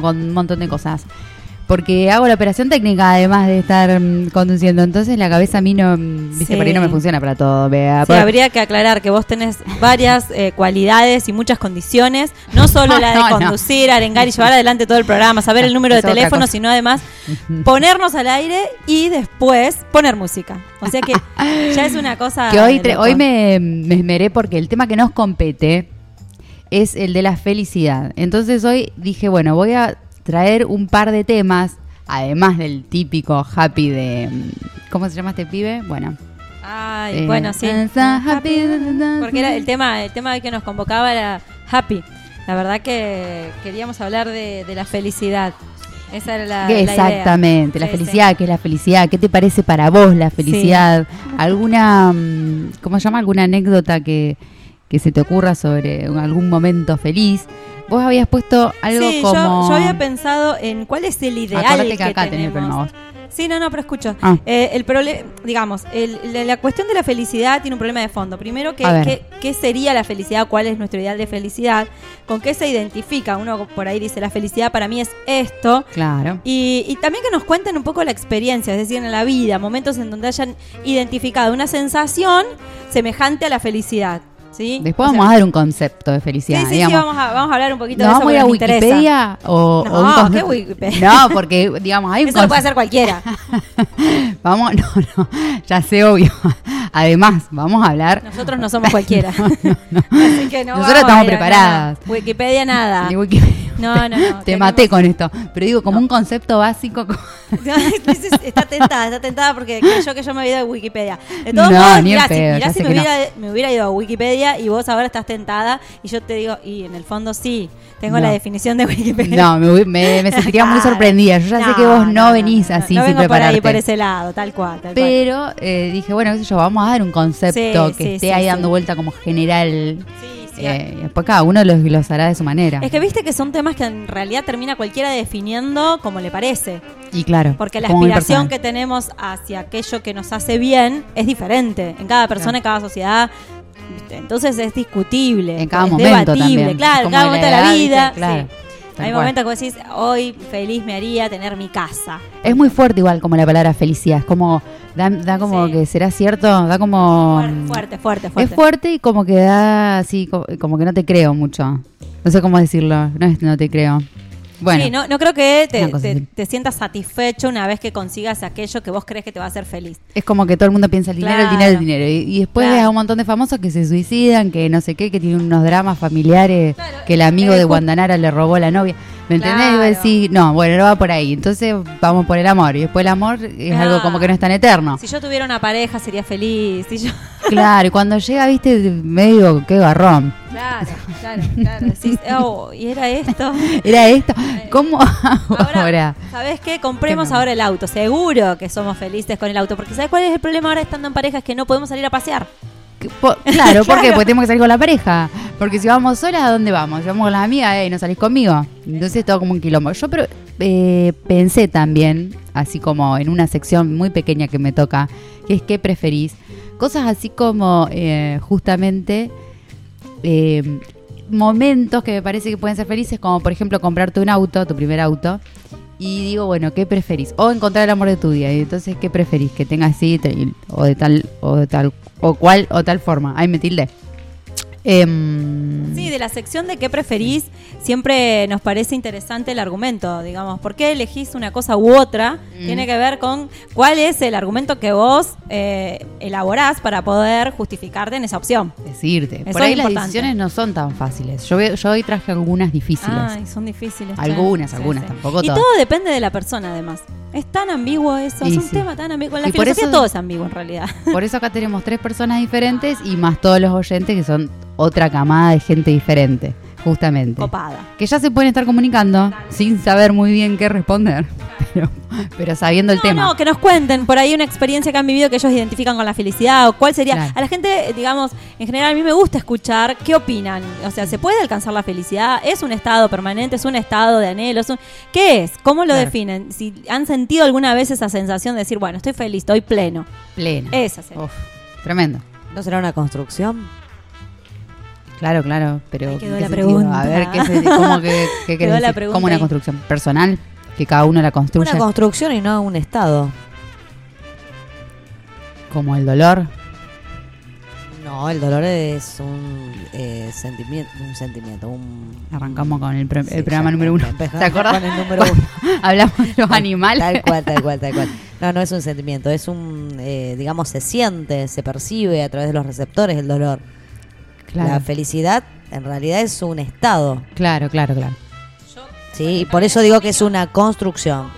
con un montón de cosas. Porque hago la operación técnica además de estar mm, conduciendo. Entonces la cabeza a mí no, mm, viste, Sí. por ahí no me funciona para todo. Vea. Sí, habría que aclarar que vos tenés varias eh, cualidades y muchas condiciones, no solo la de No, no. conducir, arengar y llevar adelante todo el programa, saber el número de Es otra teléfono, cosa. sino además ponernos al aire y después poner música. O sea que ya es una cosa... Que hoy, de tre- loco. hoy me, me esmeré porque el tema que nos compete es el de la felicidad. Entonces hoy dije, bueno, voy a traer un par de temas, además del típico happy de... ¿Cómo se llama este pibe? Bueno. Ay, Eh, bueno, sí. Happy. Porque era el tema, el tema que nos convocaba era happy. La verdad que queríamos hablar de, de la felicidad. Esa era la, la idea. Exactamente, la Sí, sí. felicidad, ¿qué es la felicidad? ¿Qué te parece para vos la felicidad? ¿Alguna, mm, cómo se llama? ¿Alguna anécdota que, que se te ocurra sobre algún momento feliz? Vos habías puesto algo Sí, yo- como... yo, había pensado en cuál es el ideal Acordate que que acá tenés el tenemos. problema vos. Sí, no, no, pero escucho. Ah. Eh, el problema, digamos, el- la, la cuestión de la felicidad tiene un problema de fondo. Primero, que, que- ¿qué sería la felicidad? ¿Cuál es nuestro ideal de felicidad? ¿Con qué se identifica? Uno por ahí dice, la felicidad para mí es esto. Claro. Y, y también que nos cuenten un poco la experiencia, es decir, en la vida, momentos en donde hayan identificado una sensación semejante a la felicidad. ¿Sí? Después O sea, vamos a dar un concepto de felicidad. sí, sí, digamos. vamos a, vamos a hablar un poquito ¿Nos de eso. vamos a ir. Wikipedia o, No, o un ¿qué? Wikipedia? No, porque, digamos, hay un Eso lo puede hacer cualquiera. Vamos, no, no, ya sé, obvio. Además, vamos a hablar... Nosotros no somos cualquiera. No. Así que no Nosotros estamos preparadas. Wikipedia nada. Ni Wikipedia. No, no, no. Te tenemos- maté con esto. Pero digo, como un concepto básico. como- está tentada, está tentada porque creyó que yo me había ido a Wikipedia. De todos No, modos, mirá, si, pedo, mirá si me no. hubiera, me hubiera ido a Wikipedia y vos ahora estás tentada y yo te digo, y en el fondo sí, tengo la definición de Wikipedia. No, me, me- me sentiría muy Claro. sorprendida. Yo ya sé que vos no, venís no, así no sin vengo por ahí, prepararte. por ese lado, tal cual. Tal cual. Pero eh, dije, bueno, qué sé yo, vamos a dar un concepto Sí, que sí, esté sí, ahí dando vuelta como general. Sí, sí. eh, y después cada uno los glosará de su manera. Es que viste que son temas que en realidad termina cualquiera definiendo como le parece. y claro. Porque la aspiración que tenemos hacia aquello que nos hace bien es diferente en cada persona, en cada sociedad. Entonces es discutible. En cada es momento debatible, también. Claro, en cada momento de la vida. Claro, sí. Hay cual. momentos que decís, hoy feliz me haría tener mi casa. Es muy fuerte igual como la palabra felicidad. Es como, da, da como Sí. que será cierto, da como... Fuerte, fuerte, fuerte. Es fuerte y como que da así, co- como que no te creo mucho. No sé cómo decirlo, no es no te creo. Bueno, Sí, no, no creo que te, sientas satisfecho una vez que consigas aquello que vos crees que te va a hacer feliz. es como que todo el mundo piensa el dinero, el dinero, el dinero. Y, y después Claro. ves a un montón de famosos que se suicidan, que no sé qué, que tienen unos dramas familiares, Claro, que el amigo de Guandanara le robó la novia. ¿Me entendés? Y vos decís, no, bueno, no va por ahí. Entonces vamos por el amor. Y después el amor es algo como que no es tan eterno. Si yo tuviera una pareja sería feliz. Si yo... Claro, y cuando llega, viste, medio, qué garrón. Claro, claro, claro. Decís, oh, ¿y era esto? Era esto. ¿Cómo Ahora, ahora? ¿sabes qué? Compremos ahora el auto. Seguro que somos felices con el auto. Porque ¿sabes cuál es el problema ahora estando en pareja? Es que no podemos salir a pasear. Claro, ¿por qué? Porque tenemos que salir con la pareja. Porque si vamos solas, ¿a dónde vamos? Si vamos con las amigas, eh, no salís conmigo. Entonces todo como un quilombo. Yo pero, eh, pensé también, así como en una sección muy pequeña que me toca, que es qué preferís. Cosas así como eh, justamente eh, momentos que me parece que pueden ser felices, como por ejemplo comprarte un auto, tu primer auto. Y digo, bueno, ¿qué preferís? O encontrar el amor de tu vida. Y entonces, ¿qué preferís? Que tenga así, o de tal, o de tal, o cual, o tal forma. Ay, me tilde. Em, Sí, de la sección de qué preferís, siempre nos parece interesante el argumento, digamos. ¿Por qué elegís una cosa u otra? Mm. Tiene que ver con cuál es el argumento que vos eh, elaborás para poder justificarte en esa opción. Decirte. Eso Por ahí las decisiones no son tan fáciles. Yo, yo hoy traje algunas difíciles. Ay, son difíciles. che. Algunas, algunas, tampoco Y todas. todo depende de la persona, además. Es tan ambiguo eso, Y es un sí. tema tan ambiguo. En la Y por filosofía eso- todo es ambiguo, en realidad. Por eso acá tenemos tres personas diferentes y más todos los oyentes que son otra camada de gente diferente, justamente. Copada. Que ya se pueden estar comunicando sin saber muy bien qué responder, pero, pero sabiendo el tema. no, que nos cuenten por ahí una experiencia que han vivido que ellos identifican con la felicidad o cuál sería. Claro. A la gente, digamos, en general a mí me gusta escuchar qué opinan. O sea, ¿se puede alcanzar la felicidad? ¿Es un estado permanente? ¿Es un estado de anhelo? ¿Es un- ¿Qué es? ¿Cómo lo Claro. definen? Si han sentido alguna vez esa sensación de decir, bueno, estoy feliz, estoy pleno. Plena. Esa sería. Uf, tremendo. ¿No será una construcción? Claro, claro, pero quedó ¿en qué la sentido? pregunta. A ver, ¿qué, se, cómo que, qué querés Quedó la pregunta ¿Cómo una ahí. construcción personal? Que cada uno la construye Una construcción y no un estado. como el dolor. No, el dolor es un eh, sentimiento, un sentimiento, un... Arrancamos con el, pro- el programa número uno. ¿Te acordás? Con el número uno. Hablamos de los animales. Tal cual, tal cual, tal cual. No, no es un sentimiento, es un, eh, digamos, se siente, se percibe a través de los receptores el dolor. La felicidad en realidad es un estado, claro, claro, claro. ¿sí? Y por eso digo que es una construcción.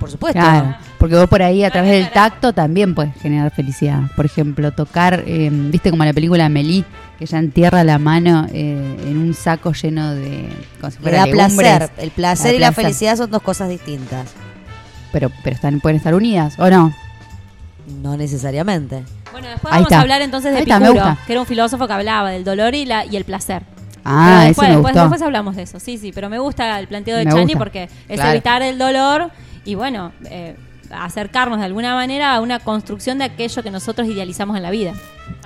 Por supuesto. Claro, porque vos por ahí a través del tacto también puedes generar felicidad. Por ejemplo, tocar, eh, viste como la película Melí, que ella entierra la mano eh, en un saco lleno de... Como si Le fuera da legumbres. placer. El placer Da y la felicidad son dos cosas distintas. Pero, pero están, pueden estar unidas, ¿o no? No necesariamente. Bueno, después Ahí vamos está. a hablar entonces de Ahí está, me Epicuro, gusta. que era un filósofo que hablaba del dolor y, la, y el placer. Ah, Pero eso después, me después, gustó. después hablamos de eso, sí, sí, pero me gusta el planteo de Me Chani gusta. porque es Claro. evitar el dolor y bueno, eh, acercarnos de alguna manera a una construcción de aquello que nosotros idealizamos en la vida.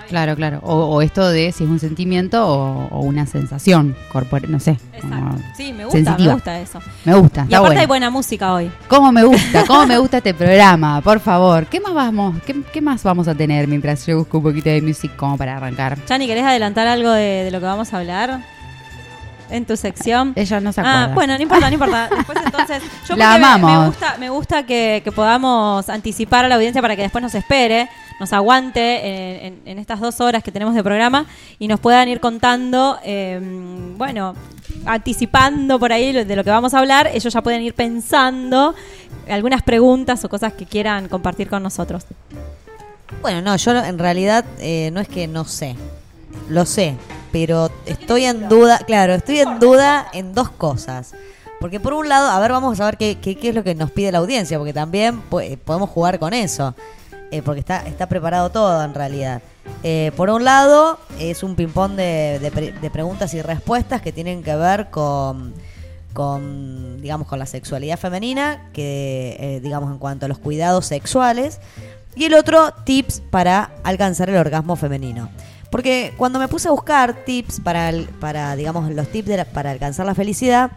Claro, claro. O, o esto de si es un sentimiento o, o una sensación corporal, no sé. como- Sí, me gusta, sensitiva. me gusta eso. Me gusta, Y aparte hay buena música hoy. ¿Cómo me gusta? ¿Cómo me gusta este programa? Por favor, ¿qué más vamos, qué, qué más vamos a tener mientras yo busco un poquito de music como para arrancar? Chani, ¿querés adelantar algo de, de lo que vamos a hablar en tu sección? Ella no se acuerda. Ah, bueno, no importa, no importa. Después entonces, yo La porque me- Me, amamos. gusta, me gusta que, que podamos anticipar a la audiencia para que después nos espere, nos aguante en, en- en estas dos horas que tenemos de programa y nos puedan ir contando, eh, bueno, anticipando por ahí de lo que vamos a hablar. Ellos ya pueden ir pensando algunas preguntas o cosas que quieran compartir con nosotros. Bueno, no, yo en realidad eh, no es que no sé. Lo sé, pero estoy en duda, claro, estoy en duda en dos cosas. Porque por un lado, a ver, vamos a ver qué, qué, qué es lo que nos pide la audiencia, porque también pues, podemos jugar con eso, eh, porque está, está preparado todo en realidad. Eh, por un lado, es un ping-pong de, de pre- de preguntas y respuestas que tienen que ver con, con digamos, con la sexualidad femenina, que, eh, digamos, en cuanto a los cuidados sexuales. Y el otro, tips para alcanzar el orgasmo femenino. Porque cuando me puse a buscar tips para, para digamos, los tips de la- para alcanzar la felicidad,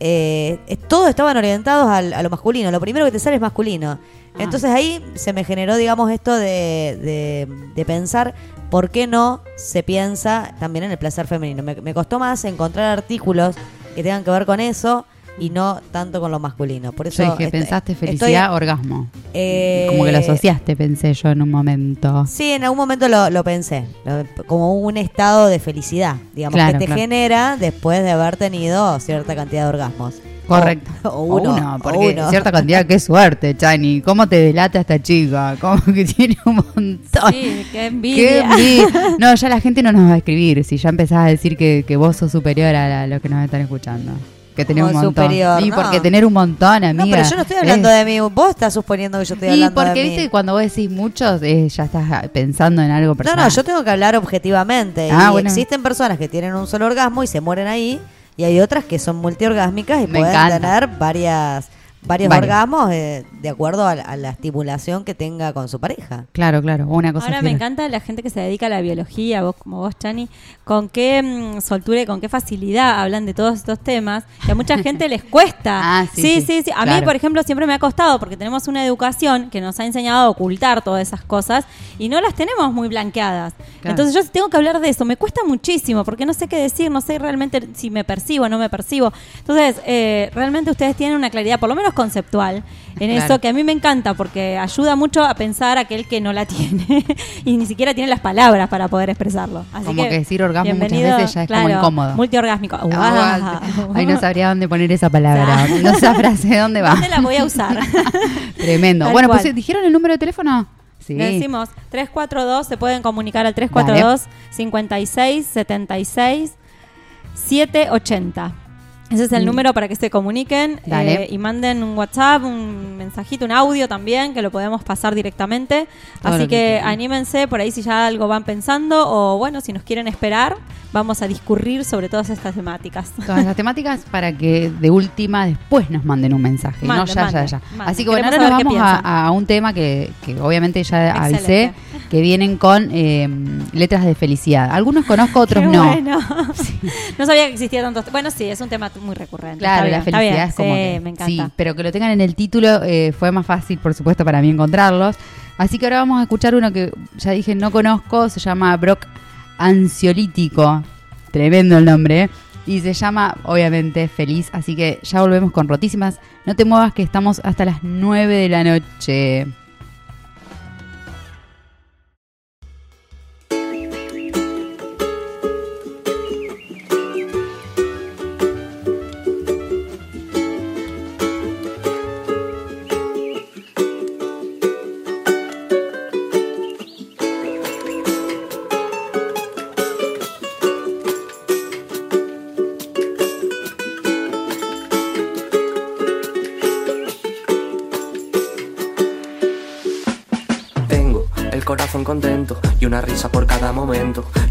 eh, todos estaban orientados al- a lo masculino. Lo primero que te sale es masculino. Ah. Entonces ahí se me generó, digamos, esto de, de- de pensar por qué no se piensa también en el placer femenino. Me, me costó más encontrar artículos que tengan que ver con eso y no tanto con lo masculino. Por eso Yo dije, pensaste estoy- felicidad, orgasmo. eh, Como que lo asociaste, pensé yo en un momento. Sí, en algún momento lo, lo pensé, lo- como un estado de felicidad, digamos, Claro, que te claro. genera después de haber tenido cierta cantidad de orgasmos. Correcto. O, o uno, o porque uno. cierta cantidad, qué suerte, Chani. ¿Cómo te delata esta chica? ¿Cómo que tiene un montón? Sí, qué Qué envidia. envidia. No, ya la gente no nos va a escribir si ya empezás a decir que, que vos sos superior a, la- los que nos están escuchando. Que tenés un montón. superior, y no. porque tener un montón, amiga. No, pero yo no estoy hablando es- de mí, vos estás suponiendo que yo estoy Y hablando porque de mí. viste que cuando vos decís muchos, eh, ya estás pensando en algo No, personal. no, yo tengo que hablar objetivamente. Ah, y bueno. existen personas que tienen un solo orgasmo y se mueren ahí, y hay otras que son multiorgásmicas y Me pueden encanta. tener varias varios Varios. orgasmos eh, de acuerdo a, la- a la estimulación que tenga con su pareja. Claro, claro. Una cosa Ahora me encanta la gente que se dedica a la biología, vos como vos, Chani, con qué mm, soltura y con qué facilidad hablan de todos estos temas, que a mucha gente les cuesta. Ah, sí, sí, A mí, claro. por ejemplo, siempre me ha costado porque tenemos una educación que nos ha enseñado a ocultar todas esas cosas y no las tenemos muy blanqueadas. Claro. Entonces yo tengo que hablar de eso, me cuesta muchísimo porque no sé qué decir, no sé realmente si me percibo o no me percibo. Entonces, eh, realmente ustedes tienen una claridad, por lo menos conceptual, en Claro. eso que a mí me encanta porque ayuda mucho a pensar aquel que no la tiene y ni siquiera tiene las palabras para poder expresarlo. Así Como que decir orgasmo muchas veces ya es como incómodo. Multiorgásmico. Ay, no sabría dónde poner esa palabra. No esa frase, ¿dónde va? ¿Dónde la voy a usar? Tremendo. Tal bueno, cual. pues ¿dijeron el número de teléfono? Sí. Le decimos 342, se pueden comunicar al 342 56 76 780. Ese es el Mm. número para que se comuniquen Dale. eh, y manden un WhatsApp, un mensajito, un audio también, que lo podemos pasar directamente. Todo Así que que, anímense por ahí si ya algo van pensando o bueno, si nos quieren esperar, vamos a discurrir sobre todas estas temáticas. Todas las temáticas para que de última después nos manden un mensaje, no ya, ya, ya. Así que bueno, ahora nos vamos a, a un tema que, que obviamente ya avisé, Excelente. que vienen con eh, letras de felicidad. Algunos conozco, otros Qué no. bueno. No sabía que existía tanto. Bueno, sí, es un tema muy recurrente. Claro, la felicidad bien. es como Sí, que- me encanta. Sí, pero que lo tengan en el título eh, fue más fácil, por supuesto, para mí encontrarlos. Así que ahora vamos a escuchar uno que ya dije no conozco, se llama Brock Ansiolítico. Tremendo el nombre, ¿eh? Y se llama, obviamente, Feliz. Así que ya volvemos con Rotísimas. No te muevas que estamos hasta las 9 de la noche.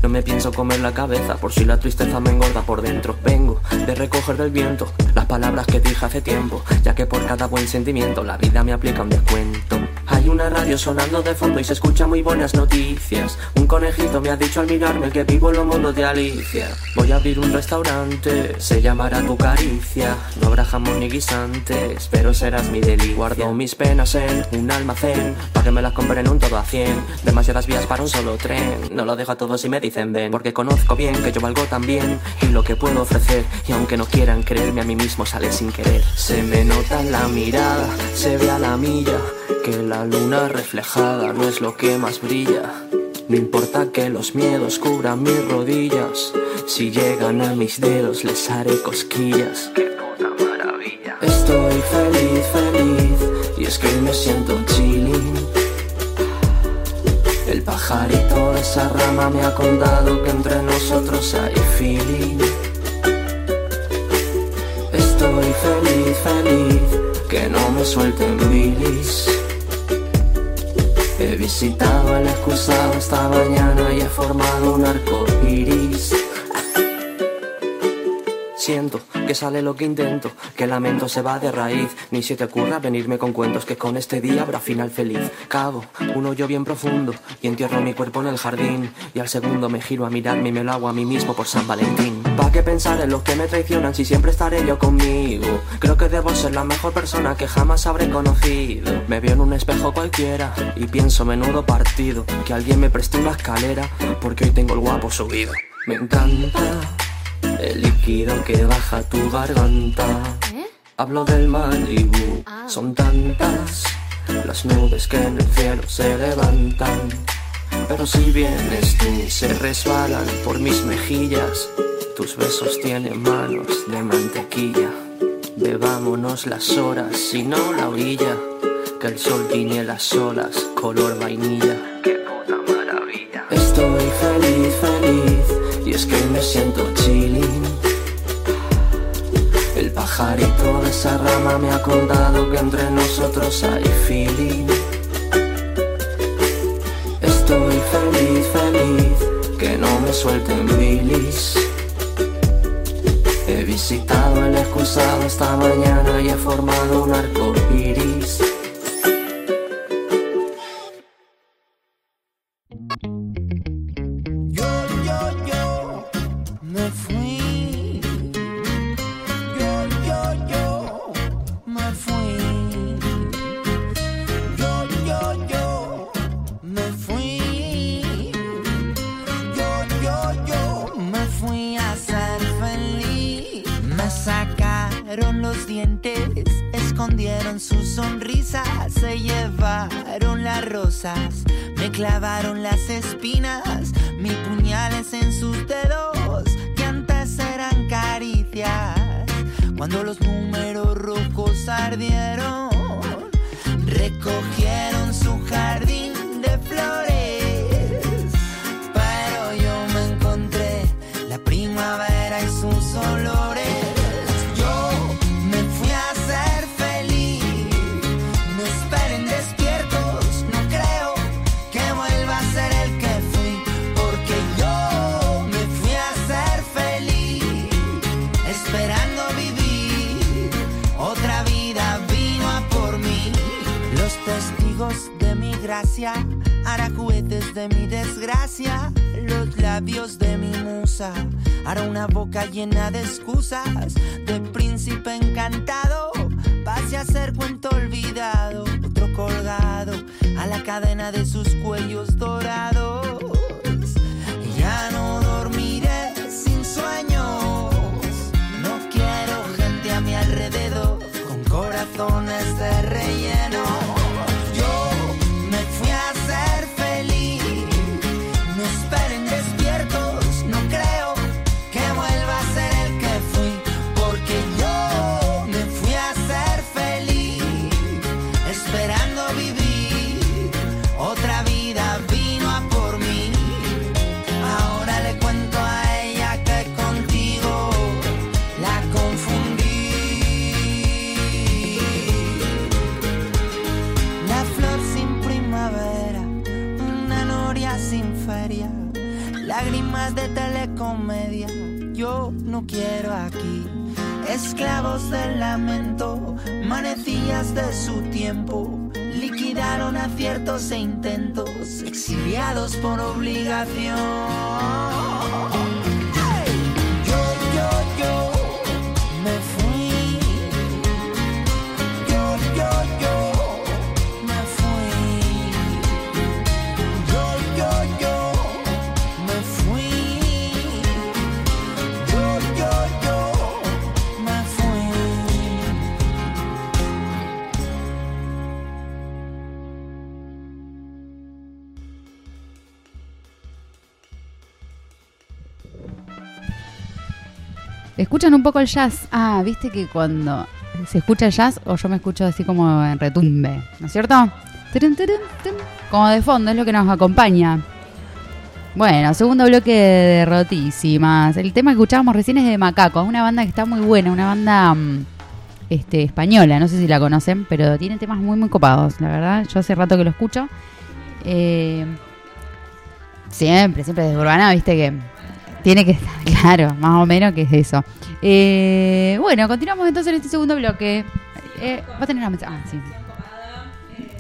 No me pienso comer la cabeza por si la tristeza me engorda por dentro. Vengo de recoger del viento las palabras que dije hace tiempo, ya que por cada buen sentimiento la vida me aplica un descuento. Una radio sonando de fondo y se escucha muy buenas noticias. Un conejito me ha dicho al mirarme que vivo en los mundos de Alicia. Voy a abrir un restaurante, se llamará Tu Caricia. No habrá jamón ni guisantes, pero serás mi delicia. Guardo mis penas en un almacén, para que me las compren un todo a cien. Demasiadas vías para un solo tren, no lo dejo a todos y me dicen ven. Porque conozco bien que yo valgo tan bien y lo que puedo ofrecer. Y aunque no quieran creerme a mí mismo, sale sin querer. Se me nota en la mirada, se ve a la milla, que la luna reflejada no es lo que más brilla. No importa que los miedos cubran mis rodillas, si llegan a mis dedos les haré cosquillas. ¡Qué puta maravilla! Estoy feliz, feliz, y es que me siento chilling. El pajarito de esa rama me ha contado que entre nosotros hay feeling. Estoy feliz, feliz, que no me suelten bilis. He visitado el excusado esta mañana y he formado un arco iris. Siento que sale lo que intento, que el lamento se va de raíz. Ni se te ocurra venirme con cuentos que con este día habrá final feliz. Cavo un hoyo bien profundo y entierro mi cuerpo en el jardín. Y al segundo me giro a mirarme y me lo hago a mí mismo por San Valentín. ¿Pa' qué pensar en los que me traicionan si siempre estaré yo conmigo? Creo que debo ser la mejor persona que jamás habré conocido. Me veo en un espejo cualquiera y pienso menudo partido. Que alguien me preste una escalera porque hoy tengo el guapo subido. Me encanta el líquido que baja tu garganta. Hablo del Malibu, son tantas las nubes que en el cielo se levantan. Pero si vienes tú, se resbalan por mis mejillas. Tus besos tienen manos de mantequilla. Bebámonos las horas y no la orilla. Que el sol tiñe las olas, color vainilla. ¡Qué puta maravilla! Estoy feliz, feliz, y es que me siento chilling. El pajarito de esa rama me ha contado que entre nosotros hay feeling. Estoy feliz, feliz, que no me suelten bilis. He visitado el excusado esta mañana y he formado un arco iris. ¿Escuchan un poco el jazz? Ah, viste que cuando se escucha el jazz o yo me escucho así como en retumbe, ¿no es cierto? Como de fondo, es lo que nos acompaña. Bueno, segundo bloque de Rotísimas. El tema que escuchábamos recién es de Macaco, una banda que está muy buena, una banda mm, este, española, no sé si la conocen, pero tiene temas muy, muy copados, la verdad. Yo hace rato que lo escucho. Eh, siempre, siempre desde Urbana, viste que tiene que estar claro, más o menos que es eso. Eh, bueno, continuamos entonces en este segundo bloque. Eh, va a tener una mensaje. Ah, sí.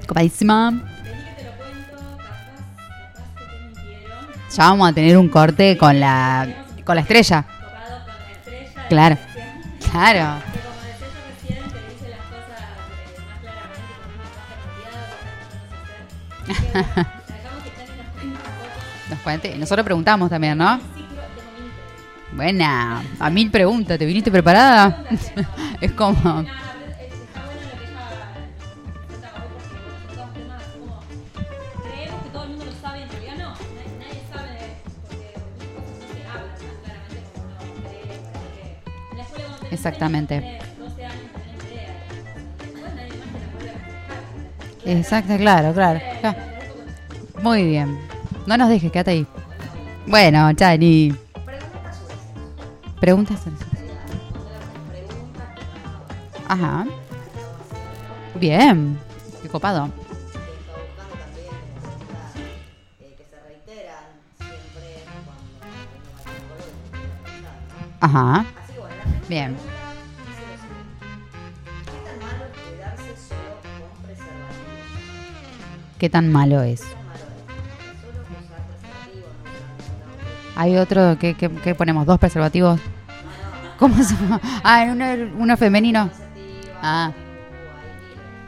Copadísima. Ya vamos a tener un corte con la con la estrella. Claro. Claro. Nos cuente- Nosotros preguntamos también, ¿no? Buena, a mil preguntas, ¿te viniste preparada? es como... Exactamente. 12 años tenés idea. Después nadie más te la vuelve a explicar. Exacto, claro. claro. Muy bien. No nos dejes, quédate ahí. Bueno, Chani. Preguntas. Ajá. Bien. Qué copado. Ajá. Bien. ¿Qué tan malo es Hay otro que, que, que ponemos dos preservativos. ¿Cómo se? Ah, uno femenino. Ah.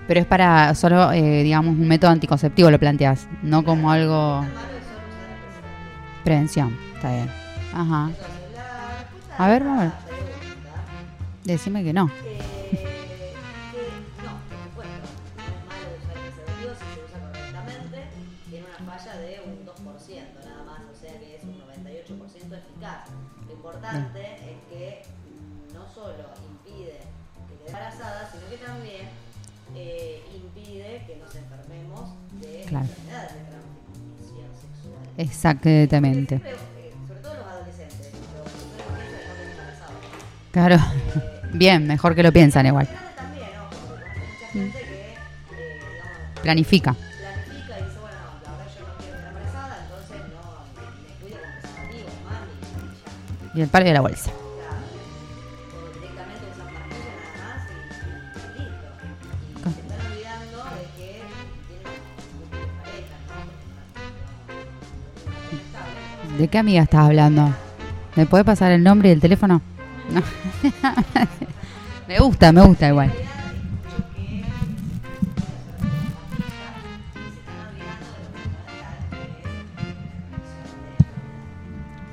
Pero es para solo, eh, digamos, un método anticonceptivo lo planteas, no como algo... Prevención, está bien. Ajá. A ver, vamos a ver. Decime que no. Queden embarazados. Claro. Bien, mejor que lo piensan igual. Grandes también, ojo, porque conozco mucha gente ¿De qué amiga estás hablando? ¿Me puede pasar el nombre y el teléfono? No. me gusta, me gusta igual.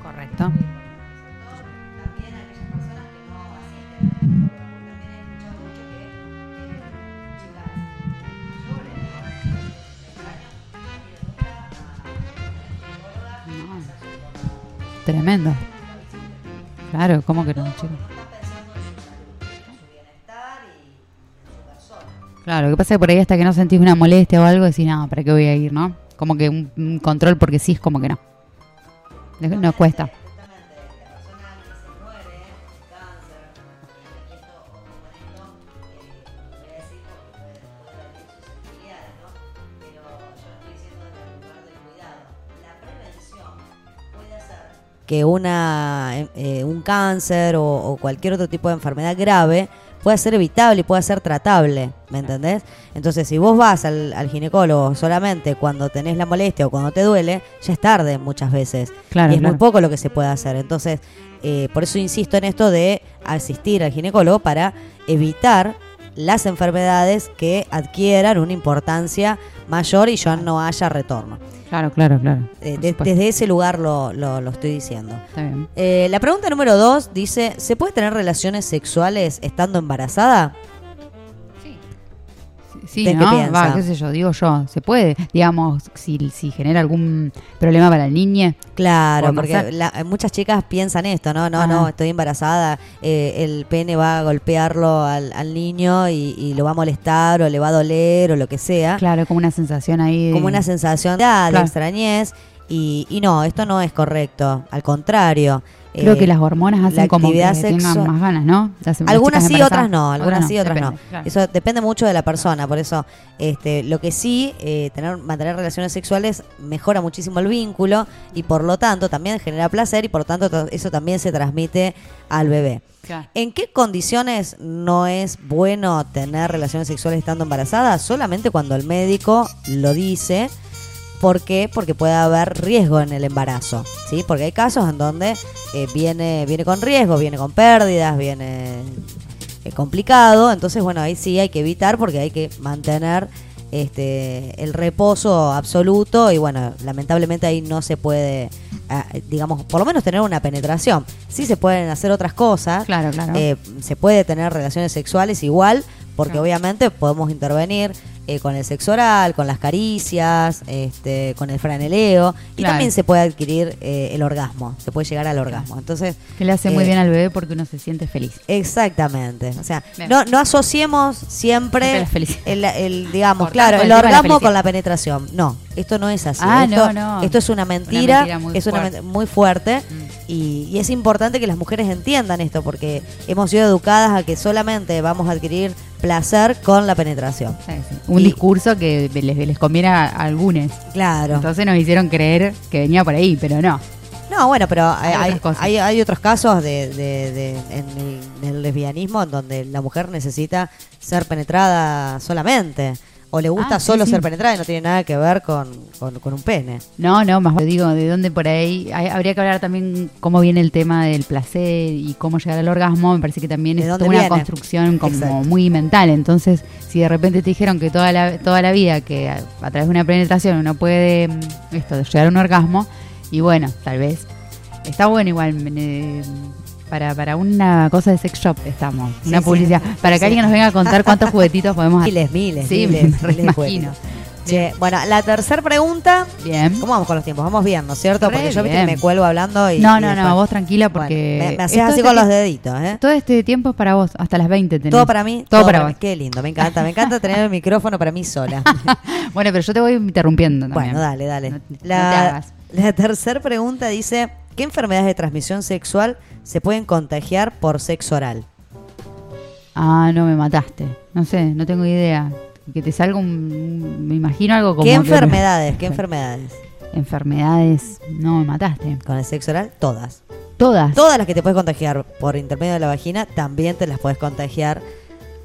Correcto. Tremendo. Claro, ¿cómo que no, chico? Claro, lo que pasa es que por ahí hasta que no sentís una molestia o algo, decís, no, ¿para qué voy a ir, no? Como que un, un control porque sí es como que no. No, no cuesta. Que una, eh, un cáncer o, o cualquier otro tipo de enfermedad grave pueda ser evitable y pueda ser tratable, ¿me entendés? Entonces, si vos vas al, al ginecólogo solamente cuando tenés la molestia o cuando te duele, ya es tarde muchas veces. Claro, y es claro. muy poco lo que se puede hacer. Entonces, eh, por eso insisto en esto de asistir al ginecólogo para evitar las enfermedades que adquieran una importancia mayor y ya no haya retorno. Claro, claro, claro. Eh, de- desde ese lugar lo, lo- lo estoy diciendo. Está bien. Eh, la pregunta número dos dice, ¿se puede tener relaciones sexuales estando embarazada? Sí, ¿De qué ¿no? piensa? Va, qué sé yo, digo yo, se puede, digamos, si, si genera algún problema para el niño. Claro, Por porque la- muchas chicas piensan esto, no, no, Ajá. no, estoy embarazada, eh, el pene va a golpearlo al, al niño y, y lo va a molestar o le va a doler o lo que sea. Claro, como una sensación ahí. de- como una sensación de, extrañez y, y no, esto no es correcto, al contrario. Creo eh, que las hormonas hacen la como que tengan más ganas, ¿no? Algunas sí, otras no, algunas sí, otras depende, no. claro. Eso depende mucho de la persona, por eso este, lo que sí, eh, tener, mantener relaciones sexuales mejora muchísimo el vínculo y por lo tanto también genera placer y por lo tanto to- eso también se transmite al bebé. Claro. ¿En qué condiciones no es bueno tener relaciones sexuales estando embarazada? Solamente cuando el médico lo dice. ¿Por qué? Porque puede haber riesgo en el embarazo, ¿sí? Porque hay casos en donde eh, viene, viene con riesgo, viene con pérdidas, viene eh, complicado. Entonces, bueno, ahí sí hay que evitar porque hay que mantener este el reposo absoluto y bueno, lamentablemente ahí no se puede, ah, digamos, por lo menos tener una penetración. Sí se pueden hacer otras cosas. Claro, claro. Eh, se puede tener relaciones sexuales igual, porque Claro. obviamente podemos intervenir eh, con el sexo oral, con las caricias, este, con el franeleo, y Claro. también se puede adquirir eh, el orgasmo, se puede llegar al orgasmo. Entonces, que le hace muy eh, bien al bebé porque uno se siente feliz. Exactamente. O sea, Bien. no, no asociemos Siempre el, el, digamos, claro, el la orgasmo con la penetración. No, esto no es así. Ah, esto, no, no. esto es una Una mentira, muy es una fuerte. muy fuerte Mm. y, y es importante que las mujeres entiendan esto porque hemos sido educadas a que solamente vamos a adquirir placer con la penetración. Sí, sí. Un Y- discurso que les, les conviene a, algunos. Claro. Entonces nos hicieron creer que venía por ahí, pero no. No, bueno, pero hay, hay- hay otros casos de, de- de- en, el, en el lesbianismo en donde la mujer necesita ser penetrada solamente. O le gusta Ah, solo sí. ser penetrada y no tiene nada que ver con, con- con un pene. No, no, más bien digo, de dónde por ahí. Hay- habría que hablar también cómo viene el tema del placer y cómo llegar al orgasmo. Me parece que también ¿De es una construcción como Exacto. muy mental. Entonces, si de repente te dijeron que toda la, toda la vida, que a, a través de una penetración uno puede mm, esto, llegar a un orgasmo, y bueno, tal vez. Está bueno igual. eh, para, para una cosa de sex shop estamos, una sí. publicidad. Para que Sí. alguien nos venga a contar cuántos juguetitos podemos hacer. Miles, miles, Sí, miles, me miles de imagino. juguetes. Che, bueno, la tercera pregunta. Bien. ¿Cómo vamos con los tiempos? Vamos bien, ¿no es cierto? Re Porque yo viste me cuelgo hablando y. No, y no, después- no, vos tranquila Bueno, porque... me, me esto así es con los deditos, ¿eh? Todo este tiempo es para vos, hasta las 20 tenés. Todo para mí. Todo, para vos. mí. Qué lindo, me encanta. Me encanta tener el micrófono para mí sola. Bueno, pero yo te voy interrumpiendo también. Bueno, dale, dale. No, no te la hagas. la tercera pregunta dice: ¿Qué enfermedades de transmisión sexual se pueden contagiar por sexo oral? Ah, no, me mataste. No sé, no tengo idea. Que te salga un... Me imagino algo como... ¿Qué que- enfermedades? ¿Qué enfermedades? Enfermedades... No, me mataste. Con el sexo oral, todas. Todas. Todas las que te puedes contagiar por intermedio de la vagina, también te las puedes contagiar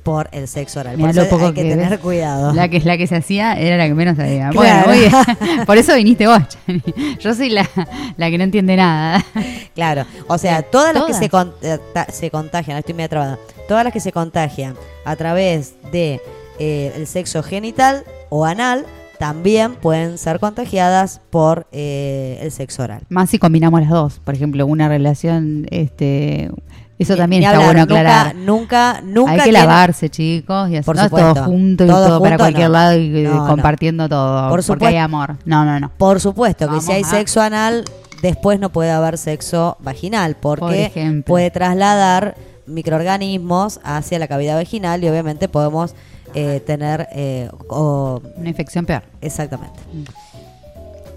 por el sexo oral. Por lo eso poco hay que, que tener ves. cuidado. La que, la que se hacía era la que menos sabía. Claro. Bueno, bien. Por eso viniste vos, Chani. Yo soy la, la que no entiende nada. Claro, o sea, todas las que se, con- eh, se contagian, estoy medio trabada, todas las que se contagian a través de eh, el sexo genital o anal también pueden ser contagiadas por eh, el sexo oral. Más si combinamos las dos. Por ejemplo, una relación, este, eso también está hablar, bueno nunca- aclarar. Nunca, nunca. Hay que lavarse, chicos, y Por hacer supuesto. todo junto y Todo todo, para cualquier no. lado y eh, No, no. compartiendo todo. Por porque supuesto. hay amor. No, no, no. Por supuesto que Vamos si hay a- sexo anal, después no puede haber sexo vaginal, Por porque puede trasladar microorganismos hacia la cavidad vaginal y obviamente podemos eh, tener eh, o- Una infección peor. Exactamente.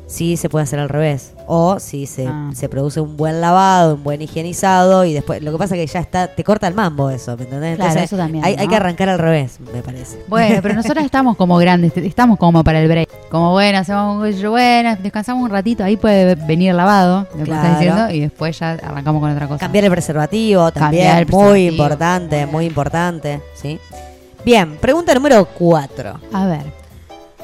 Sí, se puede hacer al revés. O si se, Ah. se produce un buen lavado, un buen higienizado y después. Lo que pasa es que ya está. Te corta el mambo eso, ¿me entendés? Claro, eso también, Hay, hay que arrancar al revés, me parece. Bueno, pero nosotras estamos como grandes, estamos como para el break. Como bueno, hacemos un yo, bueno, descansamos un ratito, ahí puede venir lavado, lo que Claro. estás diciendo, y después ya arrancamos con otra cosa. Cambiar el preservativo también. El muy preservativo. importante, muy importante. ¿sí? Bien, pregunta número 4. A ver,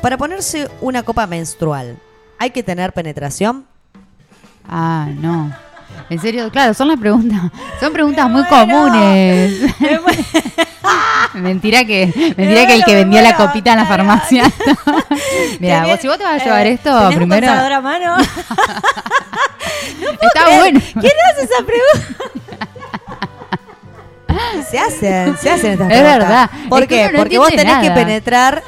Para ponerse una copa menstrual, ¿hay que tener penetración? ah, no. En serio, claro, son las preguntas, son preguntas muy comunes. mentira que, mentira que el que muero, me la copita en la farmacia. Mira, vos, si vos te vas a llevar Eh, esto, ¿tenés un primero consolador a mano? está bueno. ¿Quién hace esa pregunta? se hacen, se hacen estas Es preguntas. verdad. ¿Por Es qué? no Porque vos tenés que penetrar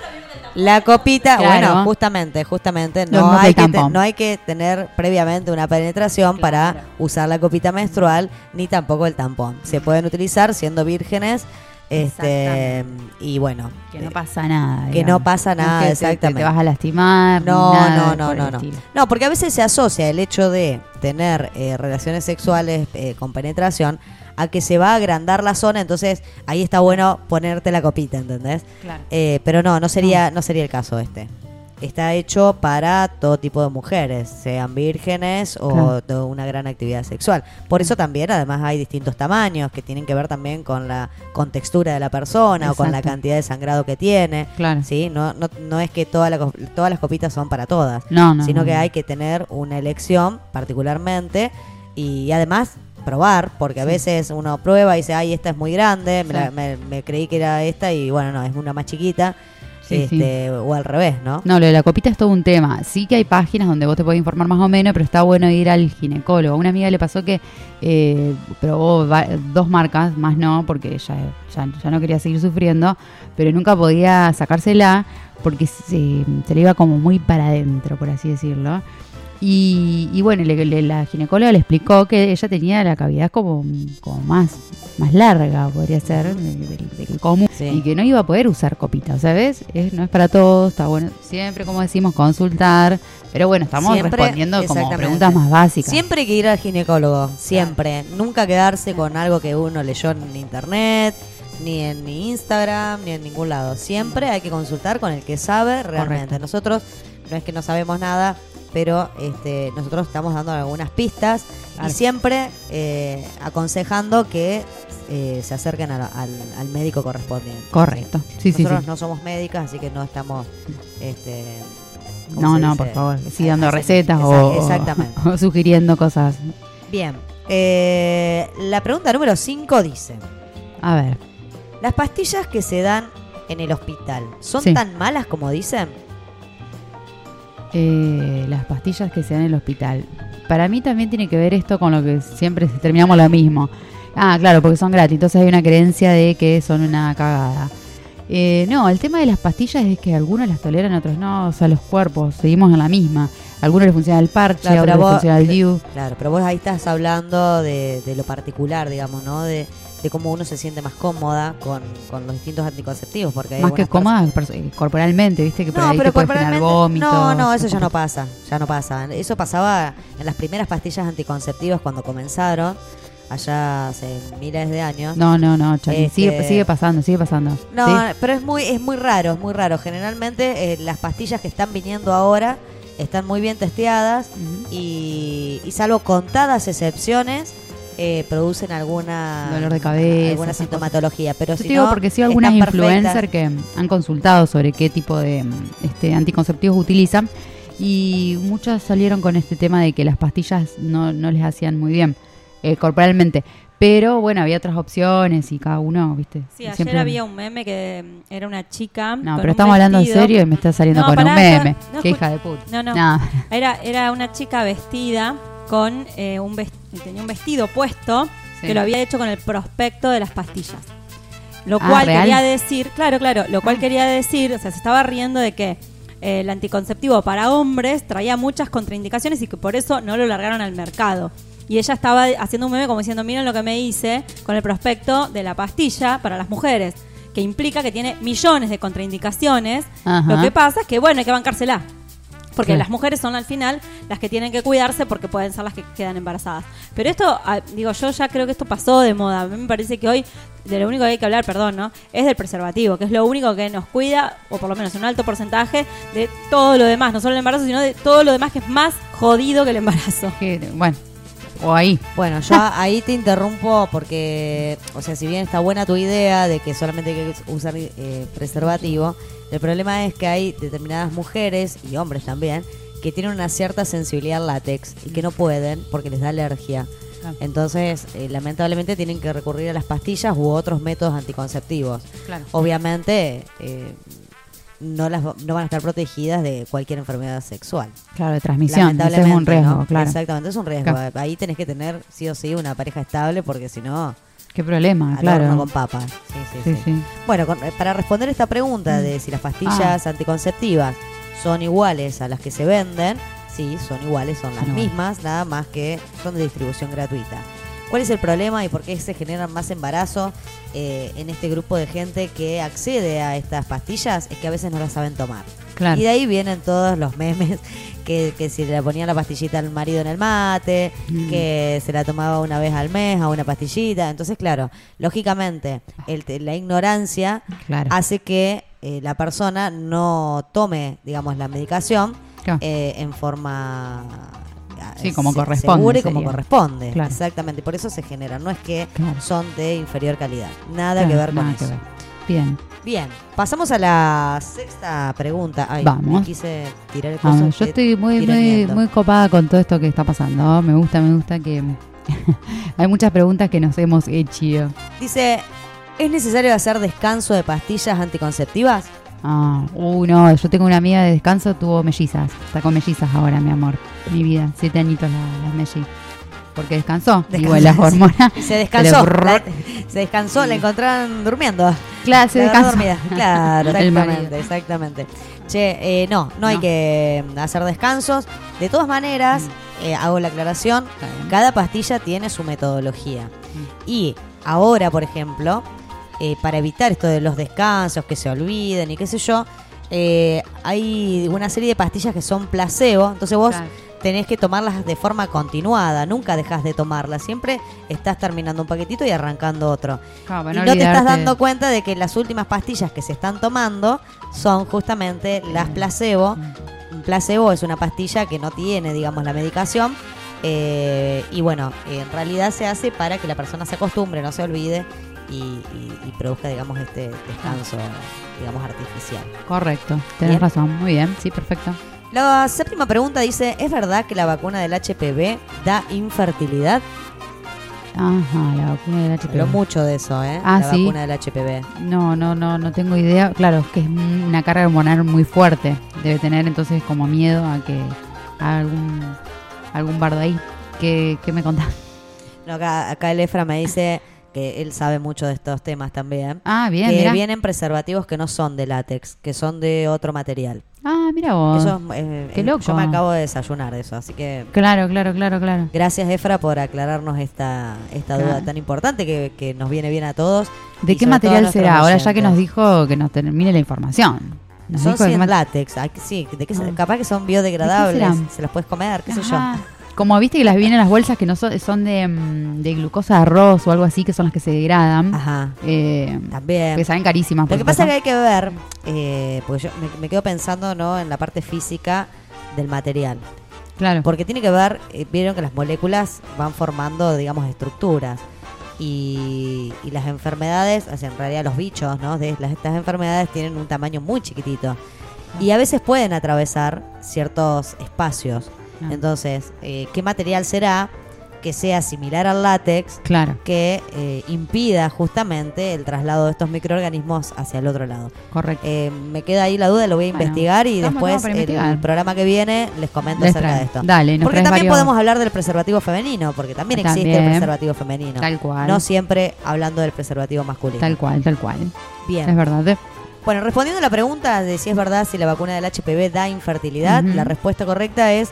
la copita. Claro. Bueno, justamente, justamente. No hay que, te- no hay que tener previamente una penetración para usar la copita menstrual, ni tampoco el tampón. Se pueden utilizar siendo vírgenes. Este, y bueno, Que no pasa nada. Que no pasa nada, es que te- te- exactamente. Te, vas a lastimar. No, nada no, no, no, no. No, porque a veces se asocia el hecho de tener eh, relaciones sexuales eh, con penetración a que se va a agrandar la zona, entonces ahí está bueno ponerte la copita, ¿entendés? Claro. Eh, pero no, no sería, no sería el caso este. Está hecho para todo tipo de mujeres, sean vírgenes o Claro. de una gran actividad sexual. Por eso también, además, hay distintos tamaños que tienen que ver también con la contextura de la persona o con la cantidad de sangrado que tiene. Claro. ¿sí? No, no, no es que toda la co- todas las copitas son para todas, No, no. sino no, que hay que tener una elección particularmente y además probar, porque a veces uno prueba y dice, ay, esta es muy grande, me, la- me- me creí que era esta y bueno, no, es una más chiquita, Sí, este, o al revés, ¿no? No, lo de la copita es todo un tema. Sí que hay páginas donde vos te podés informar más o menos, pero está bueno ir al ginecólogo. A una amiga le pasó que eh, probó va- dos marcas, más no, porque ya, ya, ya no quería seguir sufriendo, pero nunca podía sacársela porque se, se le iba como muy para adentro, por así decirlo. Y, y bueno, le- le- la ginecóloga le explicó que ella tenía la cavidad como, como más, más larga, podría ser, del, del- común, Sí. y que no iba a poder usar copita, ¿sabes? Es, no es para todos, está bueno, siempre, como decimos, consultar, pero bueno, estamos Siempre, respondiendo como preguntas más básicas. Siempre hay que ir al ginecólogo, siempre. Nunca quedarse con algo que uno leyó en internet, ni en Instagram, ni en ningún lado. Siempre hay que consultar con el que sabe realmente. Correcto. Nosotros no es que no sabemos nada, pero este, nosotros estamos dando algunas pistas Claro. y siempre eh, aconsejando que eh, se acerquen a la- al, al médico correspondiente. Correcto, sí, Nosotros sí. no somos médicas, así que no estamos... Este, ¿cómo No, no, por favor, sí, dando recetas o, Exactamente. o sugiriendo cosas. Bien. Eh, la pregunta número 5 dice: A ver, ¿Las pastillas que se dan en el hospital son Sí. tan malas como dicen? Eh, las pastillas que se dan en el hospital. Para mí también tiene que ver esto con lo que siempre terminamos lo mismo. Ah, claro, porque son gratis, entonces hay una creencia de que son una cagada. Eh, no, el tema de las pastillas es que algunos las toleran, otros no. O sea, los cuerpos, seguimos en la misma. A algunos les funciona el parche, Claro, a otros les funciona el DIU. Claro, pero vos ahí estás hablando de, de lo particular, digamos, ¿no? De, de cómo uno se siente más cómoda con, con los distintos anticonceptivos. Porque hay Más que cómoda eh, corporalmente, viste que por No, ahí pero te corporalmente. vómitos. No, no, eso ya no pasa. Ya no pasa. Eso pasaba en las primeras pastillas anticonceptivas cuando comenzaron, allá hace miles de años. No, no, no, Chani, Este- sigue, sigue pasando, sigue pasando. No, ¿sí? pero es muy, es muy raro, es muy raro. Generalmente eh, las pastillas que están viniendo ahora están muy bien testeadas y salvo contadas excepciones, eh, producen alguna Dolor de cabeza, alguna sintomatología. Pero Yo si te digo no, porque sí algunas influencers que han consultado sobre qué tipo de este, anticonceptivos utilizan y muchas salieron con este tema de que las pastillas no, no les hacían muy bien eh, corporalmente. Pero bueno, había otras opciones y cada uno, ¿viste? Sí, ayer Siempre- había un meme que era una chica. No, con pero un estamos hablando en serio y me está saliendo No, con pará, un meme. no Qué hija de puta. No, no. No. Era, era una chica vestida con eh, un tenía un vestido puesto Sí. que lo había hecho con el prospecto de las pastillas. Lo Ah, cual ¿real? quería decir, claro, claro, lo cual quería decir, o sea, se estaba riendo de que eh, el anticonceptivo para hombres traía muchas contraindicaciones y que por eso no lo largaron al mercado. Y ella estaba haciendo un meme como diciendo, miren lo que me hice con el prospecto de la pastilla para las mujeres, que implica que tiene millones de contraindicaciones. Ajá. Lo que pasa es que, bueno, hay que bancársela. Porque las mujeres son al final las que tienen que cuidarse porque pueden ser las que quedan embarazadas. Pero esto, ah, digo, yo ya creo que esto pasó de moda. A mí me parece que hoy de lo único que hay que hablar, perdón, ¿no? Es del preservativo, que es lo único que nos cuida, o por lo menos un alto porcentaje, de todo lo demás. No solo el embarazo, sino de todo lo demás que es más jodido que el embarazo. Que, bueno, o ahí. Bueno, yo ahí te interrumpo porque, o sea, si bien está buena tu idea de que solamente hay que usar eh, preservativo, el problema es que hay determinadas mujeres y hombres también que tienen una cierta sensibilidad al látex y que no pueden porque les da alergia. Claro. Entonces, eh, lamentablemente tienen que recurrir a las pastillas u otros métodos anticonceptivos. Claro. Obviamente, eh, no, las, no van a estar protegidas de cualquier enfermedad sexual. Claro, de transmisión. Ese es un riesgo, ¿no? claro. Exactamente, es un riesgo. Claro. Ahí tenés que tener sí o sí una pareja estable porque si no, Qué problema, al claro. horno con papas. Sí, sí, Sí. Bueno, con- eh, para responder esta pregunta de si las pastillas anticonceptivas son iguales a las que se venden, sí, son iguales, son las Son mismas, nada más que son de distribución gratuita. ¿Cuál es el problema y por qué se generan más embarazos eh, en este grupo de gente que accede a estas pastillas? Es que a veces no las saben tomar. Claro. Y de ahí vienen todos los memes que, que si le ponían la pastillita al marido en el mate, Mm. que se la tomaba una vez al mes a una pastillita. Entonces, claro, lógicamente, el la ignorancia Claro. hace que eh, la persona no tome, digamos, la medicación Claro. eh, en forma Sí, como corresponde segura y como sería. corresponde. Claro. Exactamente, por eso se generan. No es que Claro. son de inferior calidad. Nada Claro, que ver con nada eso. que ver. Bien. Bien, pasamos a la sexta pregunta. Ay, Vamos. me quise tirar el Vamos, coso, yo estoy muy, muy, muy copada con todo esto que está pasando. Me gusta, me gusta que hay muchas preguntas que nos hemos hecho. Dice, ¿es necesario hacer descanso de pastillas anticonceptivas? Ah, uh, no, yo tengo una amiga de descanso, tuvo mellizas. Está con mellizas ahora, mi amor. Mi vida, siete añitos la- las mellizas. Porque descansó. Descansó, Igual las hormonas. Se descansó. La- se descansó, la encontraron durmiendo. Claro, se La descansó. dormida. Claro, exactamente, exactamente. Che, eh, no, no, hay que mm, hacer descansos. De todas maneras, eh, hago la aclaración, cada pastilla tiene su metodología. Mm. Y ahora, por ejemplo, eh, para evitar esto de los descansos, que se olviden y qué sé yo, eh, hay una serie de pastillas que son placebo. Entonces vos Claro. tenés que tomarlas de forma continuada, nunca dejas de tomarlas. Siempre estás terminando un paquetito y arrancando otro. Claro, y no no te estás dando cuenta de que las últimas pastillas que se están tomando son justamente las placebo. Un placebo es una pastilla que no tiene, digamos, la medicación. eh, y bueno, en realidad se hace para que la persona se acostumbre, no se olvide y, y- y produzca, digamos, este descanso, digamos, artificial. Correcto, tenés Bien. razón. Muy bien, sí, perfecto. La séptima pregunta dice, ¿es verdad que la vacuna del HPV da infertilidad? Ajá, la vacuna del HPV. Habló mucho de eso, ¿eh? Ah, la ¿sí? vacuna del HPV. No, no, no, no tengo idea. Claro, es que es una carga hormonal muy fuerte. Debe tener entonces como miedo a que a algún algún bardo ahí. ¿Qué, qué me contás? No, acá, acá el Efra me dice que él sabe mucho de estos temas también. Ah, bien, que vienen preservativos que no son de látex, que son de otro material. Ah, mira vos. Eso eh, qué eh, loco. Yo me acabo de desayunar de eso, así que Claro, claro, claro, claro. gracias Efra por aclararnos esta, esta Claro. duda tan importante que, que nos viene bien a todos. ¿De qué material será? Ahora ya que nos dijo que nos termine la información. Nos Son dijo de qué sin mat- látex, ay, que sí, de qué se- Ah. capaz que son biodegradables, se las puedes comer, qué sé Ajá. Como viste que las vienen las bolsas que no son, son de, mm, de glucosa de arroz o algo así, que son las que se degradan. Ajá, Eh, también. que salen carísimas. Lo que pasa es que hay que ver, eh, porque yo me, me quedo pensando ¿no? en la parte física del material. Claro. Porque tiene que ver, eh, vieron que las moléculas van formando, digamos, estructuras. Y, y las enfermedades, o sea, en realidad los bichos, ¿no? De las, estas enfermedades tienen un tamaño muy chiquitito. Y a veces pueden atravesar ciertos espacios. Entonces, eh, ¿qué material será que sea similar al látex Claro, que eh, impida justamente el traslado de estos microorganismos hacia el otro lado? correcto. Eh, me queda ahí la duda, lo voy a Bueno, investigar y después para el programa que viene les comento Les acerca de esto. Dale, Porque también varios- podemos hablar del preservativo femenino, porque también, existe el preservativo femenino. Tal cual. No siempre hablando del preservativo masculino. Tal cual, tal cual. Bien. Es verdad. Bueno, respondiendo a la pregunta de si es verdad si la vacuna del HPV da infertilidad, la respuesta correcta es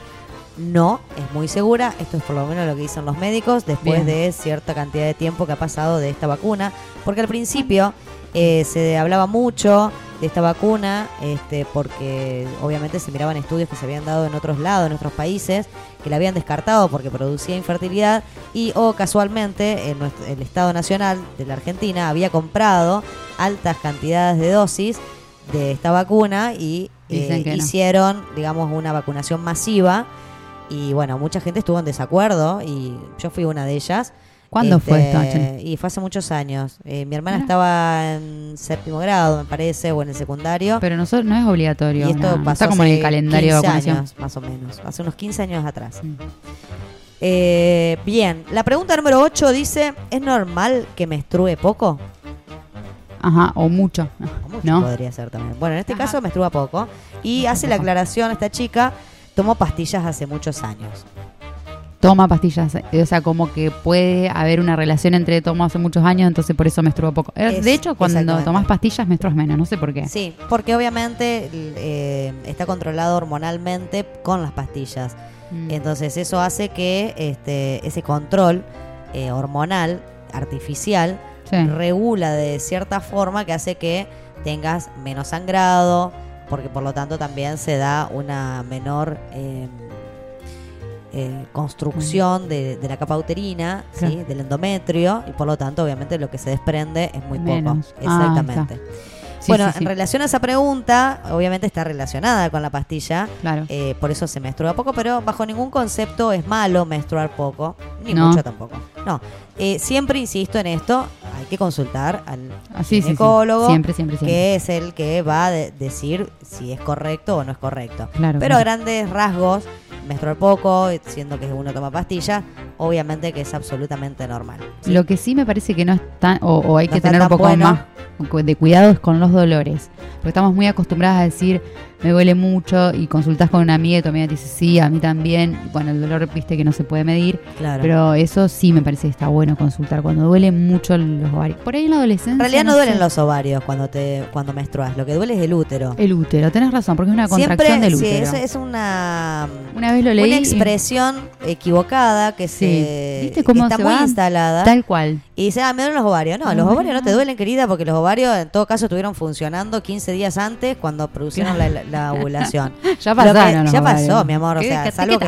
no, es muy segura. Esto es por lo menos lo que dicen los médicos después Bien. de cierta cantidad de tiempo que ha pasado de esta vacuna. Porque al principio eh, se hablaba mucho de esta vacuna, este, porque obviamente se miraban estudios que se habían dado en otros lados, en otros países, que la habían descartado porque producía infertilidad y o casualmente en nuestro- el Estado Nacional de la Argentina había comprado altas cantidades de dosis de esta vacuna y eh, no. hicieron, digamos, una vacunación masiva y bueno, mucha gente estuvo en desacuerdo y yo fui una de ellas. ¿Cuándo fue esto? Y fue hace muchos años. Eh, mi hermana estaba en séptimo grado, me parece, o en el secundario. Pero no, so- no es obligatorio. y esto nada. pasó Está como en hace el calendario de 15 vacunación. años, más o menos. Hace unos 15 años atrás. Mm. Eh, bien, la pregunta número 8 dice, ¿es normal que menstrue poco? Ajá, o mucho. O mucho ¿No? podría ser también. Bueno, en este Ajá. caso menstrua poco. Y hace la aclaración esta chica, tomó pastillas hace muchos años. Toma pastillas. eh, O sea, como que puede haber una relación entre tomo hace muchos años, entonces por eso menstruo poco. Eh, Es- de hecho, cuando tomas pastillas, menstruas menos. No sé por qué. Sí, porque obviamente eh, está controlado hormonalmente con las pastillas. Mm. Entonces eso hace que este, ese control eh, hormonal artificial Sí. regula de cierta forma que hace que tengas menos sangrado, porque por lo tanto también se da una menor eh, eh, construcción de, de la capa uterina, ¿sí? Del endometrio, y por lo tanto obviamente lo que se desprende es muy Menos. poco. Ah, Exactamente. Sí, bueno, sí, en relación a esa pregunta, obviamente está relacionada con la pastilla, Claro. eh, por eso se menstrua poco, pero bajo ningún concepto es malo menstruar poco, ni No. mucho tampoco. No, Eh, siempre insisto en esto, hay que consultar al Ah, ginecólogo, Siempre, siempre, siempre. que es el que va a de- decir si es correcto o no es correcto. Claro, Pero a grandes rasgos, menstruar poco, siendo que uno toma pastillas, obviamente que es absolutamente normal. ¿sí? Lo que sí me parece que no es tan, o, o hay No que tener un poco bueno. más de cuidados con los dolores. Porque estamos muy acostumbradas a decir, me duele mucho, y consultás con una amiga y tu amiga te dice, sí, a mí también. Bueno, el dolor, viste que no se puede medir. Claro. Pero eso sí me parece que está bueno consultar cuando duele mucho los ovarios. Por ahí en la adolescencia. en realidad no duelen los ovarios cuando te cuando menstruas, lo que duele es el útero. El útero, tenés razón, porque es una contracción del sí, útero. es, es una Una vez lo leí. una y- expresión equivocada que Sí. se ¿Viste cómo está se muy va? instalada Tal cual. y dice, ah, me duelen los ovarios. No, No, los ovarios no te duelen, querida, porque los ovarios en todo caso estuvieron funcionando 15 días antes cuando producieron la, la- la ovulación. Ya Lo los ya pasó, mi amor. O ¿Qué- sea, salvo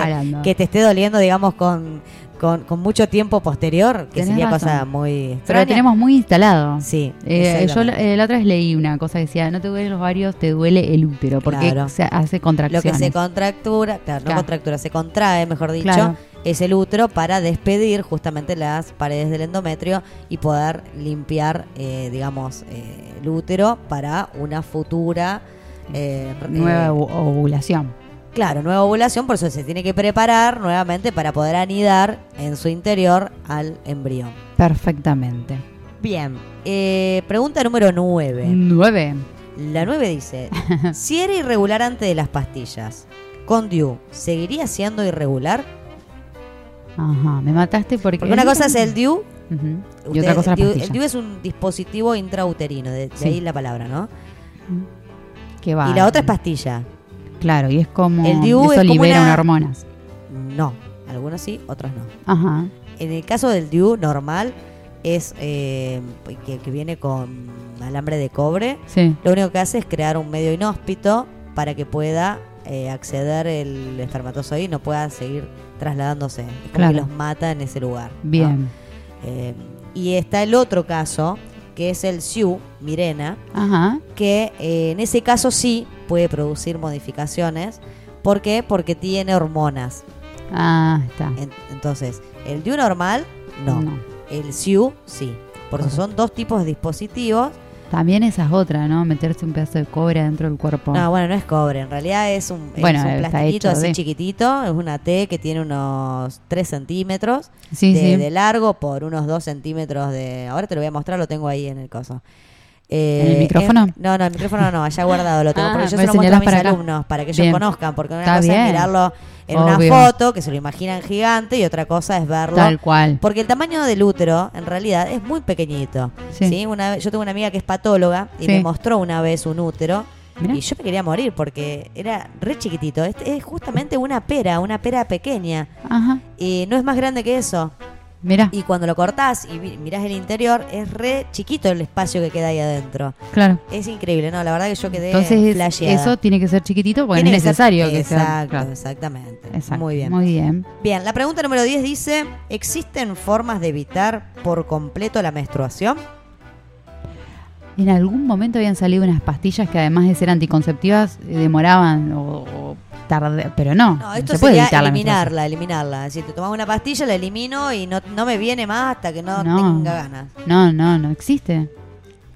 que, te esté doliendo, digamos, con, con, con mucho tiempo posterior, que Tenés sería razón. cosa muy Pero lo tenemos muy instalado. Sí, Eh, yo eh, la otra vez leí una cosa que decía, no te duelen los ovarios, te duele el útero, porque Claro. se hace Lo contracciones. que se contractura, claro, no Claro. contractura, se contrae, mejor dicho, Claro. es el útero para despedir justamente las paredes del endometrio y poder limpiar, eh, digamos, eh, el útero para una futura eh, Nueva eh, ovu- ovulación. claro, nueva ovulación, por eso se tiene que preparar nuevamente para poder anidar en su interior al embrión. Perfectamente. Bien, eh, pregunta número 9. Nueve. La 9 dice, si era irregular antes de las pastillas, con DIU, ¿seguiría siendo irregular? Ajá, me mataste porque... Porque una cosa es el DIU. Y otra cosa la pastilla. el DIU es un dispositivo intrauterino, de, de Sí. ahí la palabra, ¿no? Que va. Y la otra es pastilla. Claro, y es como... El DIU eso es como libera una- hormonas. No, algunos sí, otros no. Ajá. En el caso del DIU normal, es eh, que, que viene con alambre de cobre, Sí. lo único que hace es crear un medio inhóspito para que pueda eh, acceder el espermatozoide y no pueda seguir trasladándose. Es como Claro. que los mata en ese lugar. ¿no? Bien. Eh, y está el otro caso, que es el SIU, Mirena, Ajá. que eh, en ese caso sí puede producir modificaciones ¿Por qué? Porque tiene hormonas. Ah, está. En- entonces, el DIU normal, no. No. El SIU, sí. Por eso son dos tipos de dispositivos. También esa es otra, ¿no? Meterse un pedazo de cobre dentro del cuerpo. No, bueno, no es cobre. En realidad es un, es Bueno, un está plastiquito así de- chiquitito. Es una T que tiene unos 3 centímetros sí, de, sí. de largo por unos 2 centímetros de... Ahora te lo voy a mostrar, lo tengo ahí en el coso. Eh, ¿En el micrófono? no, no, el micrófono no, allá guardado lo tengo. Ah, porque yo se lo muestro a mis para acá. alumnos para que ellos Bien. conozcan. Porque una Está cosa bien. es mirarlo en Obvio. una foto, que se lo imaginan gigante, y otra cosa es verlo Tal cual. porque el tamaño del útero, en realidad, es muy pequeñito. Sí. ¿sí? Una yo tengo una amiga que es patóloga y Sí. me mostró una vez un útero. Mirá. Y yo me quería morir porque era re chiquitito. Es, es justamente una pera, una pera pequeña. Ajá. Y no es más grande que eso. Mira, Y cuando lo cortás y mirás el interior, es re chiquito el espacio que queda ahí adentro. claro. Es increíble, ¿no? La verdad que yo quedé Entonces, flasheada. eso tiene que ser chiquitito porque Tiene es que ser- necesario que sea. Exacto, claro. exactamente. Exacto. Muy bien. Muy bien. Bien, la pregunta número 10 dice, ¿existen formas de evitar por completo la menstruación? En algún momento habían salido unas pastillas que además de ser anticonceptivas eh, demoraban o, o tarde, pero no. No, esto se puede sería evitar la eliminarla, eliminarla. Si te tomas una pastilla, la elimino y no, no me viene más hasta que no, No. tenga ganas. No, no, no existe.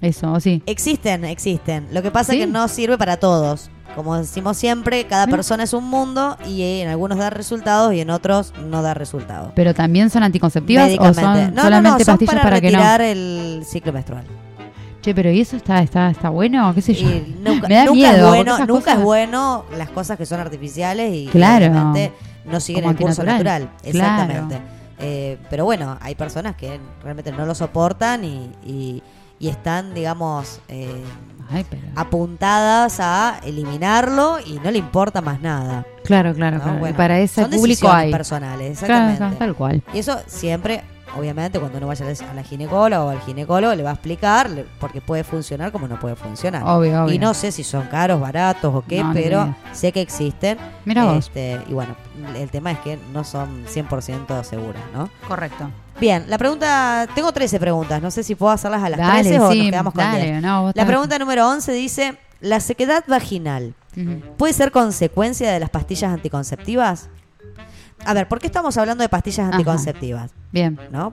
Eso, o sí. Existen, existen. Lo que pasa ¿Sí? es que no sirve para todos. Como decimos siempre, cada persona es un mundo y en algunos da resultados y en otros no da resultados. Pero también son anticonceptivas o son no, solamente no, no, son pastillas para, para, que no. retirar el ciclo menstrual. Che, pero ¿y eso está, está, está bueno? ¿Qué sé yo? Y nunca, Me da nunca miedo, es bueno, nunca cosas- es bueno las cosas que son artificiales y Claro. no siguen el curso natural. Claro. Exactamente. Eh, pero bueno, hay personas que realmente no lo soportan y, y- y están, digamos, eh, Ay, pero... apuntadas a eliminarlo y no le importa más nada. Claro, claro, ¿no? claro. Bueno, Y para ese son público hay. personales, exactamente. claro, tal cual. Y eso siempre, obviamente, cuando uno vaya a la ginecóloga o al ginecólogo le va a explicar, porque puede funcionar como no puede funcionar. Obvio, obvio. Y no sé si son caros, baratos o qué, No, pero sé que existen. Mira vos. Este, y bueno, el tema es que no son 100% seguras, ¿no? Correcto. Bien, la pregunta, tengo 13 preguntas, no sé si puedo hacerlas a las Dale, 13 o nos quedamos con dale, 10. no, La pregunta número 11 dice, ¿la sequedad vaginal puede ser consecuencia de las pastillas anticonceptivas? A ver, ¿por qué estamos hablando de pastillas Ajá. anticonceptivas? Bien. ¿no?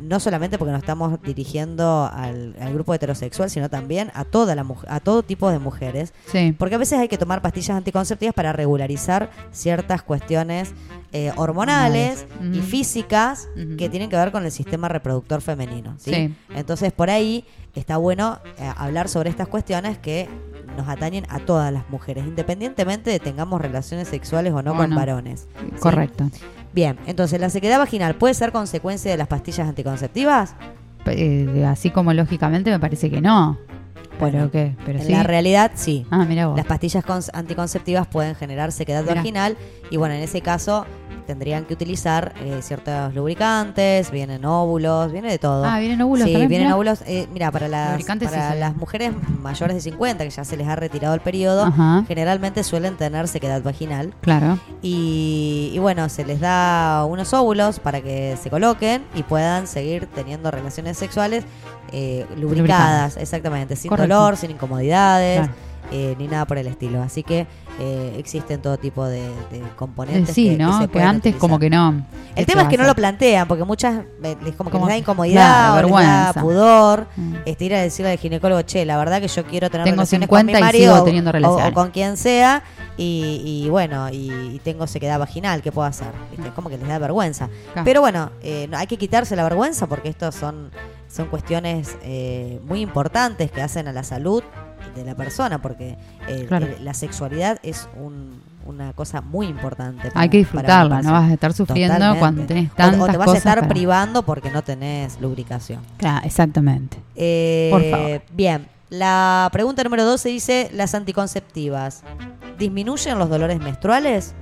No solamente porque nos estamos dirigiendo al, al grupo heterosexual, sino también a toda la a todo tipo de mujeres, Sí. porque a veces hay que tomar pastillas anticonceptivas para regularizar ciertas cuestiones eh, hormonales y físicas que tienen que ver con el sistema reproductor femenino. ¿sí? Sí. Entonces, por ahí está bueno eh, hablar sobre estas cuestiones que nos atañen a todas las mujeres, independientemente de tengamos relaciones sexuales o no con varones. ¿sí? Correcto. Bien, entonces, ¿la sequedad vaginal puede ser consecuencia de las pastillas anticonceptivas? Eh, así como lógicamente me parece que no. Bueno, ¿Pero qué? Pero en sí. la realidad, sí. Ah, mira vos. Las pastillas anticonceptivas pueden generar sequedad Mirá. vaginal y bueno, en ese caso tendrían que utilizar eh, ciertos lubricantes, vienen óvulos, viene de todo. Ah, vienen óvulos Sí, también, vienen mirá. óvulos. eh, mira, para las, sí para las mujeres mayores de 50 que ya se les ha retirado el periodo, Ajá. generalmente suelen tener sequedad vaginal. Claro. Y, y bueno, se les da unos óvulos para que se coloquen y puedan seguir teniendo relaciones sexuales eh, lubricadas, exactamente, sin Correcto. dolor, sin incomodidades, Claro. eh, ni nada por el estilo. Así que eh, existen todo tipo de, de componentes. Eh, sí, que, ¿no? se Que antes utilizar. como que no. El tema es que no lo plantean, porque muchas eh, les como que Como- les da incomodidad, les da vergüenza. pudor. Mm. Este, ir a decirle al ginecólogo, che, la verdad que yo quiero tener Tengo relaciones 50 con mi y marido sigo o- teniendo o- relaciones. O, con quien sea y, y bueno, y, y tengo sequedad vaginal, ¿qué puedo hacer? ¿Viste? Es como que les da vergüenza. Claro. Pero bueno, eh, no- hay que quitarse la vergüenza porque estos son, son cuestiones eh, muy importantes que hacen a la salud de la persona, porque eh, Claro. la sexualidad es un- una cosa muy importante. para- Hay que disfrutarla, no vas a estar sufriendo Totalmente. cuando tenés tantas o, te vas a cosas estar para- privando porque no tenés lubricación. Claro, exactamente. Eh, Por favor. Bien, la pregunta número 12 dice, ¿las anticonceptivas disminuyen los dolores menstruales?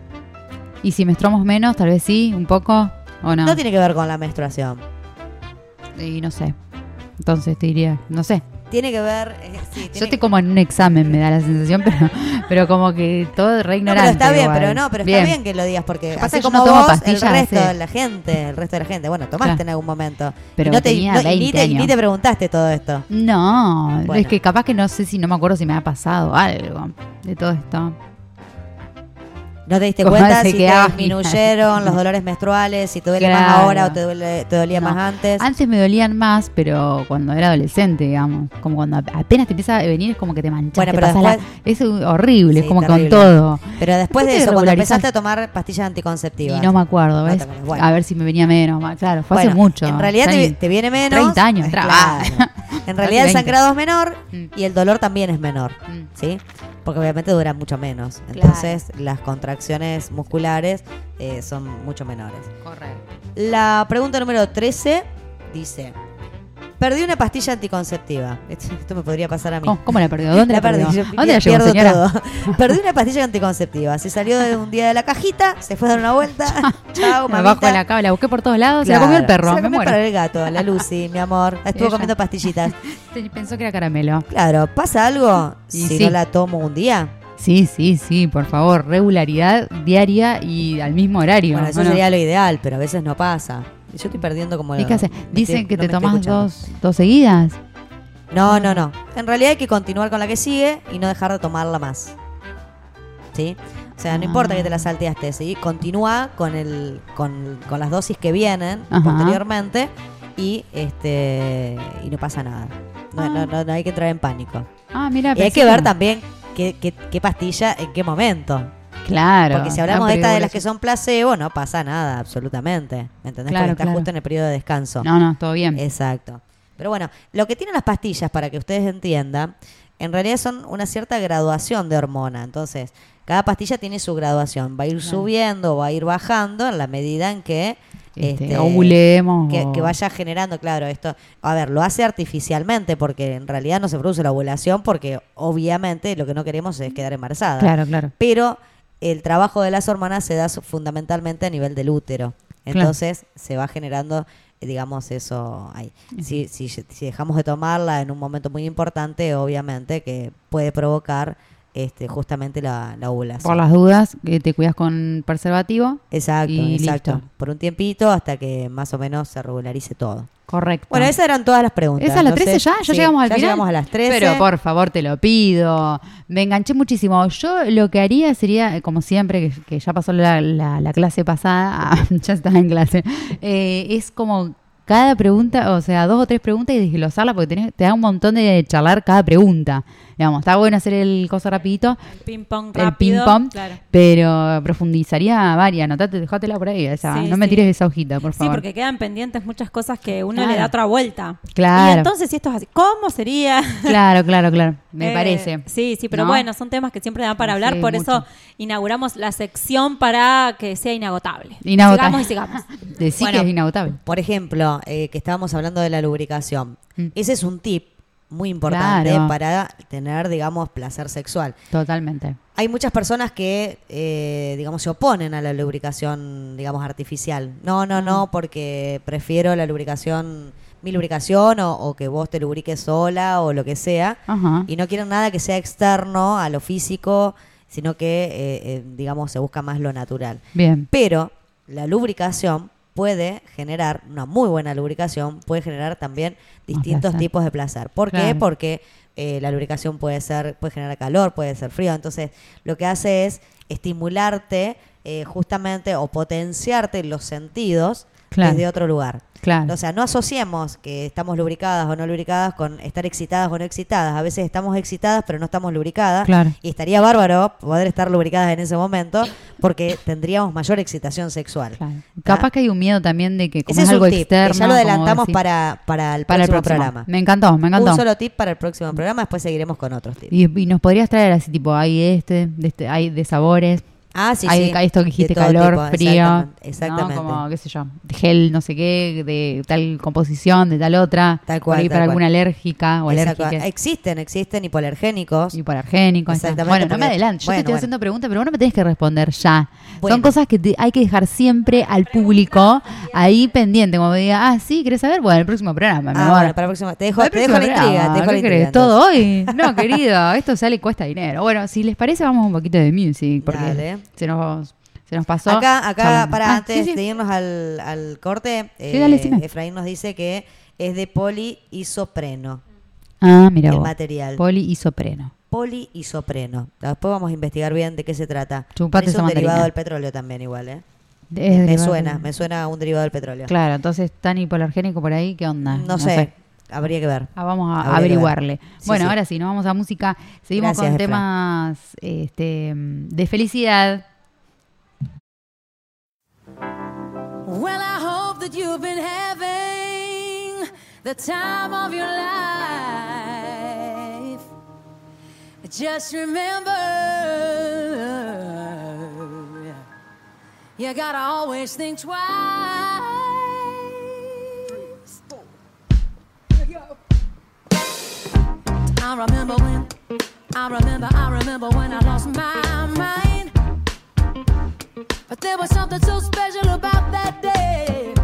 Y si menstruamos menos, tal vez sí, un poco, o no. No tiene que ver con la menstruación. Y no sé. Entonces te diría, no sé. Tiene que ver... eh, sí, Yo estoy como en un examen, me da la sensación, pero, pero como que todo re No, ignorante. pero está bien, igual. pero no, pero está bien que lo digas porque pasa así es que yo como no tomo vos, pastillas el resto hace- de la gente, el resto de la gente, bueno, tomaste Claro. en algún momento. Pero Y no te, tenía no- y ni 20 te, y ni te preguntaste todo esto. No, Bueno. es que capaz que no sé si no me acuerdo si me ha pasado algo de todo esto. No te diste cuenta si te disminuyeron los dolores menstruales, si te duele más ahora o te, duele- te dolía No. más antes. Antes me dolían más, pero cuando era adolescente, digamos. Como cuando ap- apenas te empieza a venir, es como que te manchas. Bueno, pero la- Es horrible, Sí, es como terrible. con todo. Pero después de eso, cuando empezaste a tomar pastillas anticonceptivas. Y no me acuerdo, ¿ves? bueno. A ver si me venía menos. Claro, fue Bueno, hace mucho. En realidad te, viene menos. 30 años claro. En realidad el 20. sangrado es menor Mm. y el dolor también es menor. Mm. ¿Sí? Porque obviamente dura mucho menos. Claro. Entonces las contracciones musculares eh, son mucho menores. Correcto. La pregunta número 13 dice: Perdí una pastilla anticonceptiva. Esto, esto me podría pasar a mí. ¿Cómo, cómo la perdió? ¿Dónde la, perdí, perdió? yo ¿Dónde la llevó, señora? todo. Perdí una pastilla anticonceptiva. Se salió de un día de la cajita, se fue a dar una vuelta. Chao, mamita. bajo de la cama, la busqué por todos lados, se la comió el perro, Se la me muero. para el gato, la Lucy, mi amor. Estuvo Ella. comiendo pastillitas. Pensó que era caramelo. Claro, ¿pasa algo Y si sí. no la tomo un día? Sí, sí, sí, por favor, regularidad diaria y al mismo horario. Bueno, eso sería lo ideal, pero a veces no pasa. Yo estoy perdiendo como... ¿Y qué Dicen estoy- que no te tomas dos, dos seguidas. No, no, no. En realidad hay que continuar con la que sigue y no dejar de tomarla más. ¿Sí? O sea, no Ah. importa que te la salteaste, ¿sí? Continúa con, el, con, con las dosis que vienen Ajá. posteriormente y este y no pasa nada. No, Ah. no, no, no hay que entrar en pánico. Ah, mira, Y hay que ver también qué, qué, qué pastilla en qué momento. Claro. Porque si hablamos Ah, de pero estas de las que son placebo, no pasa nada, absolutamente. ¿Me entendés? Claro, Porque está claro. justo en el periodo de descanso. No, no, todo bien. Exacto. Pero bueno, lo que tienen las pastillas, para que ustedes entiendan, en realidad son una cierta graduación de hormona. Entonces, cada pastilla tiene su graduación. Va a ir Claro. subiendo, va a ir bajando en la medida en que... Este, este, ovulemos que vaya generando, claro, esto. A ver, lo hace artificialmente porque en realidad no se produce la ovulación porque obviamente lo que no queremos es quedar embarazada. Claro, claro. Pero el trabajo de las hormonas se da fundamentalmente a nivel del útero. Claro. Entonces se va generando, eh, digamos, eso ahí. Si, si, si dejamos de tomarla en un momento muy importante, obviamente que puede provocar este, justamente la, la ovulación. Por las dudas, que te cuidas con preservativo. Exacto, y exacto. listo. Por un tiempito hasta que más o menos se regularice todo. Correcto. Bueno, esas eran todas las preguntas. ¿Esa es la No 13 sé- ya? ¿Ya sí, llegamos al ya final? llegamos a las 13. Pero por favor, te lo pido. Me enganché muchísimo. Yo lo que haría sería, como siempre, que, que ya pasó la, la- la clase pasada, ah, ya estaba en clase, eh, es como cada pregunta, o sea, dos o tres preguntas y desglosarla porque tenés- te da un montón de charlar cada pregunta. Digamos, está bueno hacer el coso rapidito, El ping pong el rápido. ping pong, Claro. pero profundizaría varias. Anotate, dejátela por ahí. esa, Sí, no me sí. tires esa hojita, por Sí, favor. porque quedan pendientes muchas cosas que uno Claro. le da otra vuelta. Claro. Y entonces, si esto es así, ¿cómo sería? Claro, claro, claro. Me Eh, parece. Sí, sí, pero ¿No? bueno, son temas que siempre dan para hablar, Sí, por mucho. eso inauguramos la sección para que sea inagotable. Inagotable. Sigamos y sigamos. Decí Bueno. que es inagotable. Por ejemplo, eh, que estábamos hablando de la lubricación. Mm. Ese es un tip muy importante Claro. para tener, digamos, placer sexual. Totalmente. Hay muchas personas que, eh, digamos, se oponen a la lubricación, digamos, artificial. No, no, Mm. no, porque prefiero la lubricación, mi lubricación o, o que vos te lubriques sola o lo que sea. Ajá. Y no quieren nada que sea externo a lo físico, sino que, eh, eh, digamos, se busca más lo natural. Bien. Pero la lubricación puede generar, una muy buena lubricación, puede generar también distintos placer. tipos de placer. ¿Por qué? Porque eh, la lubricación puede ser, puede generar calor, puede ser frío. Entonces, lo que hace es estimularte eh, justamente o potenciarte los sentidos Claro. desde otro lugar. Claro. O sea, no asociemos que estamos lubricadas o no lubricadas con estar excitadas o no excitadas. A veces estamos excitadas pero no estamos lubricadas. Claro. Y estaría bárbaro poder estar lubricadas en ese momento porque tendríamos mayor excitación sexual. Capaz que hay un miedo también de que como Ese es algo un tip. que ya lo adelantamos para, para el para el próximo próximo. programa. Me encantó, me encantó. Un solo tip para el próximo programa, después seguiremos con otros tips. Y, y nos podrías traer así tipo, hay este, de este, hay de sabores, Ah, sí, hay sí. esto que dijiste, calor, tipo, frío, Exactamente. ¿no? como qué sé yo, gel, no sé qué, de tal composición, de tal otra, Tal por cual, ahí tal para cual. alguna alérgica o alérgica. Existen, existen hipoalergénicos. Hipoalergénico. está. Exactamente, Bueno, no me porque-. Yo bueno, te estoy bueno. haciendo preguntas, pero vos no me tenés que responder ya. Bueno. Son cosas que te- hay que dejar siempre al público ahí pendiente. Como me diga, ah, sí, ¿querés saber? Bueno, el próximo programa, mi Ah, amor. bueno, para el próximo. Te dejo, te dejo la intriga. Te dejo la ¿qué intriga, querés? entonces. ¿Todo hoy? No, querido, esto sale y cuesta dinero. Bueno, si les parece, vamos un poquito de music, porque Dale. Se nos, se nos pasó. Acá, acá para Ah, antes sí, sí. de irnos al, al corte, Sí, dale. Efraín nos dice que es de poliisopreno Ah, mira el vos. material. Poliisopreno. poliisopreno. Después vamos a investigar bien de qué se trata. Chupate es un derivado del petróleo también igual, ¿eh? Es me suena, me suena a un derivado del petróleo. Claro, entonces tan hipoalergénico por ahí, ¿qué onda? no, sé, habría que ver. Ah, vamos a Habría averiguarle. ver. Sí, bueno, sí. ahora sí, nos vamos a música. Seguimos Gracias, con Efra. temas este, de felicidad. Well, I hope that you've been having the time of your life. Just remember, you gotta always think twice. I remember when, I remember, I remember when I lost my mind. But there was something so special about that day.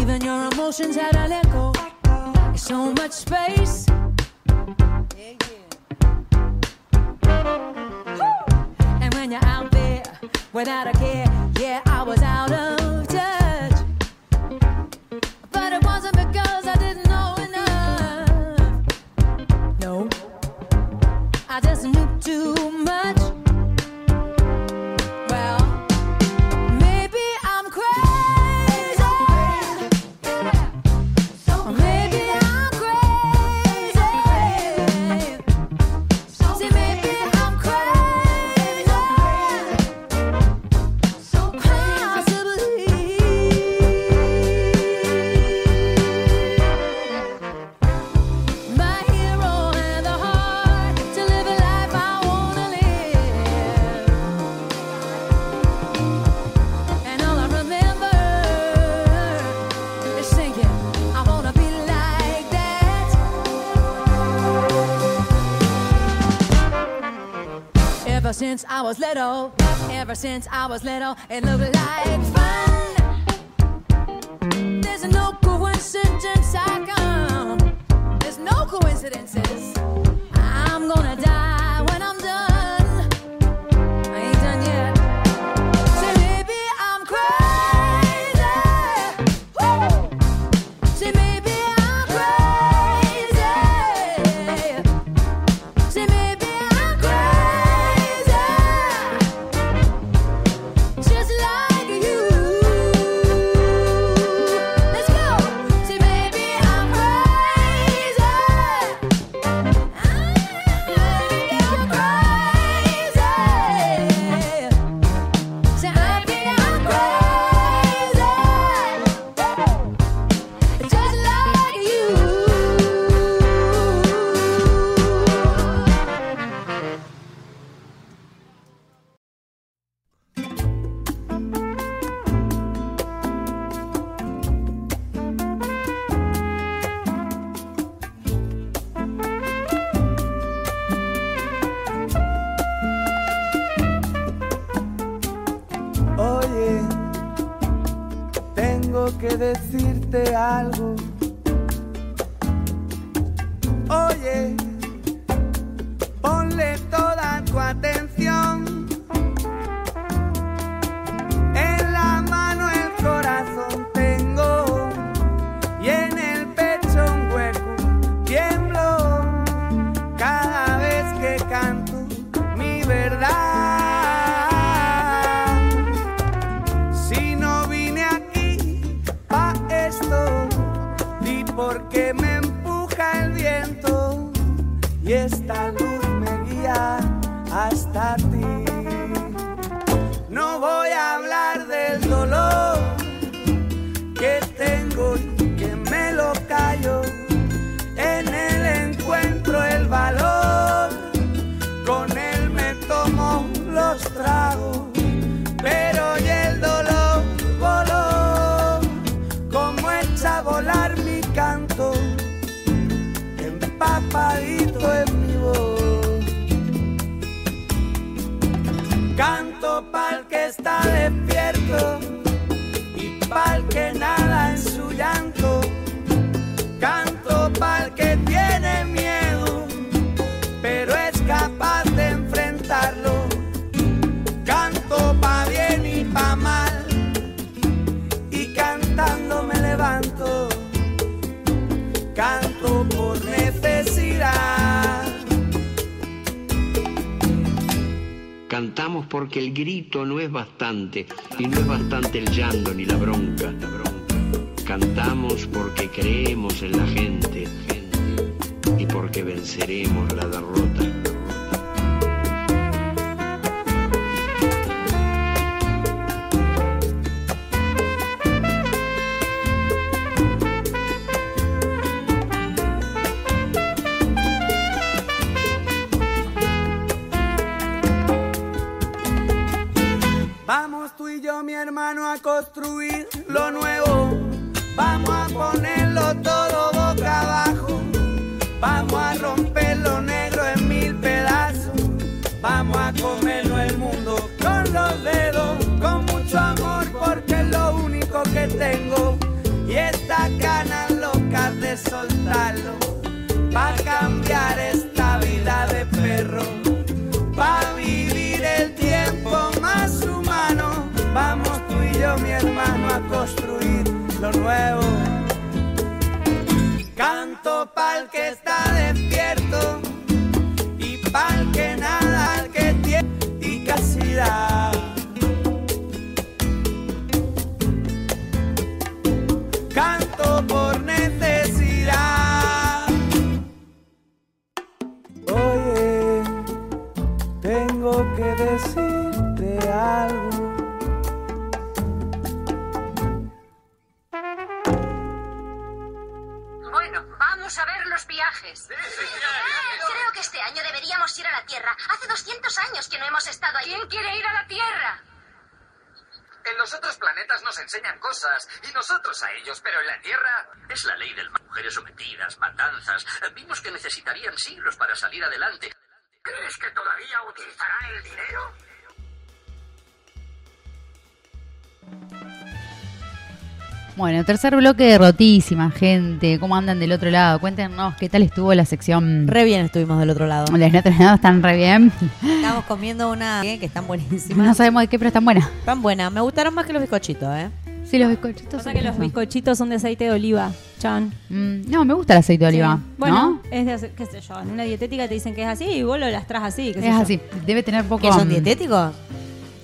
Even your emotions had an echo. So much space. And when you're out there without a care, yeah, I was out of touch. But it wasn't because I just knew too much. Since I was little, ever since I was little, it looked like fun. There's no coincidence I come. There's no coincidences. Porque me empuja el viento y esta luz me guía hasta ti. No voy a hablar del dolor empapadito en mi voz. Canto pa'l que está despierto Cantamos porque el grito no es bastante, y no es bastante el llanto ni la bronca. la bronca. Cantamos porque creemos en la gente, gente, y porque venceremos la derrota. Cosas y nosotros a ellos, pero en la Tierra es la ley del mal. Mujeres sometidas, matanzas. Vimos que necesitarían siglos para salir adelante. ¿Crees que todavía utilizarán el dinero? Bueno, tercer bloque de rotísima, gente. ¿Cómo andan del otro lado? Cuéntenos qué tal estuvo la sección. Re bien estuvimos del otro lado. Las notas están re bien. Estamos comiendo una que están buenísimas. No sabemos de qué, pero están buenas. Están buenas. Me gustaron más que los bizcochitos, ¿eh? Sí, los bizcochitos. Pasa son que los eso. bizcochitos son de aceite de oliva, Chan. Mm, no, me gusta el aceite de oliva. Sí. Bueno, ¿no? es de, ace- qué sé yo, en una dietética te dicen que es así y vos lo lastras así. qué sé Es yo. así. Debe tener poco. ¿Qué son mm, dietéticos?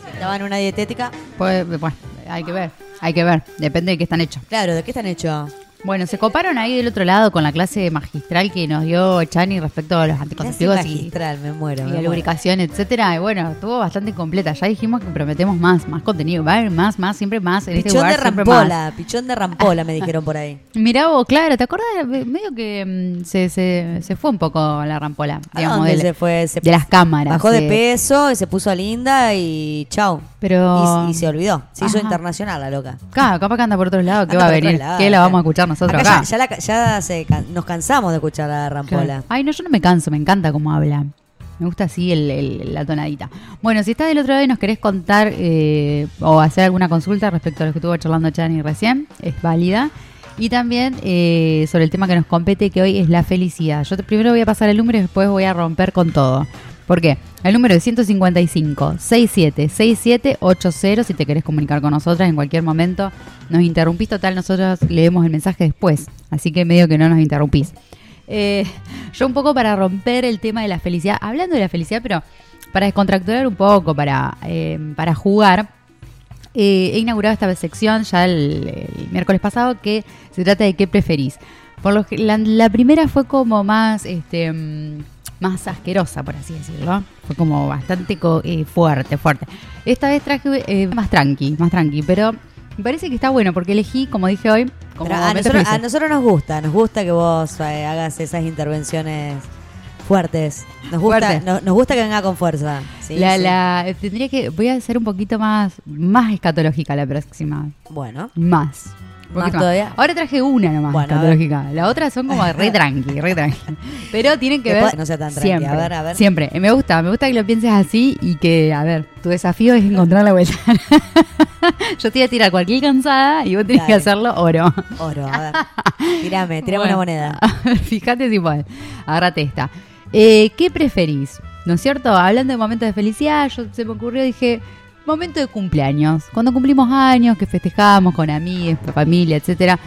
Si estaban en una dietética. pues, bueno, hay que ver. Hay que ver. Depende de qué están hechos. Claro, ¿de qué están hechos? Bueno, se coparon ahí del otro lado con la clase magistral que nos dio Chani respecto a los Clase anticonceptivos y, magistral, me muero. y me la muero. lubricación, etcétera. Y bueno, estuvo bastante completa. Ya dijimos que prometemos más, más contenido. Va a haber más, más, siempre más. En este Pichón lugar de rampola, pichón de rampola, me dijeron por ahí. Mirá vos, claro, ¿te acordás? Medio que mm, se, se, se fue un poco la rampola, ¿A digamos, dónde de, se fue? Se de las cámaras. Bajó de eh, peso, y se puso linda y chau. Pero. Y, y se olvidó. Se hizo internacional la loca. Claro, capaz que anda por otros lados. ¿Qué Anda va a venir? ¿Qué la vamos a escuchar nosotros Acá acá? ya, ya la- ya se can- nos cansamos de escuchar a la rampola. Claro. Ay, no, yo no me canso, me encanta cómo habla. Me gusta así el- el- la tonadita. Bueno, si estás del otro lado y nos querés contar eh, o hacer alguna consulta respecto a lo que estuvo charlando Chani recién, es válida. Y también eh, sobre el tema que nos compete, que hoy es la felicidad. Yo te- primero voy a pasar el número y después voy a romper con todo. ¿Por qué? El número es 155 67 67 80 si te querés comunicar con nosotras en cualquier momento. Nos interrumpís, total, nosotros leemos el mensaje después. Así que medio que no nos interrumpís. Eh, yo un poco para romper el tema de la felicidad, hablando de la felicidad, pero para descontracturar un poco, para, eh, para jugar, eh, he inaugurado esta sección ya el, miércoles pasado que se trata de qué preferís. Por lo que la, la primera fue como más, este, mm, más asquerosa, por así decirlo. Fue como bastante co- eh, fuerte, fuerte. Esta vez traje eh, más tranqui, más tranqui, pero me parece que está bueno porque elegí, como dije hoy, como a, nosotros, a felices. nosotros nos gusta, nos gusta que vos eh, hagas esas intervenciones fuertes. Nos gusta, Fuerte. no- nos gusta que venga con fuerza. Sí, la, sí. la- tendría que voy a ser un poquito más más escatológica la próxima Bueno, más Más poquito todavía. ahora traje una nomás Bueno, a escatológica la otra son como re tranqui re tranqui pero tienen que Que ver no sea tan tranqui. siempre A ver, a ver. siempre me gusta me gusta que lo pienses así y que a ver tu desafío es encontrar la vuelta yo te voy a tirar cualquier cansada y vos tenés que hacerlo oro oro, a ver. Tirame, tirame Bueno, una moneda. Fíjate si podés. Agárrate esta. Eh, ¿Qué preferís? ¿No es cierto? Hablando de momentos de felicidad, yo se me ocurrió, dije, momento de cumpleaños. Cuando cumplimos años, que festejamos con amigos, familia, etcétera.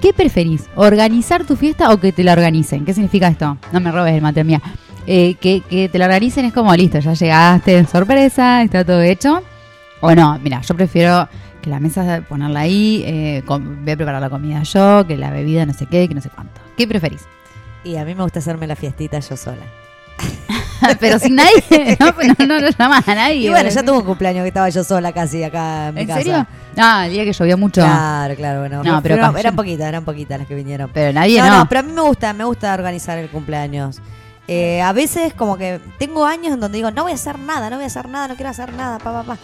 ¿Qué preferís? ¿Organizar tu fiesta o que te la organicen? ¿Qué significa esto? No me robes el mate mía. eh, que, que te lo organicen es como listo, ya llegaste, sorpresa, está todo hecho. O no, mira, yo prefiero que la mesa ponerla ahí, eh, voy a preparar la comida yo, que la bebida no sé qué, que no sé cuánto. ¿Qué preferís? Y a mí me gusta hacerme la fiestita yo sola. Pero sin nadie, no, no, no, no llamás a nadie. Y bueno, ya tuve un cumpleaños que estaba yo sola casi acá en mi ¿En casa. serio? Ah, el día que llovió mucho. Claro, claro, bueno. No, pero eran poquitas, eran poquitas las que vinieron. Pero nadie no, no. no, pero a mí me gusta, me gusta organizar el cumpleaños. Eh, a veces como que tengo años en donde digo, no voy a hacer nada, no voy a hacer nada, no quiero hacer nada, pa, pa, pa.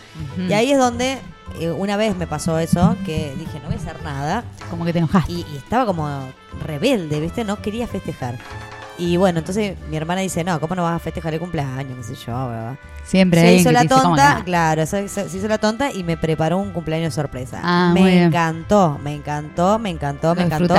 Y ahí es donde eh, una vez me pasó eso, que dije, no voy a hacer nada. Como que te enojaste. Y, y estaba como rebelde, ¿viste? No quería festejar. Y bueno, entonces mi hermana dice, no, ¿cómo no vas a festejar el cumpleaños? ¿Qué sé yo? bla. Siempre se hizo la te dice, ¿cómo que tonta, claro, se, se- se hizo la tonta y me preparó un cumpleaños sorpresa. Ah, me encantó, me encantó, me encantó, me encantó.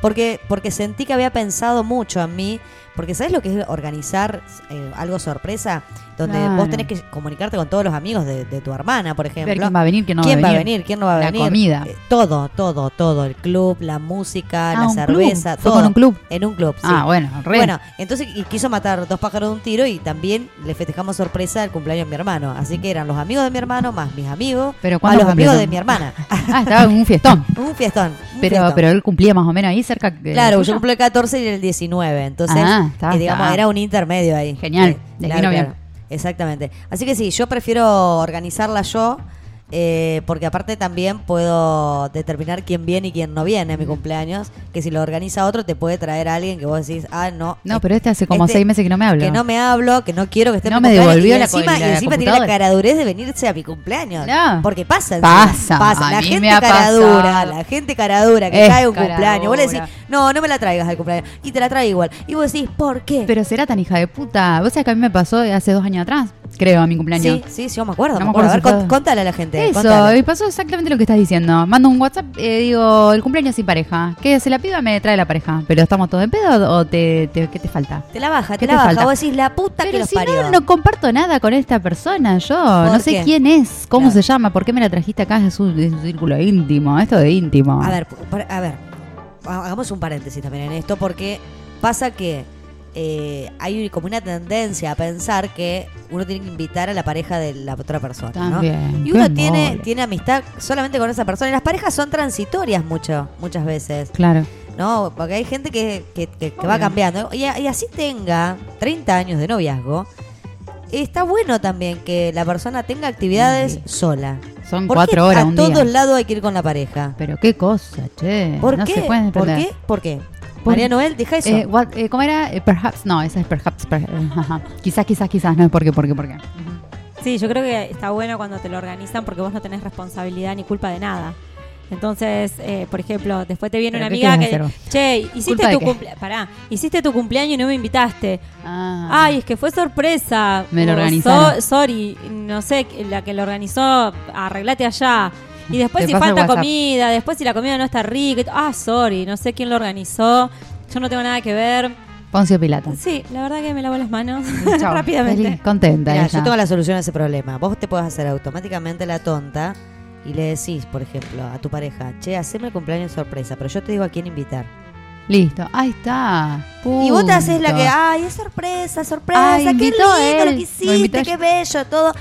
Porque, porque sentí que había pensado mucho en mí. Porque ¿sabes lo que es organizar eh, algo sorpresa? Donde Claro. vos tenés que comunicarte con todos los amigos de, de tu hermana, por ejemplo. Ver quién va a venir, quién no ¿Quién va a a venir. venir? ¿Quién no va a La venir? comida. Eh, todo, todo, todo. El club, la música, Ah, la cerveza, club. ¿Fue todo. con un club? En un club, sí. Ah, bueno, re. Bueno, entonces y quiso matar dos pájaros de un tiro y también le festejamos sorpresa el cumpleaños de mi hermano. Así que eran los amigos de mi hermano más mis amigos, Pero más ¿cuántos los amigos de mi hermana. Ah, estaba en un fiestón. un fiestón. un Pero, fiestón. pero él cumplía más o menos ahí cerca de Claro, yo cumplí el 14 y el 19, entonces, Ah, está, eh, digamos, está. era un intermedio ahí. Genial, Eh, les vino bien. Exactamente. Así que sí, yo prefiero organizarla yo, eh, porque aparte también puedo determinar quién viene y quién no viene a mi cumpleaños, que si lo organiza otro te puede traer a alguien que vos decís, ah, no. No, pero este hace como este- seis meses que no me habla. Que no me hablo, que no quiero que esté en No mi me cumpleaños, devolvió y la encima, y encima tiene la caradurez de venirse a mi cumpleaños. No. Porque pasa. Pasa, a La gente caradura, la gente caradura que Es cae un cumpleaños. Vos le decís, caradura. no, no me la traigas al cumpleaños. Y te la trae igual. Y vos decís, ¿por qué? Pero será tan hija de puta. Vos sabés que a mí me pasó hace dos años atrás, creo, a mi cumpleaños. Sí, sí, sí, yo me acuerdo. No me me acuerdo. A ver, contale a la gente. Eso, contale. y pasó exactamente lo que estás diciendo. Mando un WhatsApp, eh, digo, el cumpleaños sin pareja. ¿Qué se la pido? Me trae la pareja. ¿Pero estamos todos en pedo o te, te- qué te falta? Te la baja, ¿Qué te la te baja. falta? Vos decís, la puta que Pero los si parió. no, no comparto nada con esta persona, yo. No ¿Por sé qué? quién es, cómo Claro. se llama, por qué me la trajiste acá de su, de su círculo íntimo. Esto de íntimo. A ver, a ver, hagamos un paréntesis también en esto porque pasa que eh, hay como una tendencia a pensar que uno tiene que invitar a la pareja de la otra persona, ¿no? También, Y qué uno tiene, mole. tiene amistad solamente con esa persona. Y las parejas son transitorias mucho, muchas veces, Claro. ¿no? Porque hay gente que, que- que- que va cambiando. Y, y así tenga 30 años de noviazgo, está bueno también que la persona tenga actividades Sí. sola. Son ¿Por cuatro qué horas a un todos día. lados hay que ir con la pareja? Pero qué cosa, che. ¿Por no qué? se ¿Por qué? ¿Por qué? María Noel, deja eso. Eh, what- eh, ¿Cómo era? Eh, perhaps. No, esa es perhaps. per- eh, ajá. Quizás, quizás, quizás. No es porque, porque, porque. Sí, yo creo que está bueno cuando te lo organizan porque vos no tenés responsabilidad ni culpa de nada. Entonces, eh, por ejemplo, después te viene ¿Pero una amiga que, che, hiciste ¿Culpa de tu qué? cumpleaños, pará, hiciste tu cumpleaños y no me invitaste. Ah. Ay, es que fue sorpresa. Me lo O, organizaron. so- sorry, no sé, la que lo organizó, arreglate allá. Y después si falta comida, después si la comida no está rica. Ah, sorry, no sé quién lo organizó. Yo no tengo nada que ver. Poncio Pilato. Sí, la verdad que me lavo las manos rápidamente. Feliz, contenta. Mirá, yo tengo la solución a ese problema. Vos te puedes hacer automáticamente la tonta y le decís, por ejemplo, a tu pareja, che, haceme el cumpleaños sorpresa, pero yo te digo a quién invitar. Listo. Ahí está. Y vos te haces la que, ay, es sorpresa, sorpresa, Ay, qué lindo él. lo que hiciste, qué bello, todo.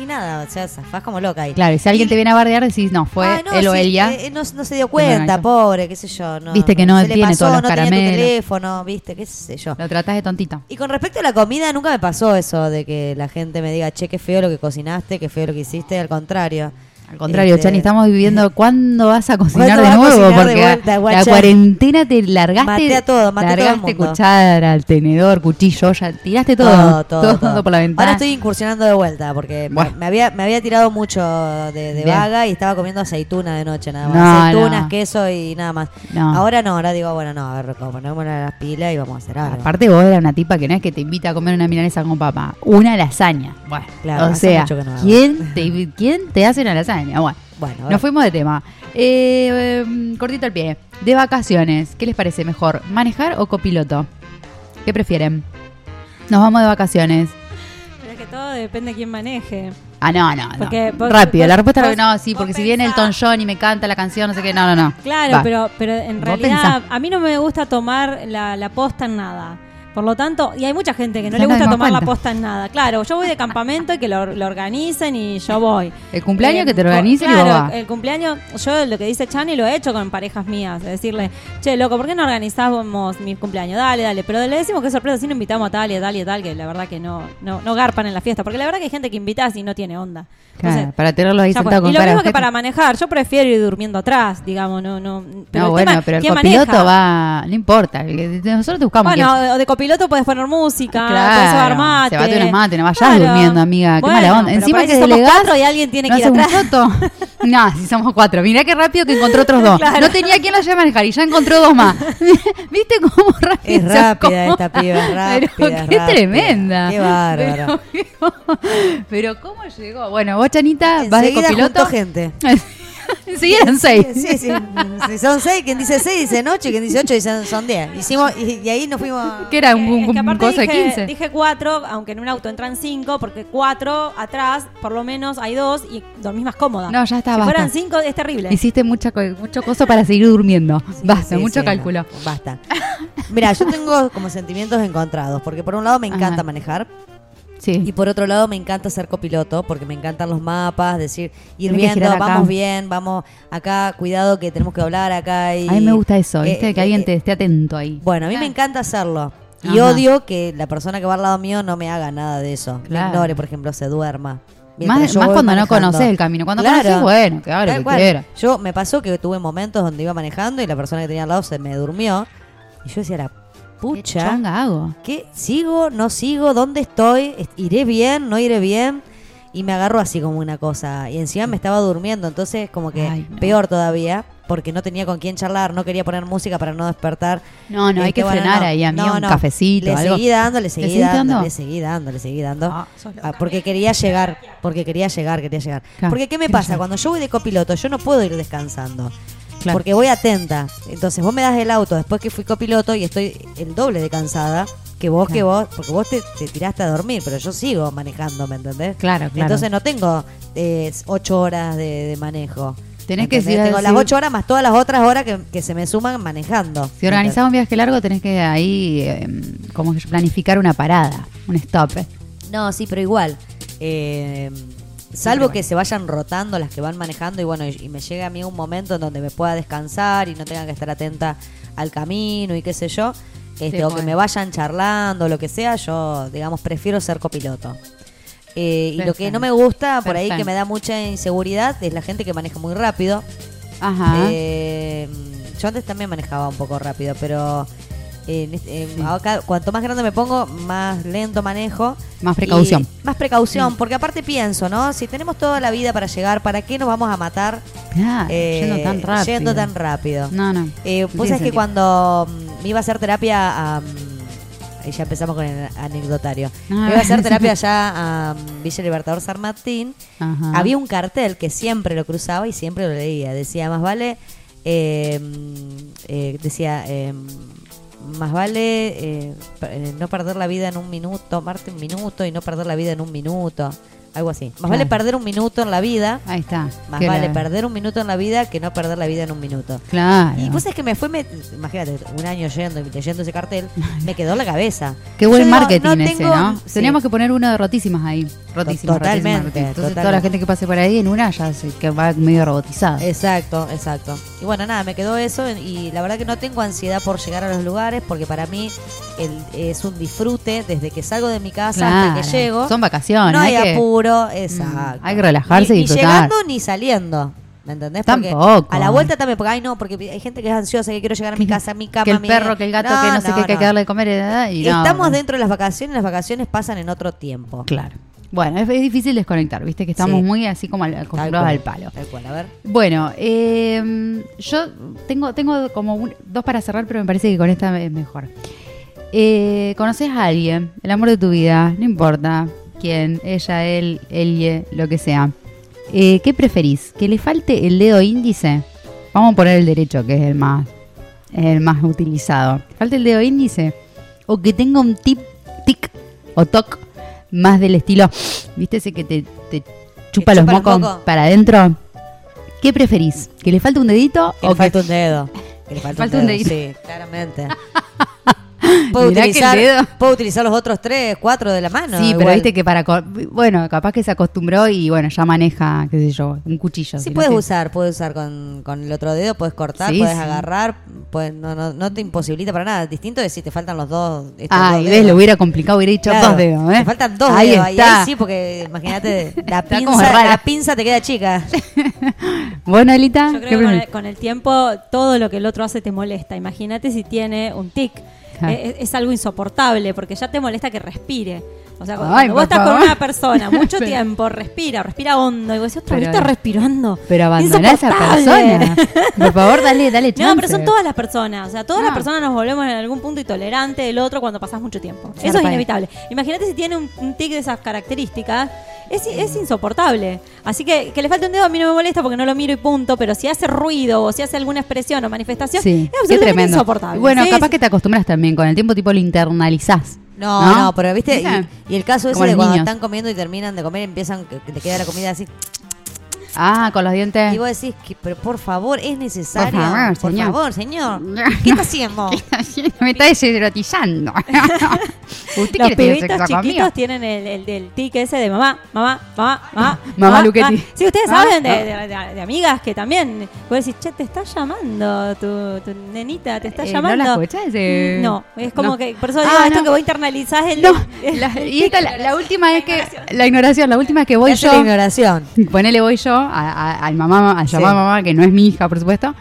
Y nada, o sea, zafás como loca ahí. Claro, y si alguien te viene a bardear, decís, no, fue Ay, no, él o sí, ella. eh, no, no se dio cuenta, pobre, qué sé yo. No, Viste que no tiene pasó, todos los no tenía tu caramelos. teléfono, viste, qué sé yo. Lo tratás de tontito. Y con respecto a la comida, nunca me pasó eso de que la gente me diga, che, qué feo lo que cocinaste, qué feo lo que hiciste. Al contrario. Al contrario, Este, Chani, estamos viviendo cuándo vas a cocinar ¿Cuándo de nuevo, cocinar de porque vuelta, la cuarentena te largaste, Maté a todo, maté todo largaste cuchara, el tenedor, cuchillo, ya tiraste todo, Todo, todo, todo. por la ventana. Ahora estoy incursionando de vuelta porque me- Bueno. me, había, me había tirado mucho de, vaga y estaba comiendo aceituna de noche nada más. No, Aceitunas, no. queso y nada más. No. Ahora no, ahora digo, bueno, no, a ver, ponemos las pilas y vamos a hacer algo. Aparte vos eras una tipa que no es que te invita a comer una milanesa con papa, una lasaña. Bueno, Claro, o sea, mucho que no hago. ¿quién te, ¿quién te hace una lasaña? Bueno, Bueno, nos fuimos de tema. Eh, eh, cortito al pie. De vacaciones, ¿qué les parece mejor? ¿Manejar o copiloto? ¿Qué prefieren? Nos vamos de vacaciones. Pero es que todo depende de quién maneje. Ah, no, no, no. Vos- Rápido, vos- la respuesta vos- es no, sí, porque si viene el Elton John y me canta la canción, no sé qué, no, no, no. Claro, Va. pero, pero en realidad pensá. a mí no me gusta tomar la, la posta en nada. Por lo tanto, y hay mucha gente que no Ya le gusta tomar la posta en nada. Claro, yo voy de campamento y que lo, lo organicen y yo voy. El cumpleaños Eh, que te lo organicen y claro, vos vas. el cumpleaños, yo lo que dice Chani lo he hecho con parejas mías. De decirle, che, loco, ¿por qué no organizamos mi cumpleaños? Dale, dale. Pero le decimos que sorpresa, si no invitamos a tal y a tal y a tal, que la verdad que no, no, no garpan en la fiesta. Porque la verdad que hay gente que invitás y no tiene onda. Claro, Entonces, para tenerlos ahí sentados con y lo mismo que para manejar, yo prefiero ir durmiendo atrás, digamos, no, no. Pero no, bueno, tema, pero el ¿quién copiloto maneja? va, no importa, nosotros te buscamos Bueno, o de copiloto puedes poner música, Claro, puedes llevar mate. se bate unos mates, no vayas Claro. durmiendo, amiga, qué Bueno, mala onda. Encima que si somos delegás, cuatro y alguien tiene ¿no que ir un atrás. foto? no, si somos cuatro, mirá qué rápido que encontró otros dos. Claro. No tenía quien los lleve a manejar y ya encontró dos más. ¿Viste cómo rápido Es rápida acomoda? esta piba, es rápida, Pero qué rápida. tremenda. Qué bárbara. Pero, pero ¿cómo llegó? Bueno, vos, Chanita, vas de copiloto. gente. Enseguida eran seis. Sí, sí. Si son seis, quien dice seis dice ocho, y quien dice ocho dice son diez. Hicimos, y, y ahí nos fuimos. Que era un, un, Es que un aparte coso de dije, 15. dije cuatro, aunque en un auto entran cinco, porque cuatro atrás, por lo menos hay dos y dormís más cómoda. No, ya está, Si basta. fueran cinco, es terrible. Hiciste mucha, mucho coso para seguir durmiendo. Basta, Sí, mucho sí, cálculo. no, basta. Mira, yo tengo como sentimientos encontrados, porque por un lado me encanta Ajá. manejar Sí. y por otro lado me encanta ser copiloto, porque me encantan los mapas, decir, ir Tenés que viendo, vamos bien, vamos acá, cuidado que tenemos que hablar acá. Y, a mí me gusta eso, eh, ¿viste? que eh, alguien eh, te esté atento ahí. Bueno, a mí me encanta hacerlo. Y Ajá. odio que la persona que va al lado mío no me haga nada de eso. Claro. Me ignore, por ejemplo, se duerma. Más, cuando no conoces el camino. Cuando Claro. conoces, bueno, que que quiera. Yo me pasó que tuve momentos donde iba manejando y la persona que tenía al lado se me durmió. Y yo decía, la ¿Qué pucha, chonga hago? ¿qué? ¿Sigo? ¿No sigo? ¿Dónde estoy? Est- ¿Iré bien? ¿No iré bien? Y me agarró así como una cosa. Y encima me estaba durmiendo, entonces como que Ay, no. peor todavía, porque no tenía con quién charlar, no quería poner música para no despertar. No, no, hay Este, que bueno, frenar no. ahí, amigo, No, un no. cafecito, Le algo. seguí dando, le seguí dando, le seguí dando, le seguí dando. Ah. Ah, porque quería llegar, porque quería llegar, quería llegar. Claro, porque ¿qué me pasa? llegar. Cuando yo voy de copiloto, yo no puedo ir descansando. Claro. Porque voy atenta. Entonces vos me das el auto después que fui copiloto y estoy el doble de cansada que vos, que vos, porque vos te, te tiraste a dormir, pero yo sigo manejando, ¿me entendés? Claro, claro. Entonces no tengo eh, ocho horas de, de manejo. Tenés ¿me que si- Tengo si- las ocho horas más todas las otras horas que, que se me suman manejando. Si organizás un viaje largo, tenés que ahí, eh, como que planificar una parada, un stop. No, sí, pero igual. eh, salvo que se vayan rotando las que van manejando y bueno, y, y me llegue a mí un momento en donde me pueda descansar y no tenga que estar atenta al camino y qué sé yo. Este, Sí, o que me vayan charlando, lo que sea, yo, digamos, prefiero ser copiloto. Eh, y lo que no me gusta, por ahí que me da mucha inseguridad, es la gente que maneja muy rápido. Ajá. Eh, yo antes también manejaba un poco rápido, pero acá, cuanto más grande me pongo, más lento manejo. Más precaución. Y más precaución, porque aparte pienso, ¿no? Si tenemos toda la vida para llegar, ¿para qué nos vamos a matar Claro, eh, yendo tan rápido. yendo tan rápido? No, no. Eh, vos tiene sabés que cuando mm, me iba a hacer terapia a... mm, Ahí ya empezamos con el anecdotario. Ah, me iba a hacer terapia allá a mm, Villa Libertador San Martín. Ajá. Había un cartel que siempre lo cruzaba y siempre lo leía. Decía, más vale... eh, mm, eh, decía... eh, más vale eh, eh, no perder la vida en un minuto, tomarte un minuto y no perder la vida en un minuto. Algo así. Más Claro. vale perder un minuto en la vida. Ahí está. Más vale la- perder un minuto en la vida que no perder la vida en un minuto. Claro. Y vos es que me fue, me- imagínate, un año yendo y leyendo ese cartel, me quedó en la cabeza. Qué buen Yo marketing no ese, tengo- ¿no? sí. Teníamos que poner uno de rotísimas ahí. Rotísimas. Totalmente, rotísimas, rotísimas. Entonces toda la gente que pase por ahí en una ya se que va medio robotizada. Exacto, exacto. Y bueno, nada, me quedó eso y la verdad que no tengo ansiedad por llegar a los lugares porque para mí el- es un disfrute desde que salgo de mi casa hasta que llego. Son vacaciones. no hay, hay que- apuro, exacto. Mm, hay que relajarse y ni, ni disfrutar. llegando ni saliendo. ¿Me entendés? Porque Tampoco. A la vuelta también, porque ay no, porque hay gente que es ansiosa, que quiero llegar a mi casa, a mi cama, que el mi- perro, que el gato, que no sé qué, que hay que darle de comer. eh, Y no, Estamos no. dentro de las vacaciones, las vacaciones pasan en otro tiempo. Claro. Bueno, es, es difícil desconectar, viste que estamos Sí. muy así como acostumbrados al palo. Tal cual, a ver. Bueno, eh, yo tengo, tengo como un- dos para cerrar, pero me parece que con esta es mejor. Eh, Conoces a alguien, el amor de tu vida, no importa quién, ella, él, ella, lo que sea. Eh, ¿Qué preferís? ¿Que le falte el dedo índice? Vamos a poner el derecho, que es el más, el más utilizado. ¿Falte el dedo índice? ¿O que tenga un tip, tic o toc más del estilo, viste ese que te, te chupa los chupa los mocos para adentro? ¿Qué preferís? ¿Que le falte un dedito Que o le que falta un dedo. Que le falta, Falta un un dedo. dedito. Sí, claramente. puedo utilizar, puedo utilizar los otros tres, cuatro de la mano. sí, pero viste que para. Bueno, capaz que se acostumbró y bueno, ya maneja, qué sé yo, un cuchillo. Sí, si no puedes te- usar, puedes usar con, con el otro dedo, puedes cortar, Sí, puedes sí. agarrar, puedes- no, no, no te imposibilita para nada. Distinto es si te faltan los dos. estos Ah, dos y ves, lo hubiera complicado, hubiera dicho Claro, dos dedos, ¿eh? Te faltan dos ahí dedos. Está. ahí sí, porque imagínate, la pinza, la pinza te queda chica. Bueno, Elita, Yo ¿qué creo que con el, con el tiempo todo lo que el otro hace te molesta. Imagínate si tiene un tic. Eh, es algo insoportable porque ya te molesta que respire. O sea, cuando Ay, vos estás favor. con una persona mucho Pero- tiempo, respira, respira hondo. Y vos decís, otra vez está respirando. Pero abandona a esa persona. Por favor, dale, dale chance. No, pero son todas las personas. O sea, todas las personas nos volvemos en algún punto intolerante del otro cuando pasás mucho tiempo. Eso es inevitable. Imagínate si tiene un, un tic de esas características. Es, es insoportable. Así que que le falte un dedo a mí no me molesta porque no lo miro y punto. Pero si hace ruido o si hace alguna expresión o manifestación, Sí, es absolutamente tremendo. insoportable. Bueno, Sí, capaz que te acostumbras también. Con el tiempo, tipo, lo internalizás. No, ¿No? no, pero viste, ¿Viste? y, y el caso ese de cuando niños. están comiendo y terminan de comer, empiezan, que que te queda la comida así. Ah, con los dientes. Y vos decís, que, pero por favor, es necesario. Por favor, Por señor. favor, señor. ¿Qué está haciendo? Me está deserotizando. ¿Usted Los quiere tener sexo chiquitos conmigo? tienen el, el tic ese de mamá, mamá, mamá, mamá. Mamá Luchetti. Sí, ustedes saben de, de- de- de amigas que también. Vos decís, che, te está llamando tu, tu nenita, te está Eh, ¿no llamando. la escuchás? Eh, No, es como no. que. Por eso digo Ah, esto que vos internalizás el. No, el- la- el y esta, la, la última es que. La ignoración, la última es que voy yo. la ignoración. Ponele voy yo a, a- al mamá, a llamar Sí. mamá, que no es mi hija, por supuesto.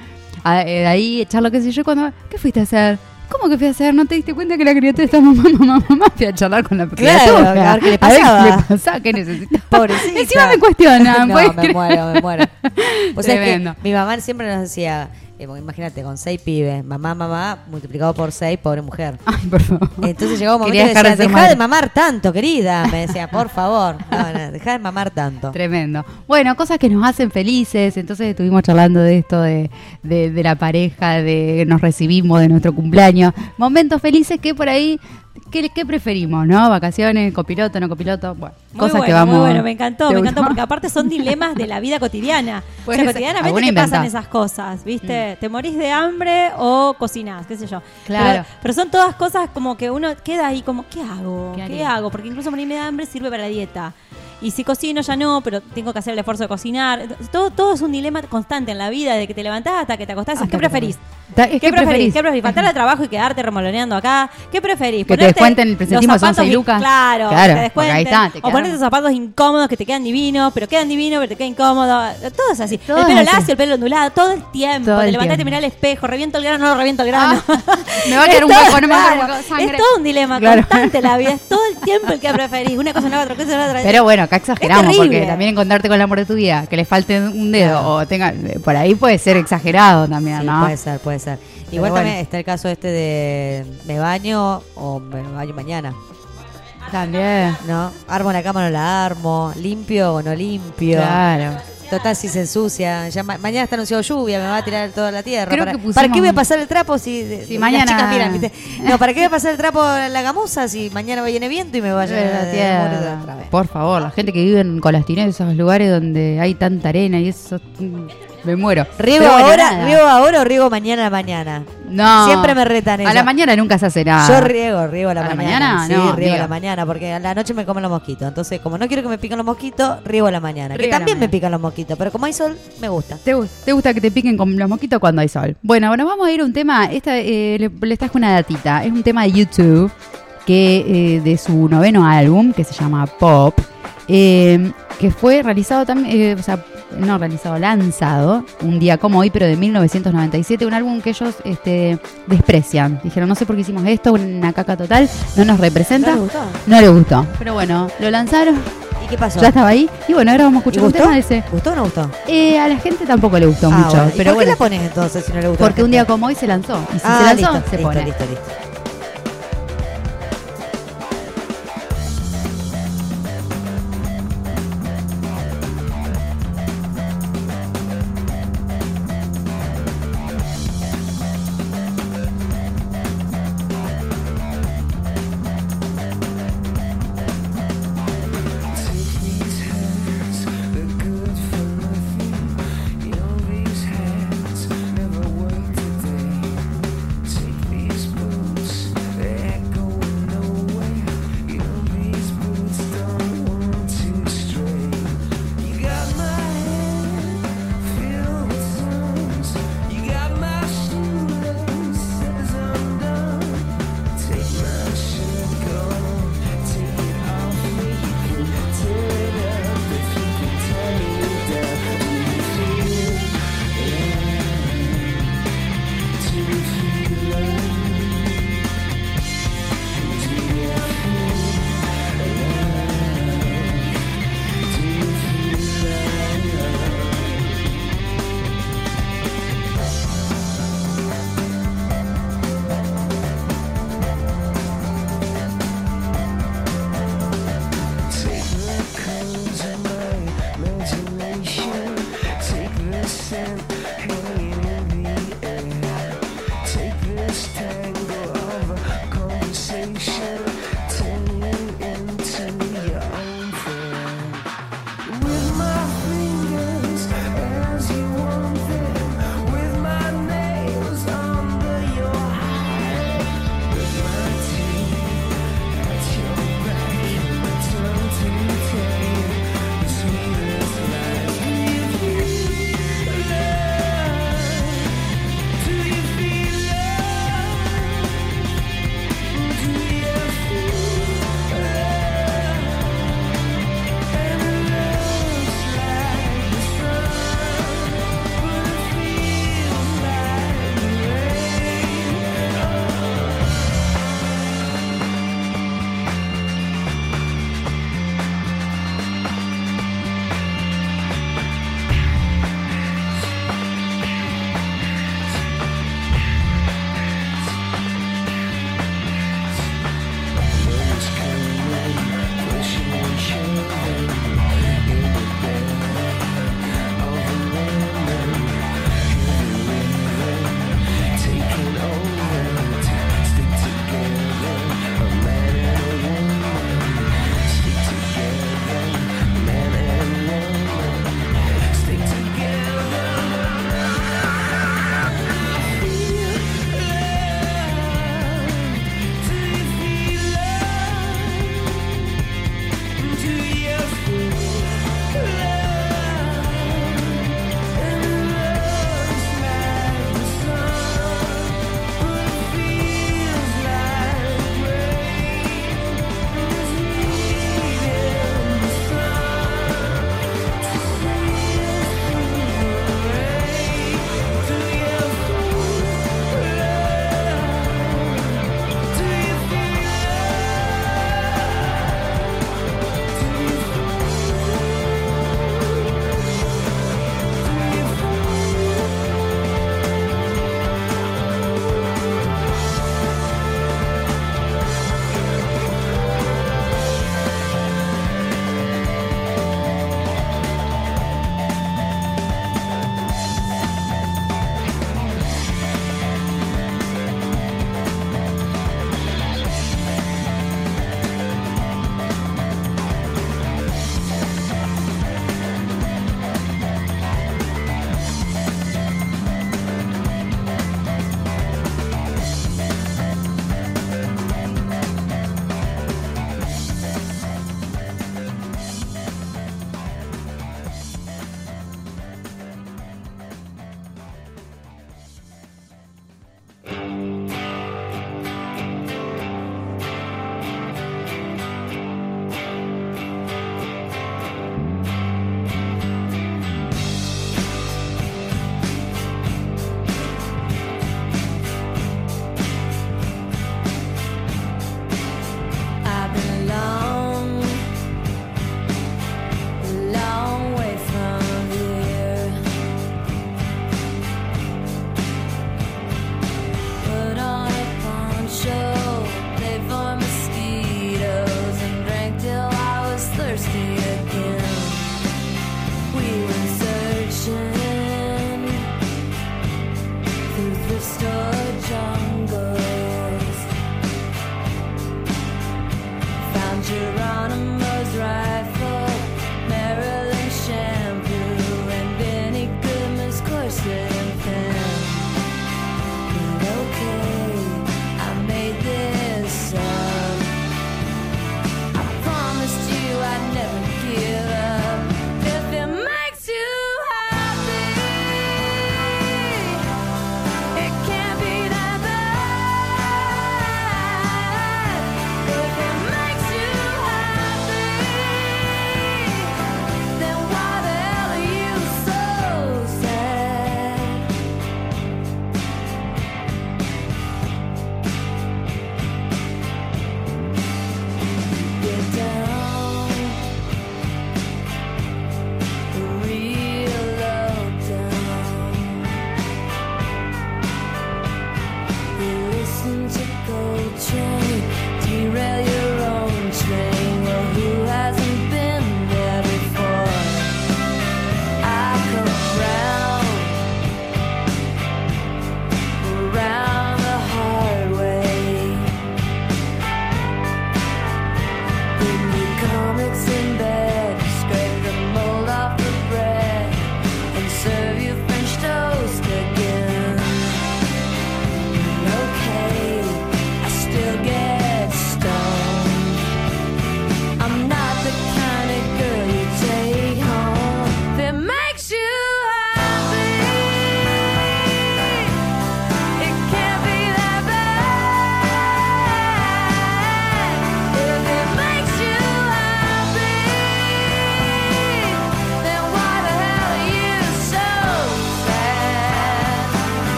A, eh, de ahí echar lo que sé yo cuando. ¿Qué fuiste a hacer? ¿Cómo que fui a hacer? ¿No te diste cuenta que la criatura está mamá, mamá, mamá? Fui a charlar con la Claro, criatura. a ver qué le A ver pasaba. qué le pasaba, qué necesitaba. Pobrecita. Encima me cuestionan. no, ¿puedes me muero, me muero. O sea, es que mi mamá siempre nos decía, eh, porque imagínate, con seis pibes, mamá, mamá, multiplicado por seis, pobre mujer. Ay, por favor. Entonces llegaba un momento Quería que dejar decía, de ser deja madre". de mamar tanto, querida. Me decía, por favor. No, no, deja de mamar tanto. Tremendo. Bueno, cosas que nos hacen felices. Entonces estuvimos charlando de esto, de, de, de la pareja, de nos recibimos, de nuestro cumpleaños. Momentos felices que por ahí, ¿qué, qué preferimos? ¿No? Vacaciones, copiloto, no copiloto. Bueno, Muy cosas bueno, que vamos. muy bueno, me encantó, ¿Te me encantó porque aparte son dilemas de la vida cotidiana. O Puede sea, cotidianamente te pasan esas cosas, ¿viste? Te morís de hambre o cocinás, qué sé yo. Claro. Pero, pero son todas cosas como que uno queda ahí como, ¿qué hago? ¿Qué ¿Qué, hago? Porque incluso morirme de hambre sirve para la dieta. Y si cocino ya no, pero tengo que hacer el esfuerzo de cocinar. Todo, todo es un dilema constante en la vida, de que te levantás hasta que te acostás. Hasta ¿Qué te preferís? Ta- es ¿Qué preferís? preferís. ¿Qué preferís? ¿Faltar al trabajo y quedarte remoloneando acá? ¿Qué preferís? Que te descuenten el los presentismo, son zapatos lucas. Claro, Claro, te porque ahí descuenten. está, te o ponerte esos zapatos incómodos que te quedan divinos, pero quedan divinos, pero te quedan incómodos. Todo es así. Todo el pelo así. lacio, el pelo ondulado, todo el tiempo. Todo te el levantás y te mirás al espejo, reviento el grano, no reviento el grano. me va a quedar un hueco, no me va a quedar sangre. Es todo un dilema Claro. constante la vida. Es todo el tiempo el que preferís. Una cosa no otra, cosa no otra. Pero bueno, acá exageramos, porque también encontrarte con el amor de tu vida, que le falte un dedo o tenga. Por ahí puede ser exagerado también, Sí, ¿no? puede ser, puede ser. Igual bueno. también está el caso este de me baño o me baño mañana. También. ¿No? Armo la cama o no la armo, limpio o no limpio. Claro. Total, si se ensucia. Ya ma- mañana está anunciado lluvia, me va a tirar toda la tierra. Creo ¿Para, que pusimos ¿para qué voy a pasar el trapo si, de- Si las mañana- chicas miran, ¿viste? No, ¿para qué voy a pasar el trapo a la gamuza si mañana viene viento y me va a De llenar la tierra. Por favor, la gente que vive en Colastines, esos lugares donde hay tanta arena y eso, mm, me muero. ¿Riego Pero ahora, nada. riego ahora o riego mañana a la mañana? No. Siempre me retan A eso. la mañana nunca se hace nada. Yo riego, riego a la ¿A mañana. mañana? Sí, No, riego a la mañana, porque a la noche me comen los mosquitos. Entonces, como no quiero que me piquen los mosquitos, riego a la mañana. Riego que a también me pican los mosquitos, pero como hay sol, me gusta. ¿Te, gu- te gusta que te piquen con los mosquitos cuando hay sol? Bueno, bueno, vamos a ir a un tema. Esta, eh, le, les trajo una datita. Es un tema de YouTube que eh, de su noveno álbum, que se llama Pop, eh, que fue realizado también, o sea, no realizado, lanzado un día como hoy, pero de 1997, un álbum que ellos este, desprecian. Dijeron, no sé por qué hicimos esto, una caca total, no nos representa. ¿No le gustó? No le gustó. Pero bueno, lo lanzaron, ¿Y qué pasó? ya estaba ahí. Y bueno, ahora vamos a ¿Y escuchar un gustó? tema de ese. ¿Gustó o no gustó? Eh, a la gente tampoco le gustó Ah, mucho. bueno. ¿Y Pero ¿Por bueno, qué la pones entonces si no le gustó? porque un día como hoy se lanzó. Y si Ah, se lanzó, listo, se listo, pone. listo, listo.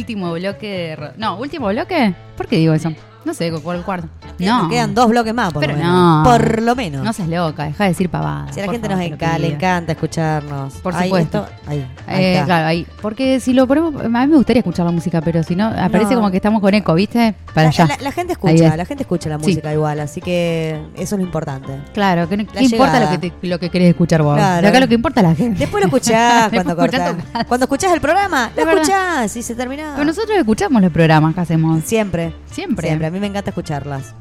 Último bloque de... No, último bloque. ¿Por qué digo eso? No sé, por el cuarto. No. Nos quedan dos bloques más, por Pero lo menos. no. Por lo menos. No seas loca, deja de decir pavadas. si a la por gente favor, nos te lo enca- le encanta escucharnos. Por Ahí, supuesto. esto- ahí, ahí Eh, está. claro, ahí. Porque si lo ponemos, a mí me gustaría escuchar la música, pero si no, aparece No. como que estamos con eco, ¿viste? Para La, allá. la- la gente Ahí escucha, es. la gente escucha la Sí. música igual, así que eso es lo importante. Claro, ¿qué, qué La importa lo llegada. que, te- lo que querés escuchar vos? Claro. De acá lo que importa es la gente. Después lo escuchás Después cuando escuchás cortás. Cuando escuchás el programa, lo Es verdad. escuchás y se termina. Pero nosotros escuchamos los programas que hacemos. Siempre. Siempre. Siempre. A mí me encanta escucharlas.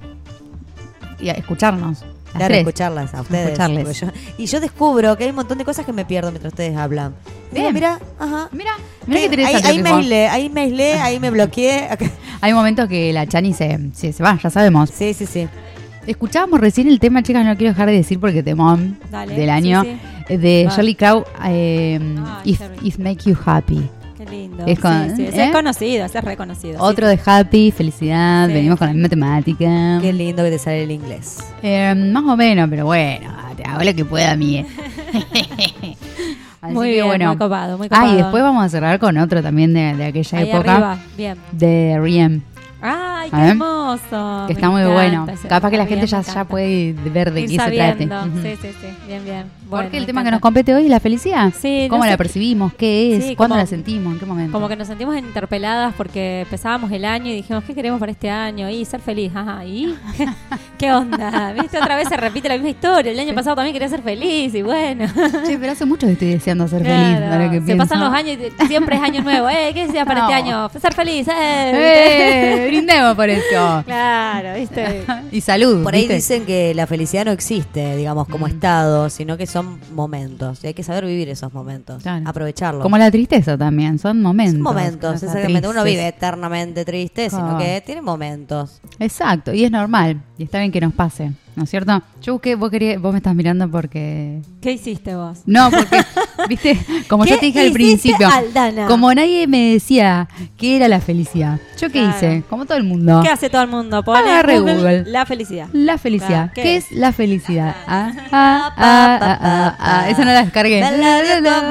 Y a escucharnos. Claro, tres. escucharlas a ustedes. Escucharles. yo- y yo descubro que hay un montón de cosas que me pierdo mientras ustedes hablan. Mira, mira, ajá. Mira, mira ahí, interesante. ahí que me aislé, ahí me aislé, ahí me bloqueé. Hay momentos que la Chani se, se, se va, ya sabemos. Sí, sí, sí. Escuchábamos recién el tema, chicas, no quiero dejar de decir porque temón Dale, del año, sí, de. Charlie Crow, eh, if, Charlie. if Make You Happy. Lindo. Es con- sí, sí, ¿eh? es conocido, es reconocido. sí. Otro de Happy, felicidad, Sí. venimos con la misma temática. Qué lindo que te sale el inglés. Eh, más o menos, pero bueno, te hago lo que pueda, mí. Así Muy que bien, bueno. muy copado, muy Ah, y copado. después vamos a cerrar con otro también de, de aquella Ahí época. arriba, bien. De Riem. Ay, qué hermoso. Que me está muy bueno. Capaz que la Bien, gente ya, ya puede ver de Ir qué se trate. Sí, sí, sí. Bien, bien. Porque Bueno, el me tema que nos compete hoy es la felicidad. Sí, no ¿Cómo sé- la percibimos? ¿Qué es? Sí, ¿Cuándo como- la sentimos? ¿En qué momento? Como que nos sentimos interpeladas porque empezábamos el año y dijimos, ¿qué queremos para este año? Y ser feliz, ajá, ¿y? ¿Qué onda? ¿Viste? Otra vez se repite la misma historia. El año pasado también quería ser feliz y bueno. Che, pero hace mucho que estoy deseando ser feliz. Claro, ahora que se pienso. pasan los años y siempre es año nuevo. Eh, ¿Qué deseas para este año? Ser feliz, eh. ¡Eh! Brindemos por eso. Claro, ¿viste? Y salud. Por ahí ¿viste? dicen que la felicidad no existe, digamos, como Mm. estado, sino que son momentos. Y hay que saber vivir esos momentos. Claro. Aprovecharlos. Como la tristeza también, son momentos. Son momentos, exactamente. Uno vive eternamente triste, sino que tiene momentos. Exacto, y es normal. Y está bien que nos pase, ¿no es cierto? Yo busqué, vos, querías, vos me estás mirando porque... ¿Qué hiciste vos? No, porque, viste, como yo ¿Qué te dije al principio, Aldana? como nadie me decía qué era la felicidad, ¿yo qué Claro. hice? Como todo el mundo. ¿Qué hace todo el mundo? Pone Google, Google. la felicidad. La felicidad. Claro, ¿qué ¿Qué, es? la felicidad? Ah, ah, ah, ah, ah, ah. Esa no la descargué. La, la, la, la,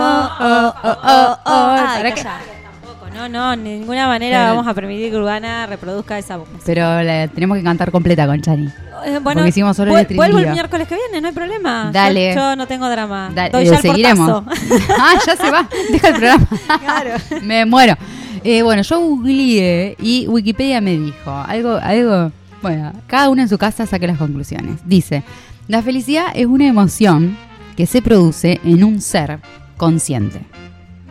no, no, de ninguna manera Pero- vamos a permitir que Urbana reproduzca esa voz. Pero la tenemos que cantar completa con Chani. Eh, bueno, Porque hicimos solo el vuelvo el miércoles que viene, no hay problema. Dale. Yo, yo no tengo drama. Doy eh, ya el seguiremos. portazo. ah, ya se va. Deja el programa. Claro. me muero. Eh, bueno, yo googleé y Wikipedia me dijo algo, algo. Bueno, cada uno en su casa saque las conclusiones. Dice: La felicidad es una emoción que se produce en un ser consciente.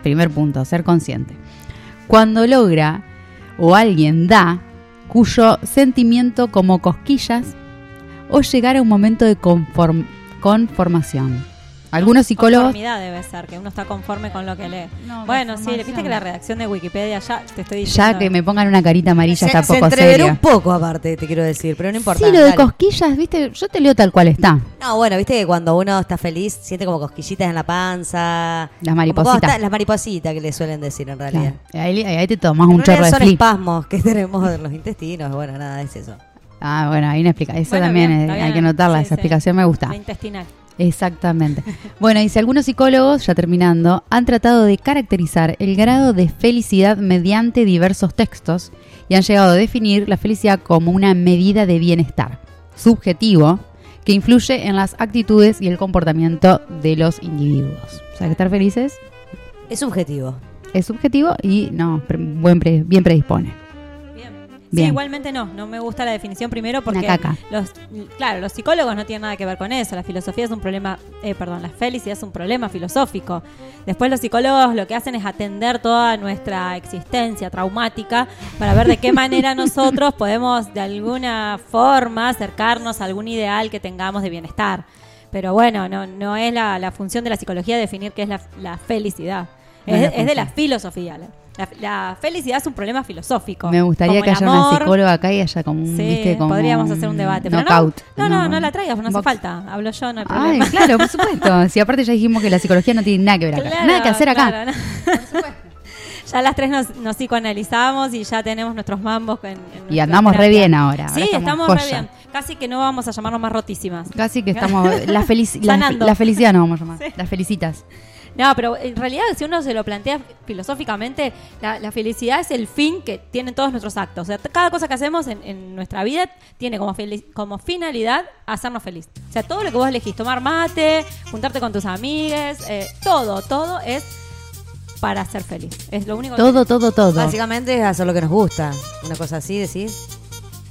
Primer punto, ser consciente. Cuando logra o alguien da cuyo sentimiento como cosquillas o llegar a un momento de conform- conformación. Algunos psicólogos Conformidad debe ser, que uno está conforme con lo que lee. No, bueno, sí, viste que la redacción de Wikipedia ya te estoy diciendo. Ya que me pongan una carita amarilla Se, está se poco seria. un poco aparte, te quiero decir, pero no importa. Sí, lo de dale. cosquillas, viste, yo te leo tal cual está. No, bueno, viste que cuando uno está feliz siente como cosquillitas en la panza. Las maripositas. está- las maripositas que le suelen decir en realidad. Claro. Ahí, ahí te tomas En un chorro de son flip. espasmos que tenemos en los intestinos. Bueno, nada, es eso. Ah, bueno, ahí una explicación. Eso Bueno, también bien, está hay bien. que notarla, Sí, esa sí. explicación me gusta. La intestinal. Exactamente. bueno, y si algunos psicólogos, ya terminando, han tratado de caracterizar el grado de felicidad mediante diversos textos y han llegado a definir la felicidad como una medida de bienestar subjetivo que influye en las actitudes y el comportamiento de los individuos. O sea, que estar felices Es subjetivo. es subjetivo y no, buen pre- bien predispone. Sí, igualmente no, no me gusta la definición primero porque Una caca. los claro, los psicólogos no tienen nada que ver con eso, la filosofía es un problema, eh, perdón, la felicidad es un problema filosófico. Después los psicólogos lo que hacen es atender toda nuestra existencia traumática para ver de qué manera nosotros podemos de alguna forma acercarnos a algún ideal que tengamos de bienestar. Pero bueno, no, no es la, la función de la psicología definir qué es la, la felicidad. No es Es, la es de la filosofía. La, la- felicidad es un problema filosófico. Me gustaría que haya una psicóloga acá y haya como un, Sí, viste, como podríamos hacer un debate. Pero no, no, no, no la traigas, no hace Box. falta. Hablo yo, no hay Ay, problema. claro, por supuesto. Si aparte ya dijimos que la psicología no tiene nada que ver acá. Claro, nada que hacer acá. claro, no. ya las tres nos, nos psicoanalizamos y ya tenemos nuestros mambos. En, en Y andamos re bien ahora. Sí, Ahora estamos re bien. Casi que no vamos a llamarnos más rotísimas. Casi que estamos. La, felici- la, felicidad no vamos a llamar. Sí. Las felicitas. No, pero en realidad si uno se lo plantea filosóficamente, la, la felicidad es el fin que tienen todos nuestros actos. O sea, cada cosa que hacemos en, en nuestra vida tiene como, finalidad hacernos feliz. O sea, todo lo que vos elegís, tomar mate, juntarte con tus amigues, eh, todo, todo es para ser feliz. Es lo único que Todo, todo, todo. Básicamente es hacer lo que nos gusta. Una cosa así, decís.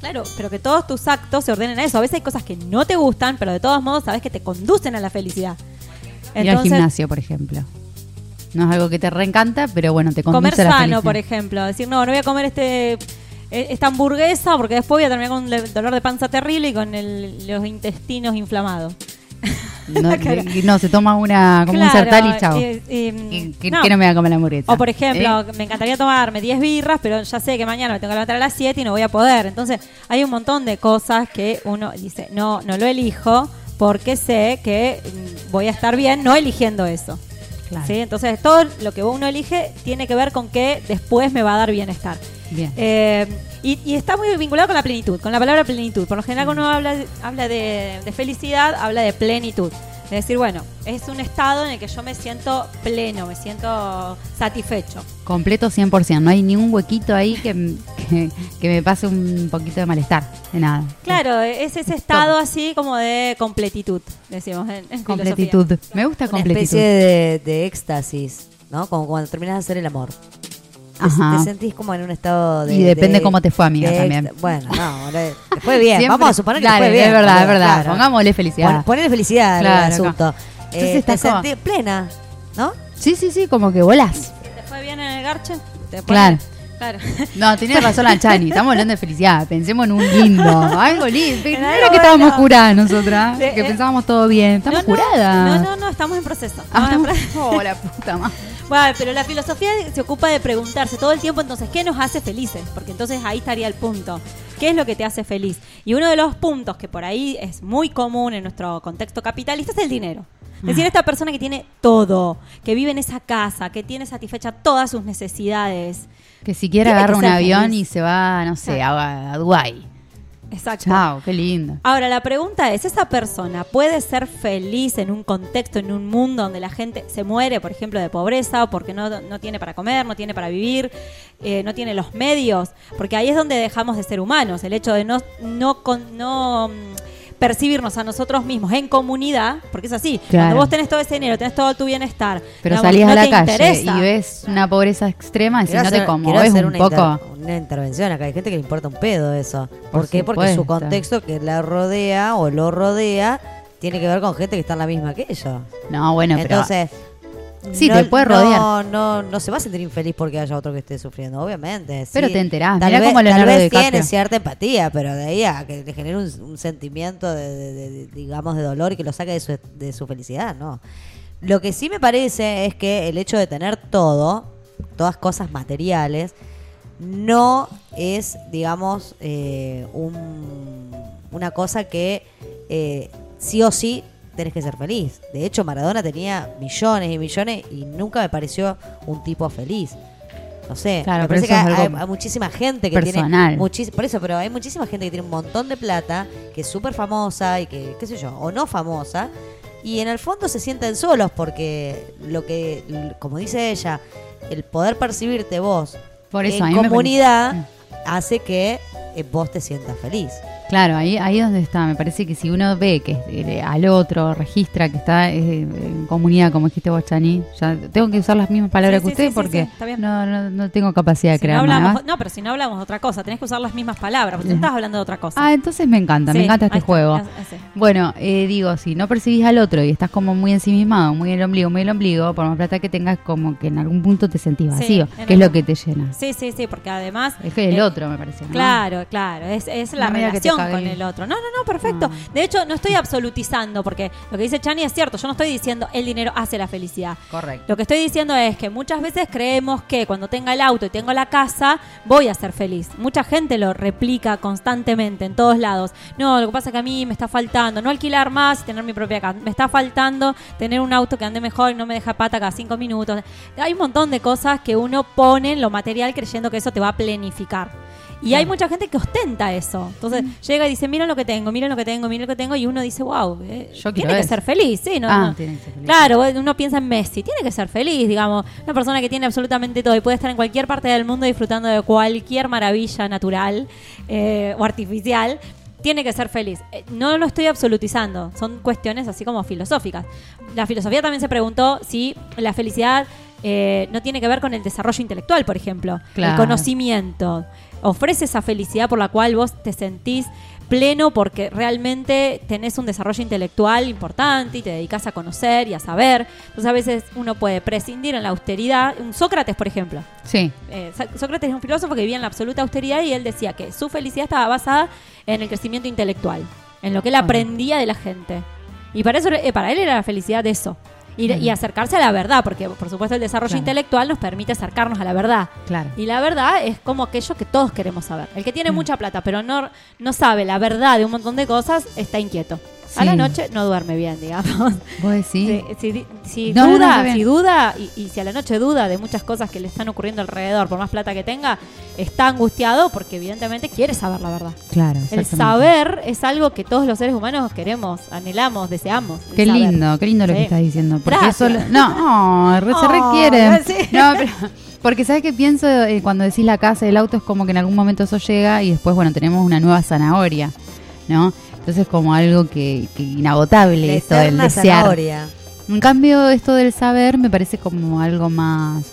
Claro, pero que todos tus actos se ordenen a eso. A veces hay cosas que no te gustan, pero de todos modos sabes que te conducen a la felicidad. Ir al gimnasio, por ejemplo. No es algo que te reencanta, pero bueno, te conduce comer a la sano, felicidad. por ejemplo. Decir, no, no voy a comer este eh, esta hamburguesa porque después voy a terminar con un dolor de panza terrible y con el- los intestinos inflamados. No, se toma una como un sertal y chao. eh, eh, que, que- no. que no me va a comer la hamburguesa. O por ejemplo, ¿Eh? me encantaría tomarme 10 birras, pero ya sé que mañana me tengo que levantar a las 7 y no voy a poder. Entonces, hay un montón de cosas que uno dice, no, no lo elijo porque sé que mm, voy a estar bien no eligiendo eso. Claro. ¿Sí? Entonces, todo lo que uno elige tiene que ver con que después me va a dar bienestar. Bien. Eh, y, y está muy vinculado con la plenitud, con la palabra plenitud. Por lo general, cuando uno habla, habla de, de felicidad, habla de plenitud. Es decir, bueno, es un estado en el que yo me siento pleno, me siento satisfecho. Completo 100%. No hay ni un huequito ahí que, que, que me pase un poquito de malestar. De nada. Claro, es ese estado así como de completitud, decimos en, en Completitud. filosofía. Me gusta Una completitud. especie de, de éxtasis, ¿no? Como cuando terminas de hacer el amor. Te, Ajá. te sentís como en un estado de. Y depende de- cómo te fue, amiga, de también. Bueno, no, te fue bien. Siempre- Vamos a suponer que Dale, fue bien. es verdad, es verdad. claro. Pongámosle felicidad. Pon- ponele felicidad Claro, al asunto. Entonces Eh, te estás como- sentís plena, ¿no? Sí, sí, sí, como que volás. ¿Te fue bien en el garche? ¿Te Claro. Claro. No, tenía razón la Chani. Estamos hablando de felicidad. Pensemos en un lindo. Algo lindo. No era que estábamos bueno. curadas nosotras. Que eh, pensábamos todo bien. Estamos no, no, curadas. No, no, no, estamos en proceso. Ah, Estamos en estamos- proceso. Oh, la puta madre. Bueno, pero la filosofía se ocupa de preguntarse todo el tiempo, entonces, ¿qué nos hace felices? Porque entonces ahí estaría el punto. ¿Qué es lo que te hace feliz? Y uno de los puntos que por ahí es muy común en nuestro contexto capitalista es el dinero. Es decir, esta persona que tiene todo, que vive en esa casa, que tiene satisfecha todas sus necesidades. Que siquiera que agarra un avión feliz. y se va, no sé, a, a Dubái. Exacto. Chao, qué lindo. Ahora, la pregunta es, ¿esa persona puede ser feliz en un contexto, en un mundo donde la gente se muere, por ejemplo, de pobreza, o porque no, no tiene para comer, no tiene para vivir, eh, no tiene los medios? Porque ahí es donde dejamos de ser humanos, el hecho de no, no, con- no mm, percibirnos a nosotros mismos en comunidad, porque es así, Claro. cuando vos tenés todo ese dinero, tenés todo tu bienestar, Pero digamos, salís no a la te calle interesa. y ves una pobreza extrema y si no te hacer- quiero conmoves un una poco. inter- una intervención acá. Hay gente que le importa un pedo eso. ¿Por, Por qué? Porque su contexto que la rodea o lo rodea tiene que ver con gente que está en la misma que ellos. No, bueno, pero. Sí, no- te puede rodear. No, no, no se va a sentir infeliz porque haya otro que esté sufriendo, obviamente. Pero te enterás, Tal mirá vez, cómo tal Leonardo vez DiCaprio. tiene cierta empatía, pero de ahí a que le genere un, un sentimiento de, de- de- de- digamos, de dolor y que lo saque de su, de su felicidad, ¿no? Lo que sí me parece es que el hecho de tener todo, todas cosas materiales, no es, digamos, eh, un- una cosa que eh, sí o sí tenés que ser feliz. De hecho, Maradona tenía millones y millones y nunca me pareció un tipo feliz. No sé, Claro, me parece que hay, muchísima gente que personal. tiene por eso, pero hay muchísima gente que tiene un montón de plata, que es súper famosa y que, qué sé yo, o no famosa, y en el fondo se sienten solos porque lo que, como dice ella, el poder percibirte vos Por eso, en comunidad hace que eh, vos te sientas feliz. Claro, ahí ahí donde está. Me parece que si uno ve que eh, al otro registra que está eh, en comunidad, como dijiste vos, Chani, ya tengo que usar las mismas palabras Sí, que sí, usted sí, porque no, no, no tengo capacidad de Si no, crear hablamos, nada. no, pero si no hablamos de otra cosa, tenés que usar las mismas palabras, porque tú estás hablando de otra cosa. Ah, entonces me encanta, me encanta este está, juego. Bueno, eh, digo, si no percibís al otro y estás como muy ensimismado, muy el ombligo, muy el ombligo, por más plata que tengas, como que en algún punto te sentís vacío, en que es lo que te llena. Sí, sí, sí, porque además... Es que el eh, otro, me parece. ¿no? Claro, claro, es, es la No relación con el otro. No, no, no, perfecto. De hecho, no estoy absolutizando, porque lo que dice Chani es cierto, yo no estoy diciendo el dinero hace la felicidad. Correcto. Lo que estoy diciendo es que muchas veces creemos que cuando tenga el auto y tengo la casa, voy a ser feliz. Mucha gente lo replica constantemente en todos lados. No, lo que pasa es que a mí me está faltando no alquilar más y tener mi propia casa. Me está faltando tener un auto que ande mejor y no me deja pata cada cinco minutos. Hay un montón de cosas que uno pone en lo material creyendo que eso te va a planificar. Y hay mucha gente que ostenta eso. Entonces llega y dice, miren lo que tengo, miren lo que tengo, miren lo que tengo. Y uno dice, wow, eh, Yo tiene que eso. ser feliz, sí, ¿no? Ah, no. tiene que ser feliz. Claro, uno piensa en Messi, tiene que ser feliz, digamos. Una persona que tiene absolutamente todo y puede estar en cualquier parte del mundo disfrutando de cualquier maravilla natural eh, o artificial. Tiene que ser feliz. Eh, No lo estoy absolutizando, son cuestiones así como filosóficas. La filosofía también se preguntó si la felicidad eh, no tiene que ver con el desarrollo intelectual, por ejemplo. El Claro. conocimiento. Ofrece esa felicidad por la cual vos te sentís pleno porque realmente tenés un desarrollo intelectual importante y te dedicas a conocer y a saber. Entonces a veces uno puede prescindir en la austeridad. Un Sócrates, por ejemplo. Sí. Eh, Sócrates es un filósofo que vivía en la absoluta austeridad y él decía que su felicidad estaba basada en el crecimiento intelectual, en lo que él aprendía de la gente. Y para eso, eh, para él era la felicidad de eso. Y, y acercarse a la verdad, porque por supuesto el desarrollo Claro. intelectual nos permite acercarnos a la verdad. Claro. Y la verdad es como aquello que todos queremos saber. El que tiene mucha plata pero no, no sabe la verdad de un montón de cosas está inquieto. A la noche no duerme bien, digamos. ¿Vos decís? Si, si- si No, no, no, duda, si y, y si a la noche duda de muchas cosas que le están ocurriendo alrededor, por más plata que tenga, está angustiado porque evidentemente quiere saber la verdad. Claro. El saber es algo que todos los seres humanos queremos, anhelamos, deseamos. el Qué saber. lindo, qué lindo lo Sí. que estás diciendo. Porque eso lo- no, oh, re- se requiere. sí. No, pero- porque sabes que pienso eh, cuando decís la casa del auto es como que en algún momento eso llega y después bueno tenemos una nueva zanahoria, ¿no? Entonces como algo que, que inagotable La esto del desear. zanahoria. En cambio esto del saber me parece como algo más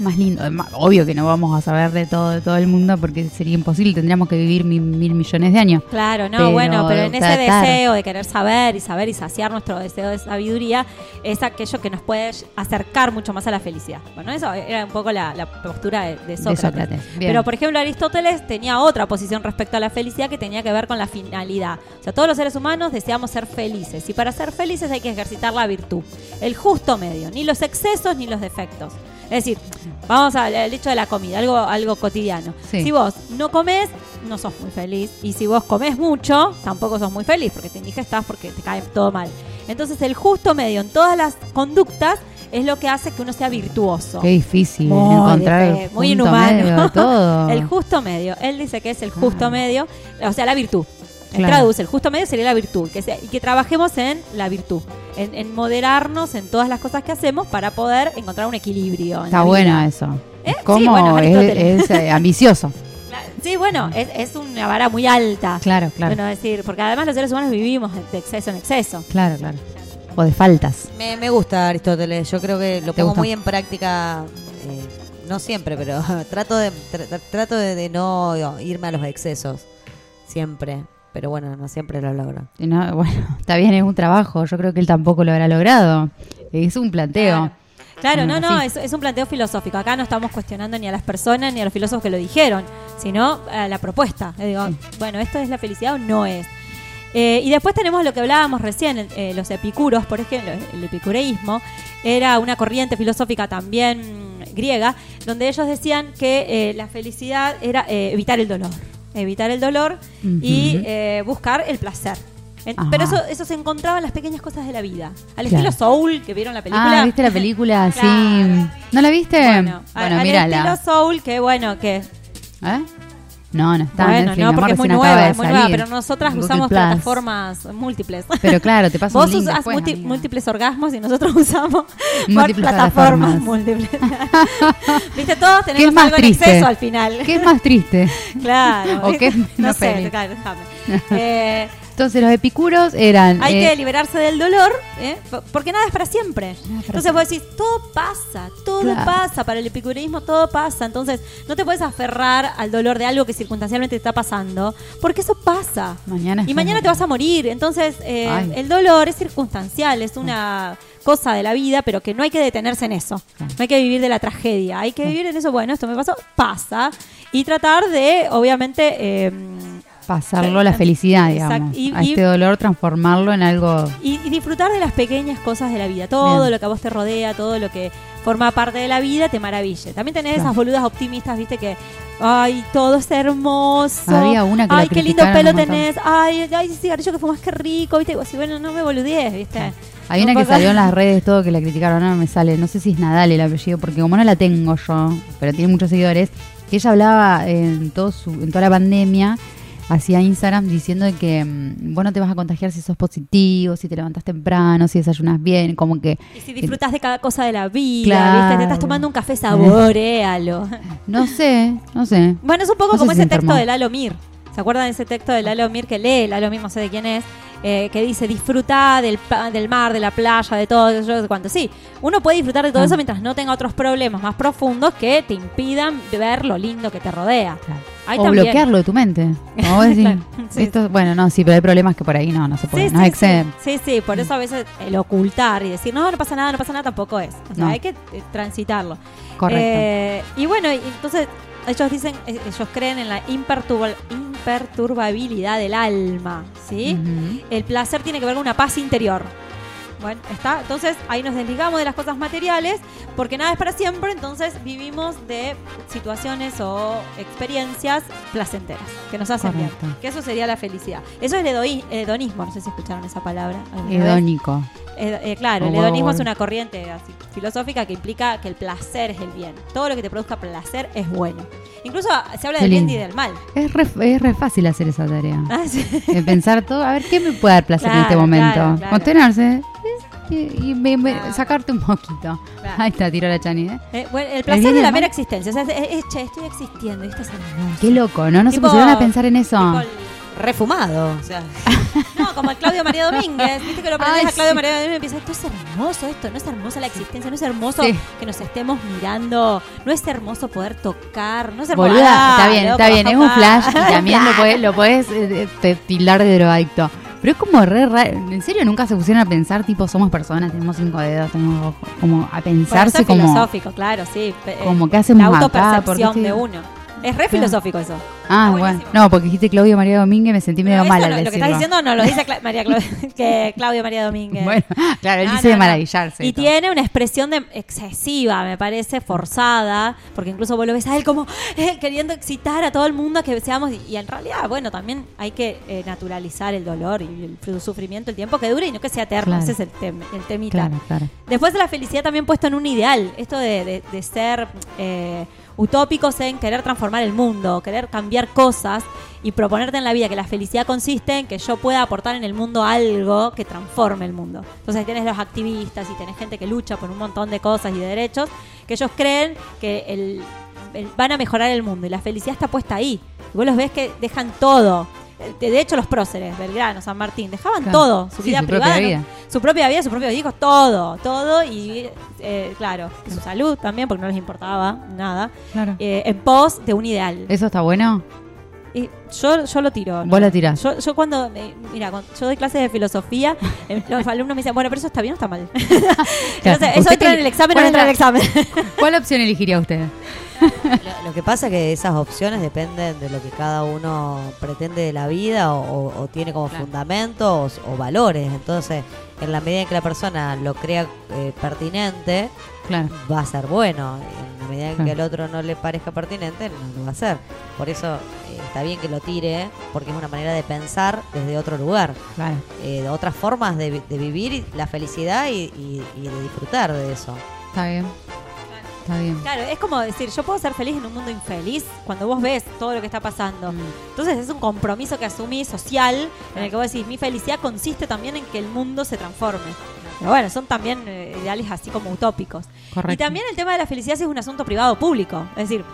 más lindo. Obvio que no vamos a saber de todo de todo el mundo porque sería imposible, tendríamos que vivir mil, mil millones de años. Claro, no, Pero bueno, pero en ese deseo de querer saber y saber y saciar nuestro deseo de sabiduría es aquello que nos puede acercar mucho más a la felicidad. Bueno, eso era un poco la, la postura de, de Sócrates. Pero, por ejemplo, Aristóteles tenía otra posición respecto a la felicidad que tenía que ver con la finalidad. O sea, todos los seres humanos deseamos ser felices y para ser felices hay que ejercitar la virtud, el justo medio, ni los excesos ni los defectos. Es decir, vamos al, hecho de la comida, algo, algo cotidiano. Sí. Si vos no comes, no sos muy feliz. Y si vos comes mucho, tampoco sos muy feliz porque te indigestas, porque te cae todo mal. Entonces, el justo medio en todas las conductas es lo que hace que uno sea virtuoso. Qué difícil Muy encontrar el muy inhumano. medio de todo. El justo medio. Él dice que es el justo Ah. medio, o sea, la virtud. Claro. traduce, el justo medio sería la virtud. Que sea- y que trabajemos en la virtud. En, en moderarnos en todas las cosas que hacemos para poder encontrar un equilibrio. en Está vida. bueno eso. ¿Eh? Es Sí, bueno, es, eh, ambicioso. Sí, bueno, es, es una vara muy alta. Claro, claro. Bueno, decir, porque además los seres humanos vivimos de exceso en exceso. Claro, claro. O de faltas. Me, me gusta Aristóteles, yo creo que lo ¿Te pongo gusta? muy en práctica, eh, no siempre, pero trato de tra- trato de, de no irme a los excesos, siempre, pero bueno, no siempre lo logro. Y no, bueno, está bien, es un trabajo. Yo creo que él tampoco lo habrá logrado. Es un planteo. Claro, no, no, es, es un planteo filosófico. Acá no estamos cuestionando ni a las personas ni a los filósofos que lo dijeron, sino a la propuesta. Le digo, bueno, ¿esto es la felicidad o no es? Eh, y después tenemos lo que hablábamos recién, eh, los epicuros, por ejemplo, el epicureísmo, era una corriente filosófica también griega, donde ellos decían que eh, la felicidad era eh, evitar el dolor, evitar el dolor y eh, buscar el placer. Ajá. pero eso, eso se encontraba en las pequeñas cosas de la vida. Al Claro. estilo Soul, que vieron la película. Ah, ¿viste la película? Sí. Claro. ¿No la viste? Bueno, Bueno, al mírala. estilo Soul, que bueno, que ¿Eh? No, no está. en bueno, Netflix, no, porque es muy nueva, es muy nueva, pero nosotras Google usamos Plus. plataformas múltiples. Pero claro, te paso Vos un link usás después, amiga. múltiples orgasmos y nosotros usamos Múltiples plataformas plataformas. múltiples. Viste, todos ¿Qué es tenemos más algo en exceso al final. ¿Qué es más triste? Claro. ¿O qué es no sé, claro, déjame. Eh, Entonces los epicuros eran... hay eh, que liberarse del dolor, ¿eh? Porque nada es para siempre. Nada es para Entonces vos decís, todo pasa, todo Claro. pasa, para el epicureísmo todo pasa. Entonces no te puedes aferrar al dolor de algo que circunstancialmente te está pasando, porque eso pasa. Mañana Y mañana te vas a morir. Entonces eh, el dolor es circunstancial, es una cosa de la vida, pero que no hay que detenerse en eso. No hay que vivir de la tragedia, hay que vivir en eso, bueno, esto me pasó, pasa. Y tratar de, obviamente... eh, pasarlo a la felicidad, digamos. Y- a y- este dolor transformarlo en algo... y, y disfrutar de las pequeñas cosas de la vida. Todo Bien. lo que a vos te rodea, todo lo que forma parte de la vida, te maraville. También tenés Claro. esas boludas optimistas, viste, que, ay, todo es hermoso. Había una que Ay, qué lindo pelo tenés. Ay, ay, ese cigarrillo que fumas, qué rico, viste. Decís, bueno, no me boludees, viste. Hay una que salió en las redes todo que la criticaron, no me sale, no sé si es Nadal el apellido, porque como no la tengo yo, pero tiene muchos seguidores, que ella hablaba en, todo su, en toda la pandemia, hacía Instagram diciendo de que mm, vos no te vas a contagiar si sos positivo, si te levantás temprano, si desayunas bien, como que... Y si disfrutas de cada cosa de la vida, Claro. ¿viste? Te estás tomando un café, saborealo. No sé, no sé. Bueno, es un poco No como ese se texto de Lalo Mir. ¿Se acuerdan de ese texto de Lalo Mir que lee Lalo Mir, no sé de quién es? Eh, que dice disfruta del, del mar, de la playa, de todo, yo no sé cuánto. Sí, uno puede disfrutar de todo Ah. eso mientras no tenga otros problemas más profundos que te impidan ver lo lindo que te rodea. Ahí o también. bloquearlo de tu mente. Como decís, Claro, sí. esto, bueno, no, sí, pero hay problemas que por ahí no, no se puede, Sí, no sí, exceden. sí, sí, por eso a veces el ocultar y decir, no, no pasa nada, no pasa nada, tampoco es. O sea, No. hay que eh, transitarlo. Correcto. Eh, y bueno, entonces ellos dicen, eh, ellos creen en la imperturba- imperturbabilidad del alma, ¿sí? El placer tiene que ver con una paz interior. Bueno, está. Entonces ahí nos desligamos de las cosas materiales porque nada es para siempre. Entonces vivimos de situaciones o experiencias placenteras que nos hacen Correcto. bien. Que eso sería la felicidad. Eso es el hedonismo. No sé si escucharon esa palabra. vez. Eh, eh, claro, Oh, el hedonismo wow. es una corriente así, filosófica que implica que el placer es el bien. Todo lo que te produzca placer es bueno. Incluso ah, se habla del bien y del mal. Es re, es re fácil hacer esa tarea. Ah, sí. De pensar todo, a ver, ¿qué me puede dar placer en este momento? claro, claro. Contenerse y, y me- me- Claro. sacarte un poquito. Claro. Ahí está, tiró la Chani, ¿eh? Eh, bueno, el placer de la mera existencia. O sea, es, es- che, estoy existiendo. ¿viste? Es. Qué loco, ¿no? No se Tipo- pusieron a pensar en eso. tipo Refumado. O sea, no, como el Claudio María Domínguez. Viste que lo aprendes Ay, a Claudio sí. María Domínguez y empieza, esto es hermoso, esto, no es hermosa la existencia, no es hermoso Sí. que nos estemos mirando, no es hermoso poder tocar, no es hermoso. Boluda, Ah, está bien, está bien, es un flash y también lo puedes, lo puedes eh, te- tildar de drogadicto. Pero es como re raro. ¿En serio nunca se pusieron a pensar, tipo, somos personas, tenemos cinco dedos, tenemos ojos? Como a pensarse es como. filosófico, claro, sí. Pe- eh, como, ¿qué hacemos La autopercepción ¿Por qué estoy- de uno. Es re filosófico eso. Ah, bueno. No, porque dijiste Claudio María Domínguez me sentí medio Pero mal eso al no- lo que estás diciendo no lo dice Cla- María Clau- que Claudio María Domínguez. Bueno, claro, él No, dice no, de maravillarse. Y todo. tiene una expresión de excesiva, me parece, forzada, porque incluso vos lo ves a él como eh, queriendo excitar a todo el mundo a que seamos, y, y en realidad, bueno, también hay que eh, naturalizar el dolor y el, el sufrimiento el tiempo que dure y no que sea eterno, Claro. ese es el, tem- el temita. Claro, claro. Después de la felicidad también puesto en un ideal, esto de, de- de ser eh, utópicos en querer transformar el mundo, querer cambiar cosas y proponerte en la vida que la felicidad consiste en que yo pueda aportar en el mundo algo que transforme el mundo. Entonces tenés los activistas y tenés gente que lucha por un montón de cosas y de derechos, que ellos creen que el- van a mejorar el mundo y la felicidad está puesta ahí. Y vos los ves que dejan todo. De hecho, los próceres, Belgrano, San Martín, dejaban Claro. todo, su Sí, vida su propia privada, su propia vida, sus propios hijos, todo, todo y eh, claro, su salud también, porque no les importaba nada, Claro. eh, en pos de un ideal. ¿Eso está bueno? Y yo, yo lo tiro. Vos lo tirás. Yo, yo cuando, eh, mira, cuando yo doy clases de filosofía, eh, los alumnos me dicen, bueno, pero eso está bien o está mal. Entonces, eso ¿Usted entra en el examen o no entra en el examen. ¿Cuál opción elegiría usted? Lo, lo que pasa es que esas opciones dependen de lo que cada uno pretende de la vida o, tiene como Claro. fundamento o, o valores. Entonces, en la medida en que la persona lo crea eh, pertinente, Claro. va a ser bueno. En la medida en que al otro no le parezca pertinente, no lo va a ser. Por eso eh, está bien que lo tire, porque es una manera de pensar desde otro lugar. Claro. eh, de otras formas de, de vivir la felicidad y, y- y de disfrutar de eso. Está bien. Está bien. Claro, es como decir, yo puedo ser feliz en un mundo infeliz cuando vos ves todo lo que está pasando. Mm. Entonces es un compromiso que asumís social en el que vos decís, mi felicidad consiste también en que el mundo se transforme. Pero bueno, son también eh, ideales así como utópicos. Correcto. Y también el tema de la felicidad es un asunto privado público. Es decir,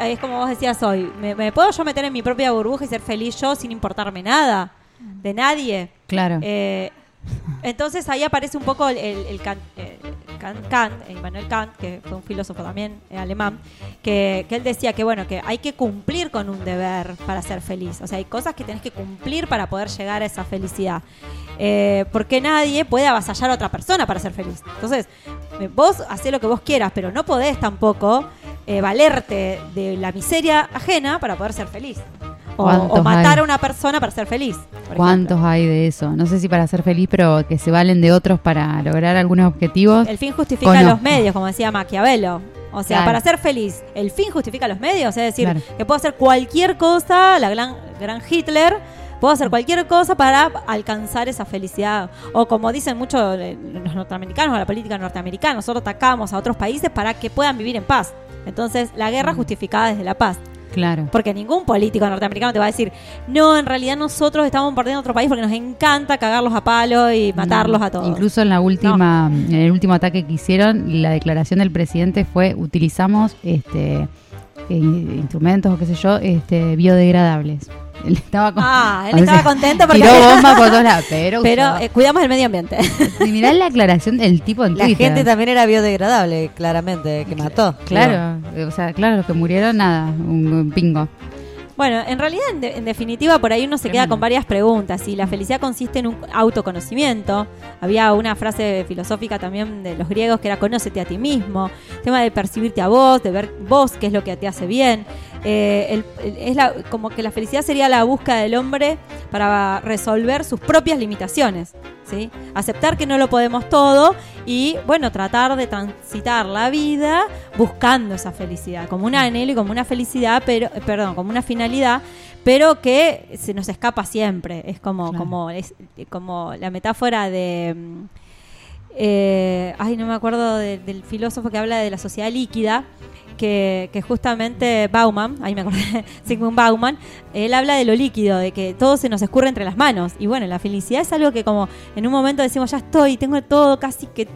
eh, es como vos decías hoy, ¿me, me puedo yo meter en mi propia burbuja y ser feliz yo sin importarme nada? De nadie. Claro. Eh, entonces ahí aparece un poco el, el- el Kant, Kant, Immanuel Kant, que fue un filósofo también eh, alemán, que, que él decía que bueno, que hay que cumplir con un deber para ser feliz. O sea, hay cosas que tenés que cumplir para poder llegar a esa felicidad. Eh, porque nadie puede avasallar a otra persona para ser feliz. Entonces, eh, vos hacés lo que vos quieras, pero no podés tampoco valerte de la miseria ajena para poder ser feliz. O, ¿Cuántos o matar hay? a una persona para ser feliz. ¿Cuántos ejemplo. hay de eso? No sé si para ser feliz, pero que se valen de otros para lograr algunos objetivos. El fin justifica los medios, como decía Maquiavelo. O sea, Claro. para ser feliz, el fin justifica los medios. Es decir, Claro. que puedo hacer cualquier cosa, la gran, gran Hitler, Puedo hacer cualquier cosa para alcanzar esa felicidad. O como dicen muchos eh, los norteamericanos, la política norteamericana, nosotros atacamos a otros países para que puedan vivir en paz. Entonces, la guerra justificada desde la paz. Claro. Porque ningún político norteamericano te va a decir, no, en realidad nosotros estamos perdiendo otro país porque nos encanta cagarlos a palo y matarlos a todos. Incluso en la última, en el último ataque que hicieron, la declaración del presidente fue utilizamos este eh, instrumentos o qué sé yo, este biodegradables. Él estaba con- Ah, él estaba sea, contento porque... tiró bombas por todos lados, pero, eh, cuidamos el medio ambiente. Y mirá la aclaración del tipo en La Twitter. gente también era biodegradable, claramente, que mató. Claro, o sea, claro, los que murieron, nada, un, un pingo. Bueno, en realidad, en, de- en definitiva, por ahí uno se queda con varias preguntas. Si la felicidad consiste en un autoconocimiento, había una frase filosófica también de los griegos que era conócete a ti mismo, tema de percibirte a vos, de ver vos qué es lo que te hace bien. Eh, el- el- es la, como que la felicidad sería la búsqueda del hombre para resolver sus propias limitaciones. ¿sí? Aceptar que no lo podemos todo y, bueno, tratar de transitar la vida buscando esa felicidad, como un anhelo y como una felicidad, pero, eh, perdón, como una finalidad, pero que se nos escapa siempre. Es como, Claro. como, es, como la metáfora de. mm, eh, ay, no me acuerdo de- del filósofo que habla de la sociedad líquida, que, que justamente Bauman, ahí me acordé, Sigmund Bauman, él habla de lo líquido, de que todo se nos escurre entre las manos. Y bueno, la felicidad es algo que como en un momento decimos, ya estoy, tengo todo casi que...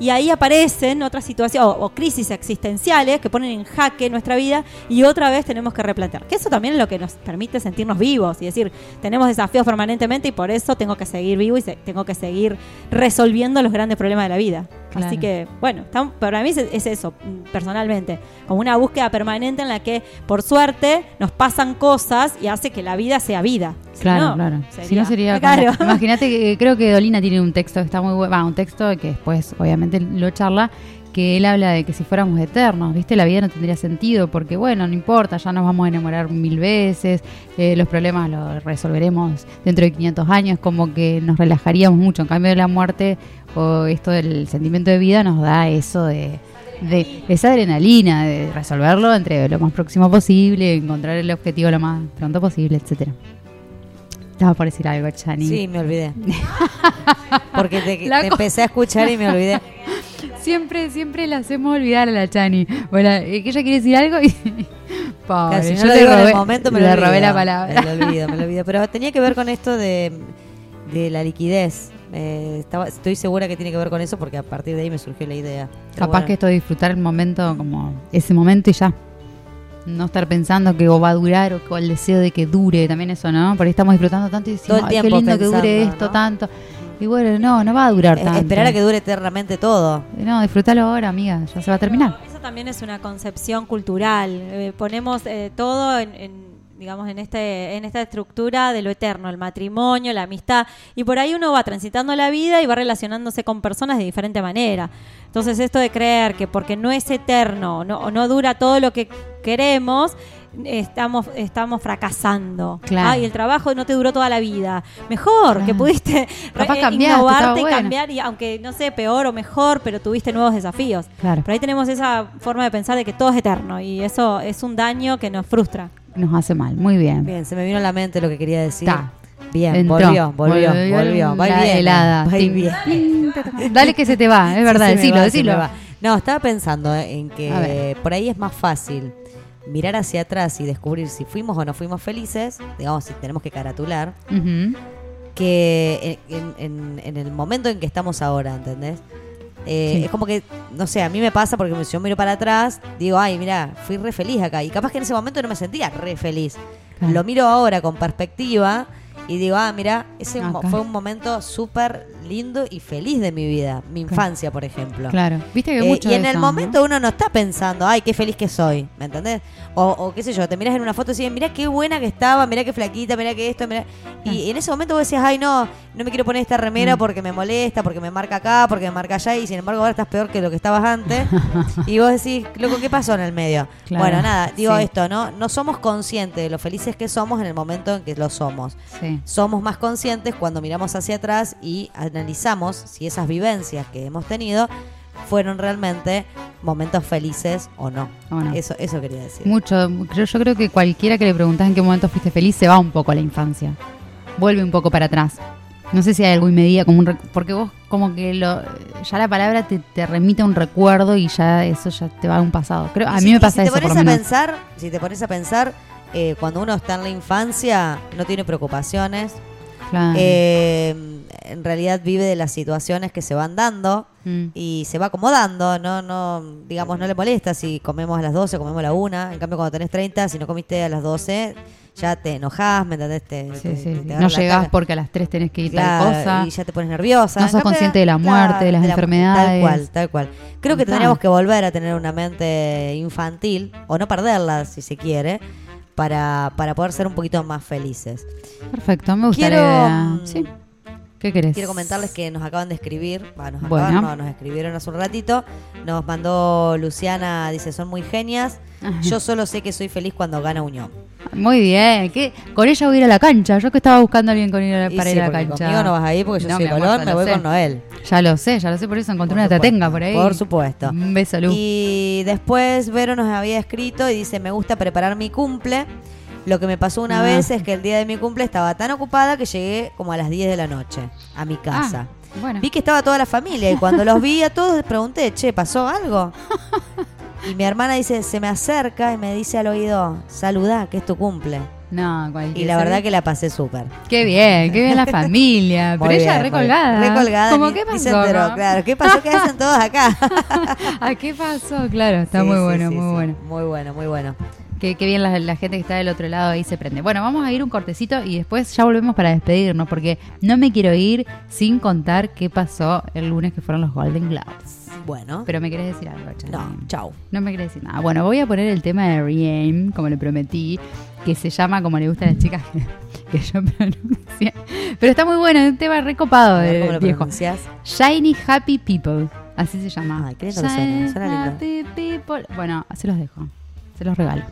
Y ahí aparecen otras situaciones, o, o crisis existenciales que ponen en jaque nuestra vida y otra vez tenemos que replantear. Que eso también es lo que nos permite sentirnos vivos y decir, tenemos desafíos permanentemente y por eso tengo que seguir vivo y se- tengo que seguir resolviendo los grandes problemas de la vida. Claro. Así que, bueno, para mí es, es eso, personalmente, como una búsqueda permanente en la que, por suerte, nos pasan cosas y hace que la vida sea vida. Si Claro, no, claro. si no sería. Claro. Imagínate que creo que Dolina tiene un texto que está muy bueno. un texto que después, obviamente, lo charla. Que él habla de que si fuéramos eternos, ¿viste? La vida no tendría sentido porque, bueno, no importa, ya nos vamos a enamorar mil veces, eh, los problemas los resolveremos dentro de 500 años, como que nos relajaríamos mucho. En cambio, la muerte o esto del sentimiento de vida nos da eso de, de esa adrenalina, de resolverlo entre lo más próximo posible, encontrar el objetivo lo más pronto posible, etcétera. Estaba por decir algo, Chani. Sí, me olvidé. Porque te, empecé a escuchar y me olvidé. Siempre, siempre la hacemos olvidar a la Chani. Bueno, eh, que ella quiere decir algo y. Pobre, Casi, yo lo le digo en robé, el momento, me lo le olvido. robé la palabra. Me lo olvido, me lo olvido. Pero tenía que ver con esto de, de la liquidez. Eh, estaba, estoy segura que tiene que ver con eso porque a partir de ahí me surgió la idea. Pero Capaz bueno. que esto de disfrutar el momento, como ese momento y ya. No estar pensando que o va a durar o, o el deseo de que dure, también eso, ¿no? Por ahí estamos disfrutando tanto y decimos, Todo el "Ay, qué lindo que dure esto ¿no? tanto. Y bueno, no, no va a durar tanto. esperar a que dure eternamente todo. No, disfrútalo ahora, amiga, ya se va a terminar. Eso también es una concepción cultural. Eh, ponemos eh, todo en, en, digamos, en este, en esta estructura de lo eterno, el matrimonio, la amistad, y por ahí uno va transitando la vida y va relacionándose con personas de diferente manera. Entonces esto de creer que porque no es eterno, no, o no dura todo lo que queremos, estamos, estamos fracasando. Claro. Ay, el trabajo no te duró toda la vida. Mejor, que Claro. pudiste Capaz re- cambiaste, innovarte bueno. cambiar, y aunque no sé, peor o mejor, pero tuviste nuevos desafíos. Claro. Pero ahí tenemos esa forma de pensar de que todo es eterno y eso es un daño que nos frustra. Nos hace mal, muy bien. Bien, se me vino a la mente lo que quería decir. Ta. Bien, Entró. volvió, volvió, volvió. Va y la viene, helada. va ta. Dale que se te va, es verdad, Sí, decilo, va, decilo. va. No, estaba pensando eh, en que por ahí es más fácil mirar hacia atrás y descubrir si fuimos o no fuimos felices, digamos, si tenemos que caratular, que en, en- en el momento en que estamos ahora, ¿entendés? Eh, Sí. Es como que, no sé, a mí me pasa porque si yo miro para atrás, digo, ay, mira, fui re feliz acá. Y capaz que en ese momento no me sentía re feliz. Claro. Lo miro ahora con perspectiva y digo, ah, mira, ese Acá. fue un momento súper lindo y feliz de mi vida. Mi infancia, por ejemplo. Claro, viste que Eh, mucho y en de el eso, ¿no? momento uno no está pensando, ay, qué feliz que soy, ¿me entendés? O, o qué sé yo, te miras en una foto y dices, mira qué buena que estaba, mira qué flaquita, mira qué esto, mira... Y en ese momento vos decías, ay, no, no me quiero poner esta remera Mm. porque me molesta, porque me marca acá, porque me marca allá, y sin embargo ahora estás peor que lo que estabas antes. y vos decís, loco, ¿qué pasó en el medio? Claro, Bueno, nada, digo sí. esto, ¿no? No somos conscientes de lo felices que somos en el momento en que lo somos. Sí. Somos más conscientes cuando miramos hacia atrás y analizamos si esas vivencias que hemos tenido fueron realmente momentos felices o no. O no. Eso, eso quería decir. Mucho. Yo, yo creo que cualquiera que le preguntas en qué momento fuiste feliz se va un poco a la infancia. vuelve un poco para atrás. No sé si hay algo inmediato, como un porque vos como que lo, ya la palabra te, te remite a un recuerdo y ya eso ya te va a un pasado. Creo, a mí si- me pasa si eso te pones a pensar, si te pones a pensar, eh, cuando uno está en la infancia, no tiene preocupaciones, Claro. eh, en realidad vive de las situaciones que se van dando Mm. y se va acomodando, no, no, digamos, no le molesta si comemos a las 12 comemos a la 1, en cambio cuando tenés 30, si no comiste a las 12, ya te enojás, ¿me entendés? Te, Sí, te- sí, No la llegás cara. porque a las 3 tenés que ir Claro, tal cosa. y ya te pones nerviosa. No En sos cambio, consciente de la muerte, de las Tal enfermedades. cual, tal cual. Creo que tendríamos que volver a tener una mente infantil, o no perderla si se quiere, para, para poder ser un poquito más felices. Perfecto, me gusta Quiero, Sí. ¿Qué querés? Quiero comentarles que nos acaban de escribir, nos Bueno. acaban, no, nos escribieron hace un ratito, nos mandó Luciana, dice, son muy genias, Ajá. yo solo sé que soy feliz cuando gana Unión. Muy bien. ¿Qué? Con ella voy a ir a la cancha. Yo que estaba buscando a alguien con ir a- para sí, ir a la cancha. conmigo no vas a ir porque yo soy amor, Colón, ya me voy sé. con Noel. Ya lo sé, ya lo sé, por eso encontré Por una tatenga por ahí. Por supuesto. Un beso, Lu. Y después Vero nos había escrito y dice, me gusta preparar mi cumple. Lo que me pasó una Ah. vez es que el día de mi cumple estaba tan ocupada que llegué como a las 10 de la noche a mi casa. Ah, bueno. Vi que estaba toda la familia y cuando los vi a todos les pregunté, che, ¿pasó algo? Y mi hermana dice, se me acerca y me dice al oído, saludá, que es tu cumple. No, cualquier Y la verdad que la pasé súper. Qué bien, qué bien la familia. Pero ella bien, recolgada. Recolgada. ¿Cómo ni- qué pasó? se enteró, no? claro. ¿Qué pasó? ¿Qué hacen todos acá? ¿A qué pasó? Claro, está Sí, muy sí, bueno, sí, muy bueno. Muy bueno, muy bueno. Qué, qué bien la, la gente que está del otro lado ahí se prende. Bueno, vamos a ir un cortecito y después ya volvemos para despedirnos porque no me quiero ir sin contar qué pasó el lunes que fueron los Golden Globes. Bueno. Pero me querés decir algo, Chani? No, chau. No me querés decir nada. Bueno, voy a poner el tema de Riem, como le prometí, que se llama como le gusta a las chicas que yo pronuncie. Pero está muy bueno, es un tema recopado de ¿Cómo lo viejo. pronuncias? Shiny Happy People. Así se llama. Ay, qué lindo que suena, Shiny suena lindo. Happy People. Bueno, se los dejo. Se los regalo.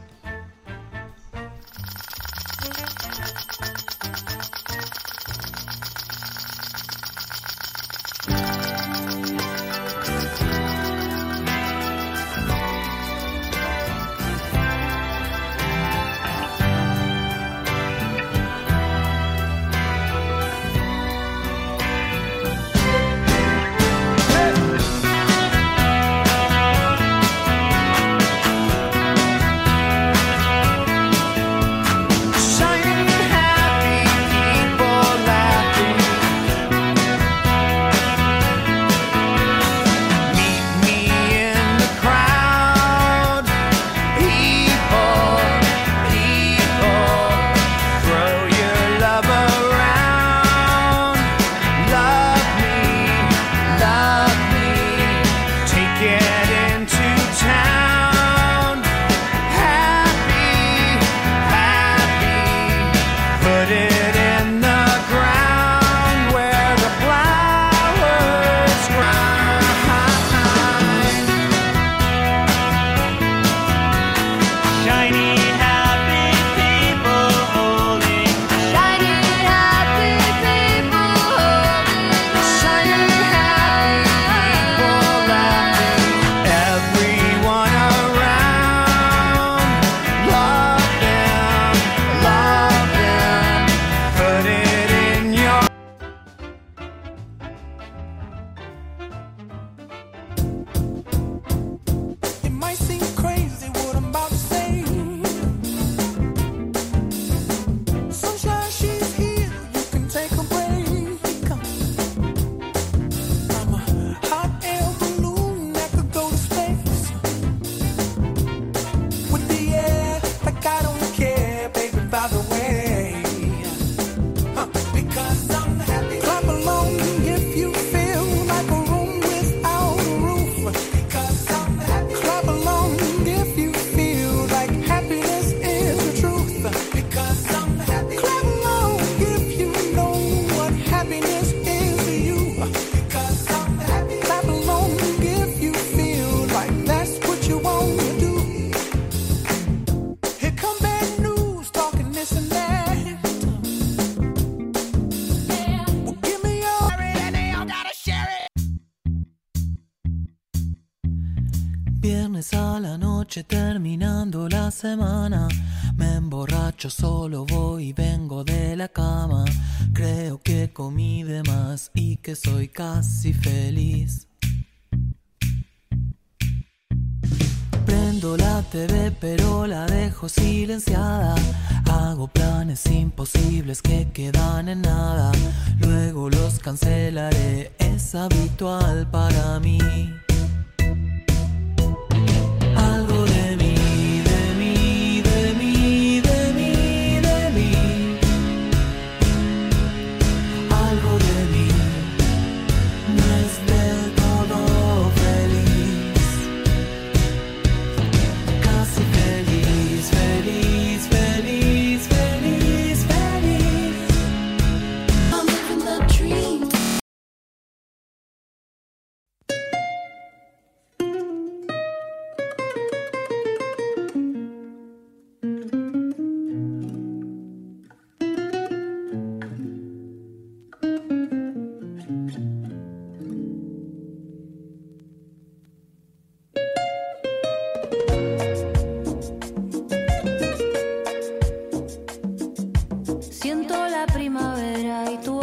Semana. Siento la primavera y tu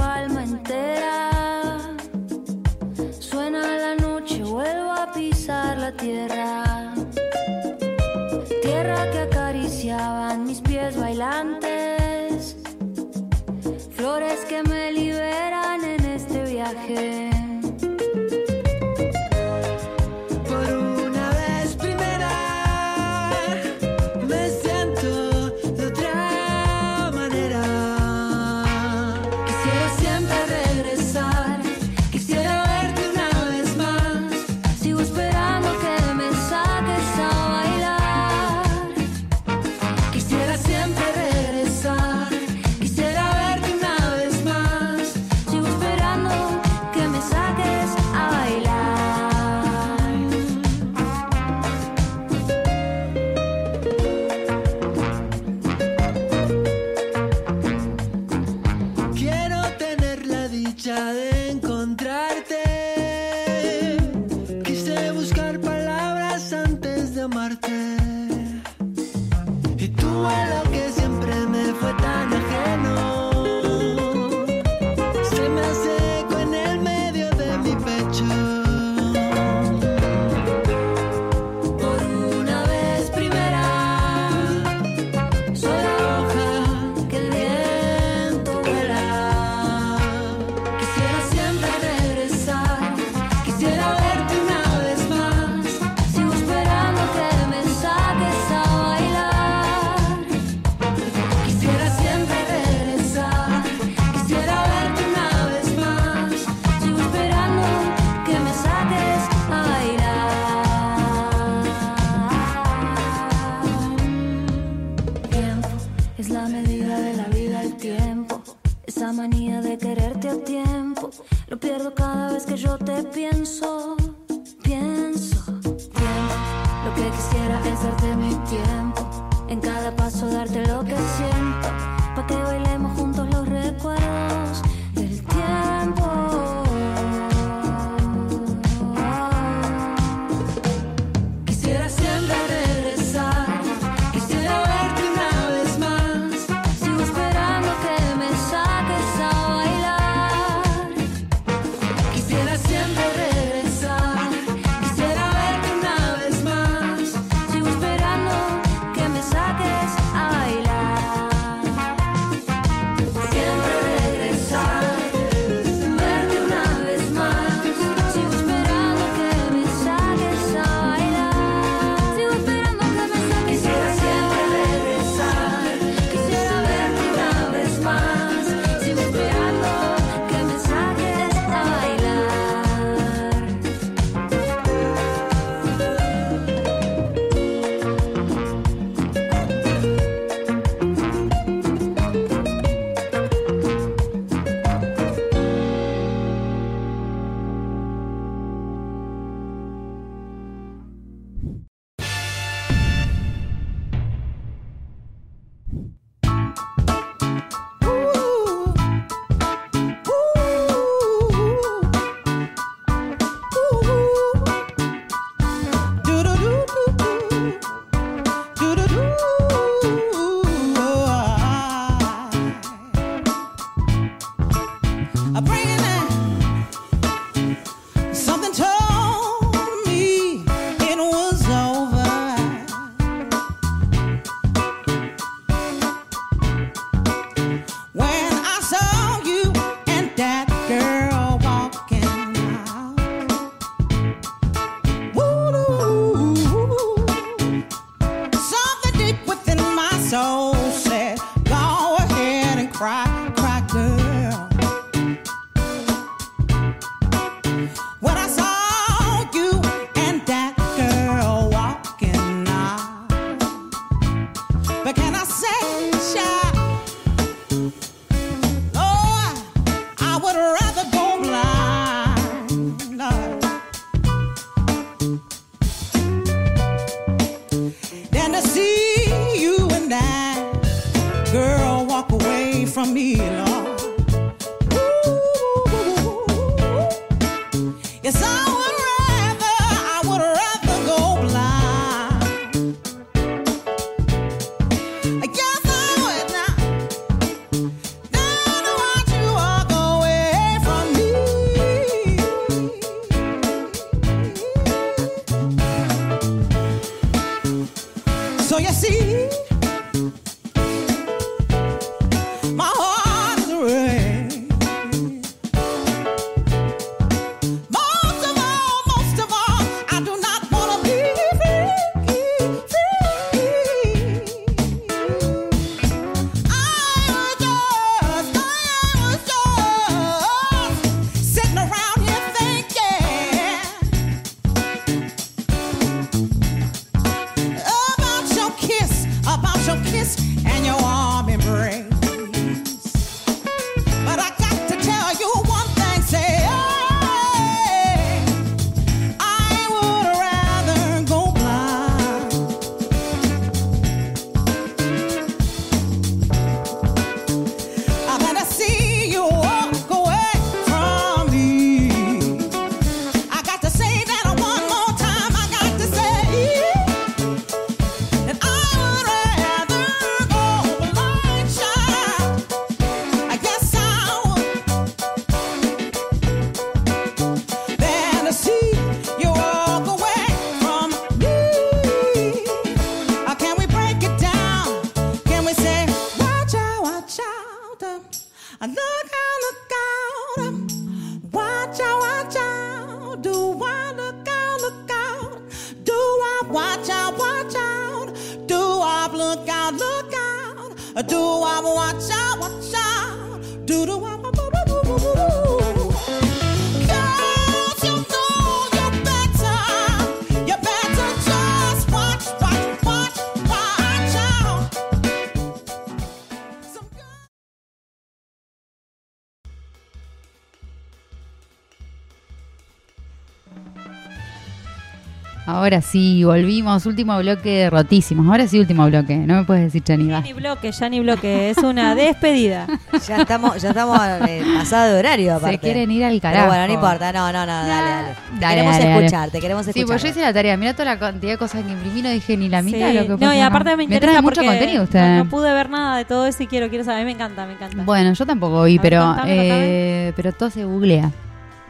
Ahora sí, volvimos. Último bloque rotísimos. Ahora sí, último bloque. No me puedes decir Chaniva. Ya ni bloque, ya ni bloque. Es una despedida. Ya estamos, ya estamos eh, pasado de horario, aparte. Se quieren ir al Pero carajo. bueno, no importa, no, no, no, dale, dale. Te Dale, queremos dale, dale. escuchar, te queremos Sí, escuchar. pues yo hice la tarea. Mira toda la cantidad de cosas que imprimí. No dije ni la mitad Sí. de lo que No, pasa y aparte me interesa trae mucho contenido usted. No, no pude ver nada de todo eso y quiero, quiero saber. A mí me encanta, me encanta. Bueno, yo tampoco vi, ver, pero contame, eh, pero todo se googlea.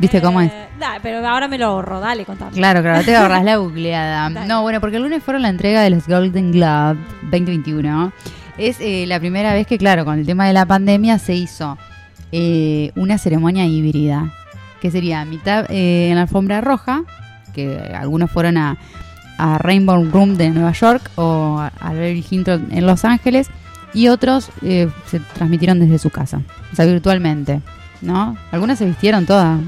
¿Viste cómo es? Eh, da, pero ahora me lo ahorro, dale, contame. Claro, claro, te ahorras la. Dale. No, bueno, porque el lunes fueron la entrega de los Golden Globe 2021. Es eh, la primera vez que, claro, con el tema de la pandemia se hizo eh, una ceremonia híbrida. Que sería mitad eh, en la alfombra roja, que algunos fueron a, a Rainbow Room de Nueva York o a- al Beverly Hilton en Los Ángeles, y otros eh, se transmitieron desde su casa, o sea, virtualmente, ¿no? Algunas se vistieron todas,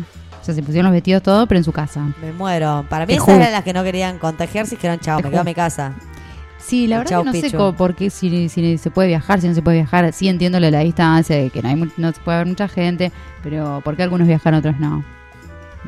o sea, se pusieron los vestidos todo, pero en su casa. Me muero. Para mí Te esas eran las que no querían contagiarse y dijeron, chao, Te me quedo a mi casa. Sí, la verdad Chau, que no sé Pichu. co- por qué, si, si se puede viajar, si no se puede viajar. Sí entiendo lo de la distancia, de que no, hay mu- no se puede ver mucha gente, pero ¿por qué algunos viajan, otros no?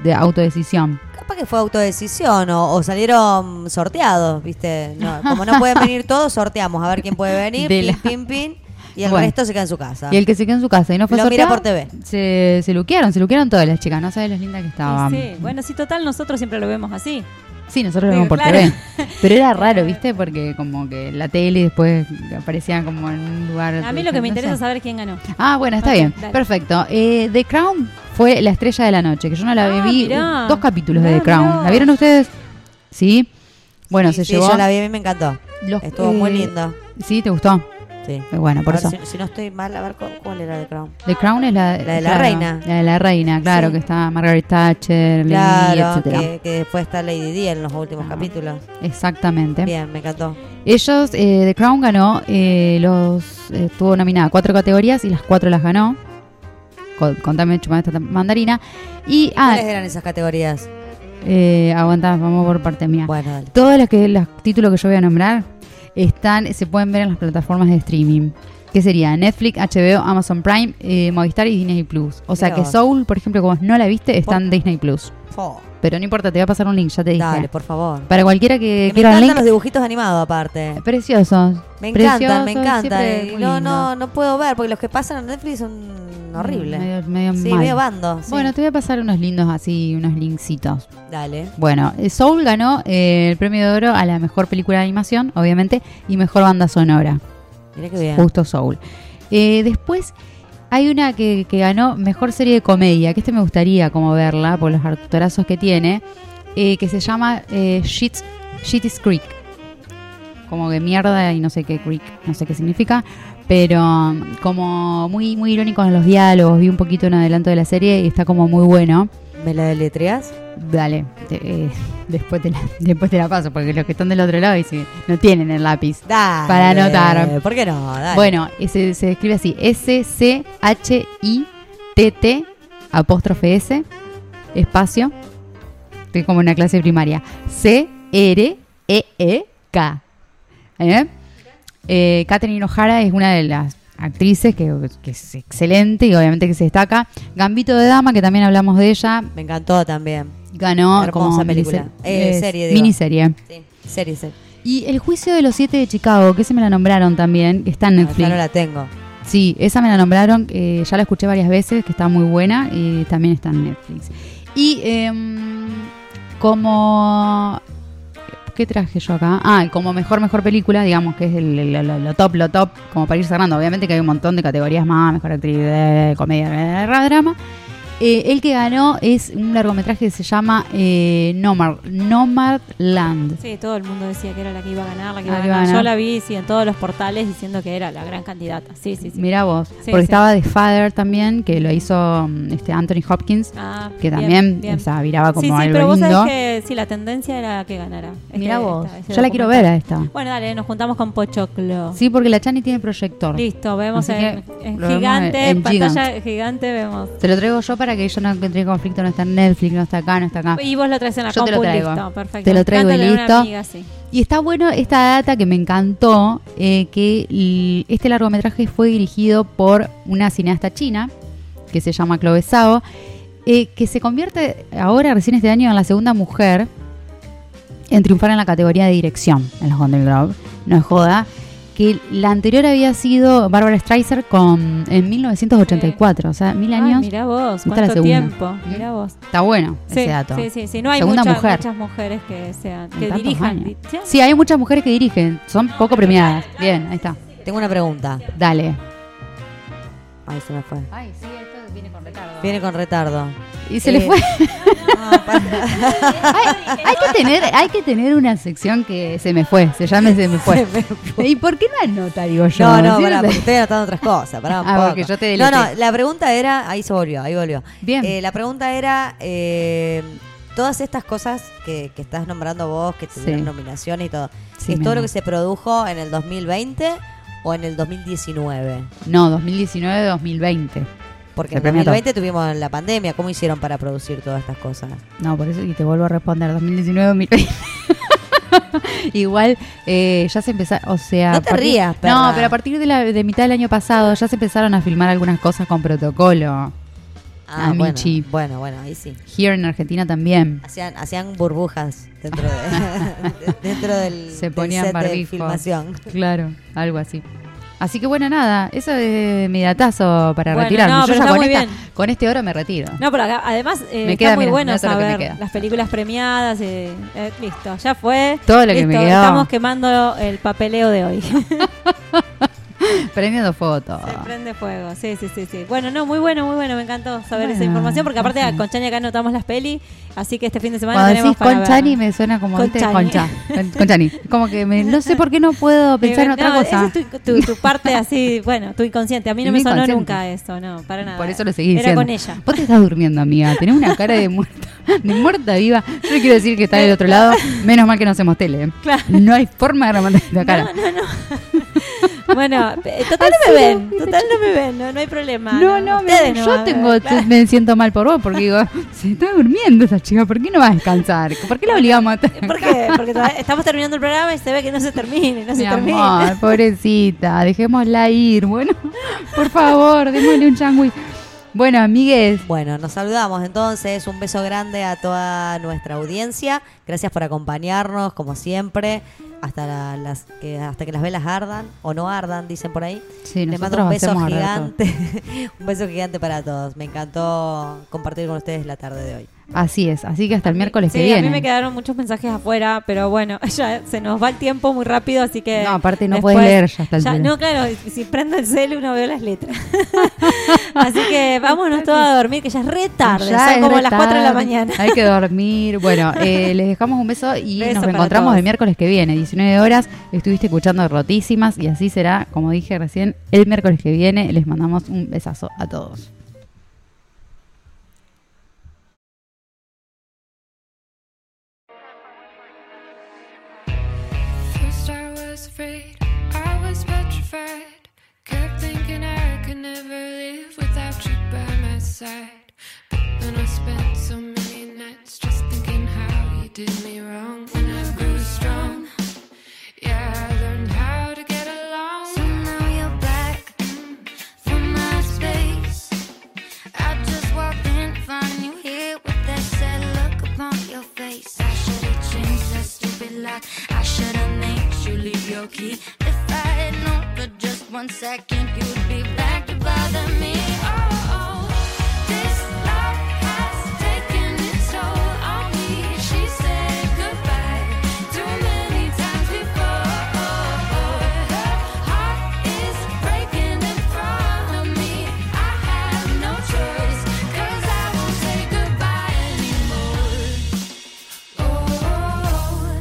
De autodecisión. Capaz que fue autodecisión o, o salieron sorteados, ¿viste? No, como no pueden venir todos, sorteamos a ver quién puede venir, De pin, la- pin, pin, y el Bueno. resto se queda en su casa. Y el que se quedó en su casa y no fue Lo mira sorteado, por TV. Se, se luquearon, se luquearon todas las chicas. No sabes las lindas que estaban. sí, bueno, sí, total, nosotros siempre lo vemos así. Sí, nosotros lo vemos por claro. TV. Pero era raro, ¿viste? Porque como que la tele después aparecían como en un lugar... A mí lo que me interesa es saber quién ganó. Ah, bueno, está bien. dale. Perfecto. Eh, The Crown fue la estrella de la noche, que yo no la Ah, vi. mirá. Dos capítulos de The Crown. mirá. ¿La vieron ustedes? Sí. Bueno, Sí, se sí, llevó... yo la vi, a mí me encantó. los- Estuvo muy eh, lindo. Sí, ¿te gustó? Sí. Eh, Bueno, por A ver, eso. Si, si no estoy mal, a ver cu- cuál era de Crown. The Crown es la, La de la claro, reina. La de la reina, claro, Sí. que está Margaret Thatcher, Lady Claro, etcétera. que, que después está Lady Di en los últimos Ah. capítulos. Exactamente. Bien, me encantó. Ellos, eh, The Crown ganó, eh, los eh, estuvo nominada a cuatro categorías y las cuatro las ganó. Co- Contame, chupame esta mandarina. Y, ah, ¿Cuáles eran esas categorías? eh, aguantá, vamos por parte mía. Bueno, dale. Todos los, que, los títulos que yo voy a nombrar están, se pueden ver en las plataformas de streaming. Que sería Netflix, HBO, Amazon Prime, eh, Movistar y Disney Plus. O sea que. Soul, por ejemplo, como no la viste, está en Disney Plus. Pero no importa, te voy a pasar un link, ya te dije. Dale, por favor. Para cualquiera que me quiera un encantan los dibujitos animados aparte. Preciosos. Me encantan, Preciosos, me encantan. No, no, no puedo ver porque los que pasan en Netflix son horribles. Medio, medio sí, mal. medio bando. sí. Bueno, te voy a pasar unos lindos así, unos linksitos. Dale. Bueno, eh, Soul ganó eh, el premio de oro a la mejor película de animación, obviamente, y mejor banda sonora. Mira qué bien. Justo Soul. Eh, después hay una que, que ganó mejor serie de comedia, que este me gustaría como verla por los actorazos que tiene, eh, que se llama eh, Shit, Shitty's Creek. como que mierda y no sé qué creek, no sé qué significa, pero um, como muy muy irónico en los diálogos, vi un poquito en adelanto de la serie y está como muy bueno. ¿Me la deletreas? Dale, te- eh, después, te la, después te la paso, porque los que están del otro lado dicen, no tienen el lápiz Dale. para anotar. ¿Por qué no? Dale. Bueno, se, se escribe así, S-C-H-I-T-T, apóstrofe S, espacio, estoy como en una clase primaria, C-R-E-E-K. ¿Eh? Eh, Catherine O'Hara es una de las actrices que, que es excelente y obviamente que se destaca. Gambito de Dama, que también hablamos de ella, Me encantó también. ganó Hermosa como película. Eh, serie, digo. miniserie. Sí, serie, serie. Y El juicio de los siete de Chicago, que se me la nombraron también, que está en Netflix. ya no la tengo. Sí, esa me la nombraron, eh, ya la escuché varias veces, que está muy buena y también está en Netflix. Y em, como... ¿Qué traje yo acá? Ah, como mejor, mejor película, digamos que es el, el- lo, lo top, lo top, como para ir cerrando. Obviamente que hay un montón de categorías más, mejor actriz de comedia, de drama. Eh, el que ganó es un largometraje que se llama eh, Nomad, Nomadland. Sí, todo el mundo decía que era la que iba a ganar, la que iba a ganar. Yo la vi sí, en todos los portales diciendo que era la gran candidata. Sí, sí, sí. Mira vos, Sí, porque sí. estaba The Father también, que lo hizo mm, este Anthony Hopkins, Ah, que bien, también bien. o sea, viraba como sí, sí, algo pero vos lindo. sabés que sí, la tendencia era que ganara. Es Mira vos, esta- yo la quiero ver a esta. Bueno, dale, nos juntamos con Pochoclo. Sí, porque la Chani tiene proyector. Listo, vemos Así en, vemos gigante, en pantalla gigante, vemos. Te lo traigo yo para que ella no encuentre conflicto, no está en Netflix, no está acá, no está acá. Y vos lo traes en la Yo te lo traigo. listo, perfecto. Te lo traigo y Cántale listo. amiga, sí. Y está bueno esta data que me encantó, eh, que este largometraje fue dirigido por una cineasta china, que se llama Chloe Zhao, eh, que se convierte ahora, recién este año, en la segunda mujer en triunfar en la categoría de dirección en los Golden Globe. No es joda. Que la anterior había sido Barbara Streisand con, en 1984, o sea, mil años. mirá vos, cuánto segunda. tiempo. Mirá vos. Está bueno Sí, ese dato. sí, sí, sí. No hay Segunda mucha- mujer. muchas mujeres que sean, que dirijan. Sí, hay muchas mujeres que dirigen, son poco premiadas. Bien, ahí está. Tengo una pregunta. Dale. Ay, se me fue. Ay, sí, esto viene con retardo. Viene con retardo. Y se le Eh, fue. para- hay, hay que tener, hay que tener una sección que se me fue, se llame se me fue. ¿Y por qué no anota, digo yo? No, no, Sí, pará, porque estoy anotando otras cosas. Pará un Ah, poco. porque yo te No, no, deleté. la pregunta era. Ahí se volvió, ahí volvió. Bien. Eh, la pregunta era. eh, todas estas cosas que, que estás nombrando vos, que tuvieron Sí. nominación y todo, Sí, ¿es todo lo que se produjo en el 2020 o en el 2019? No, 2019-2020. Porque en premió todo. 2020 tuvimos la pandemia. ¿Cómo hicieron para producir todas estas cosas? No, por eso, y te vuelvo a responder, 2019-2020. Igual eh, ya se empezaron, o sea... No te partir- rías, perra. No, pero a partir de, la, de mitad del año pasado ya se empezaron a filmar algunas cosas con protocolo. Ah, A bueno, Michi. bueno, bueno, ahí sí. Here en Argentina también. Hacían, hacían burbujas dentro, de, dentro del, Se del ponían set de filmación. Claro, algo así. Así que bueno, nada, eso es mi datazo para Bueno, retirarme. no, Yo pero ya está con, esta, con este oro me retiro. No, pero acá- además eh, Me está queda, muy mira, bueno que saber queda. las películas premiadas. eh, eh, listo, ya fue. Todo lo que me quedó. Estamos quemando el papeleo de hoy. Prendiendo fotos. Se prende fuego, sí, sí, sí, sí. Bueno, no, muy bueno, muy bueno, me encantó saber esa Bueno, información, porque aparte con Chani acá anotamos las peli, así que este fin de semana Cuando tenemos decís para con ver. Chani me suena como Con. Concha. Con, con Chani. Como que me- no sé por qué no puedo pensar en Eh, otra no, cosa. esa es tu, tu- tu parte así, bueno, tu inconsciente. A mí no me sonó nunca eso, no, para nada. Por eso lo seguí Era diciendo. con ella. Vos te estás durmiendo, amiga. Tenés una cara de muerta, de muerta viva. Yo le quiero decir que está del otro lado. Menos mal que no hacemos tele. ¿eh? Claro. No hay forma de remontar la cara. No, no, no. Bueno, total no me ven, total no me ven, no, no hay problema. No, no, me- no yo tengo, ver, claro. me siento mal por vos porque digo, se está durmiendo esa chica, ¿por qué no va a descansar? ¿Por qué la obligamos a estar ¿Por qué? Porque estamos terminando el programa y se ve que no se termine, no Mi se termine. amor, pobrecita, dejémosla ir. Bueno, por favor, démosle un changui. Bueno, amigues, Bueno, nos saludamos entonces. Un beso grande a toda nuestra audiencia. Gracias por acompañarnos, como siempre, hasta la- las que hasta que las velas ardan o no ardan, dicen por ahí. Sí, Les mando un beso gigante. un beso gigante para todos. Me encantó compartir con ustedes la tarde de hoy. así es, así que hasta el miércoles Sí, que a viene. mí me quedaron muchos mensajes afuera, pero bueno, ya se nos va el tiempo muy rápido, así que. No, aparte no después- puedes leer ya hasta el celu. No, claro, si prendo el celu no veo las letras. así que vámonos todos a dormir, que ya es re tarde, Ya son es como las 4 de la mañana. Hay que dormir. Bueno, eh, les dejamos un beso y Beso nos todos. el miércoles que viene, 19 horas. Estuviste escuchando Rotísimas y así será, como dije recién, el miércoles que viene. Les mandamos un besazo a todos. Side. But then I spent so many nights just thinking how you did me wrong. Lock. I should have made you leave your key. If I had known for just one second, you'd be back to bother me.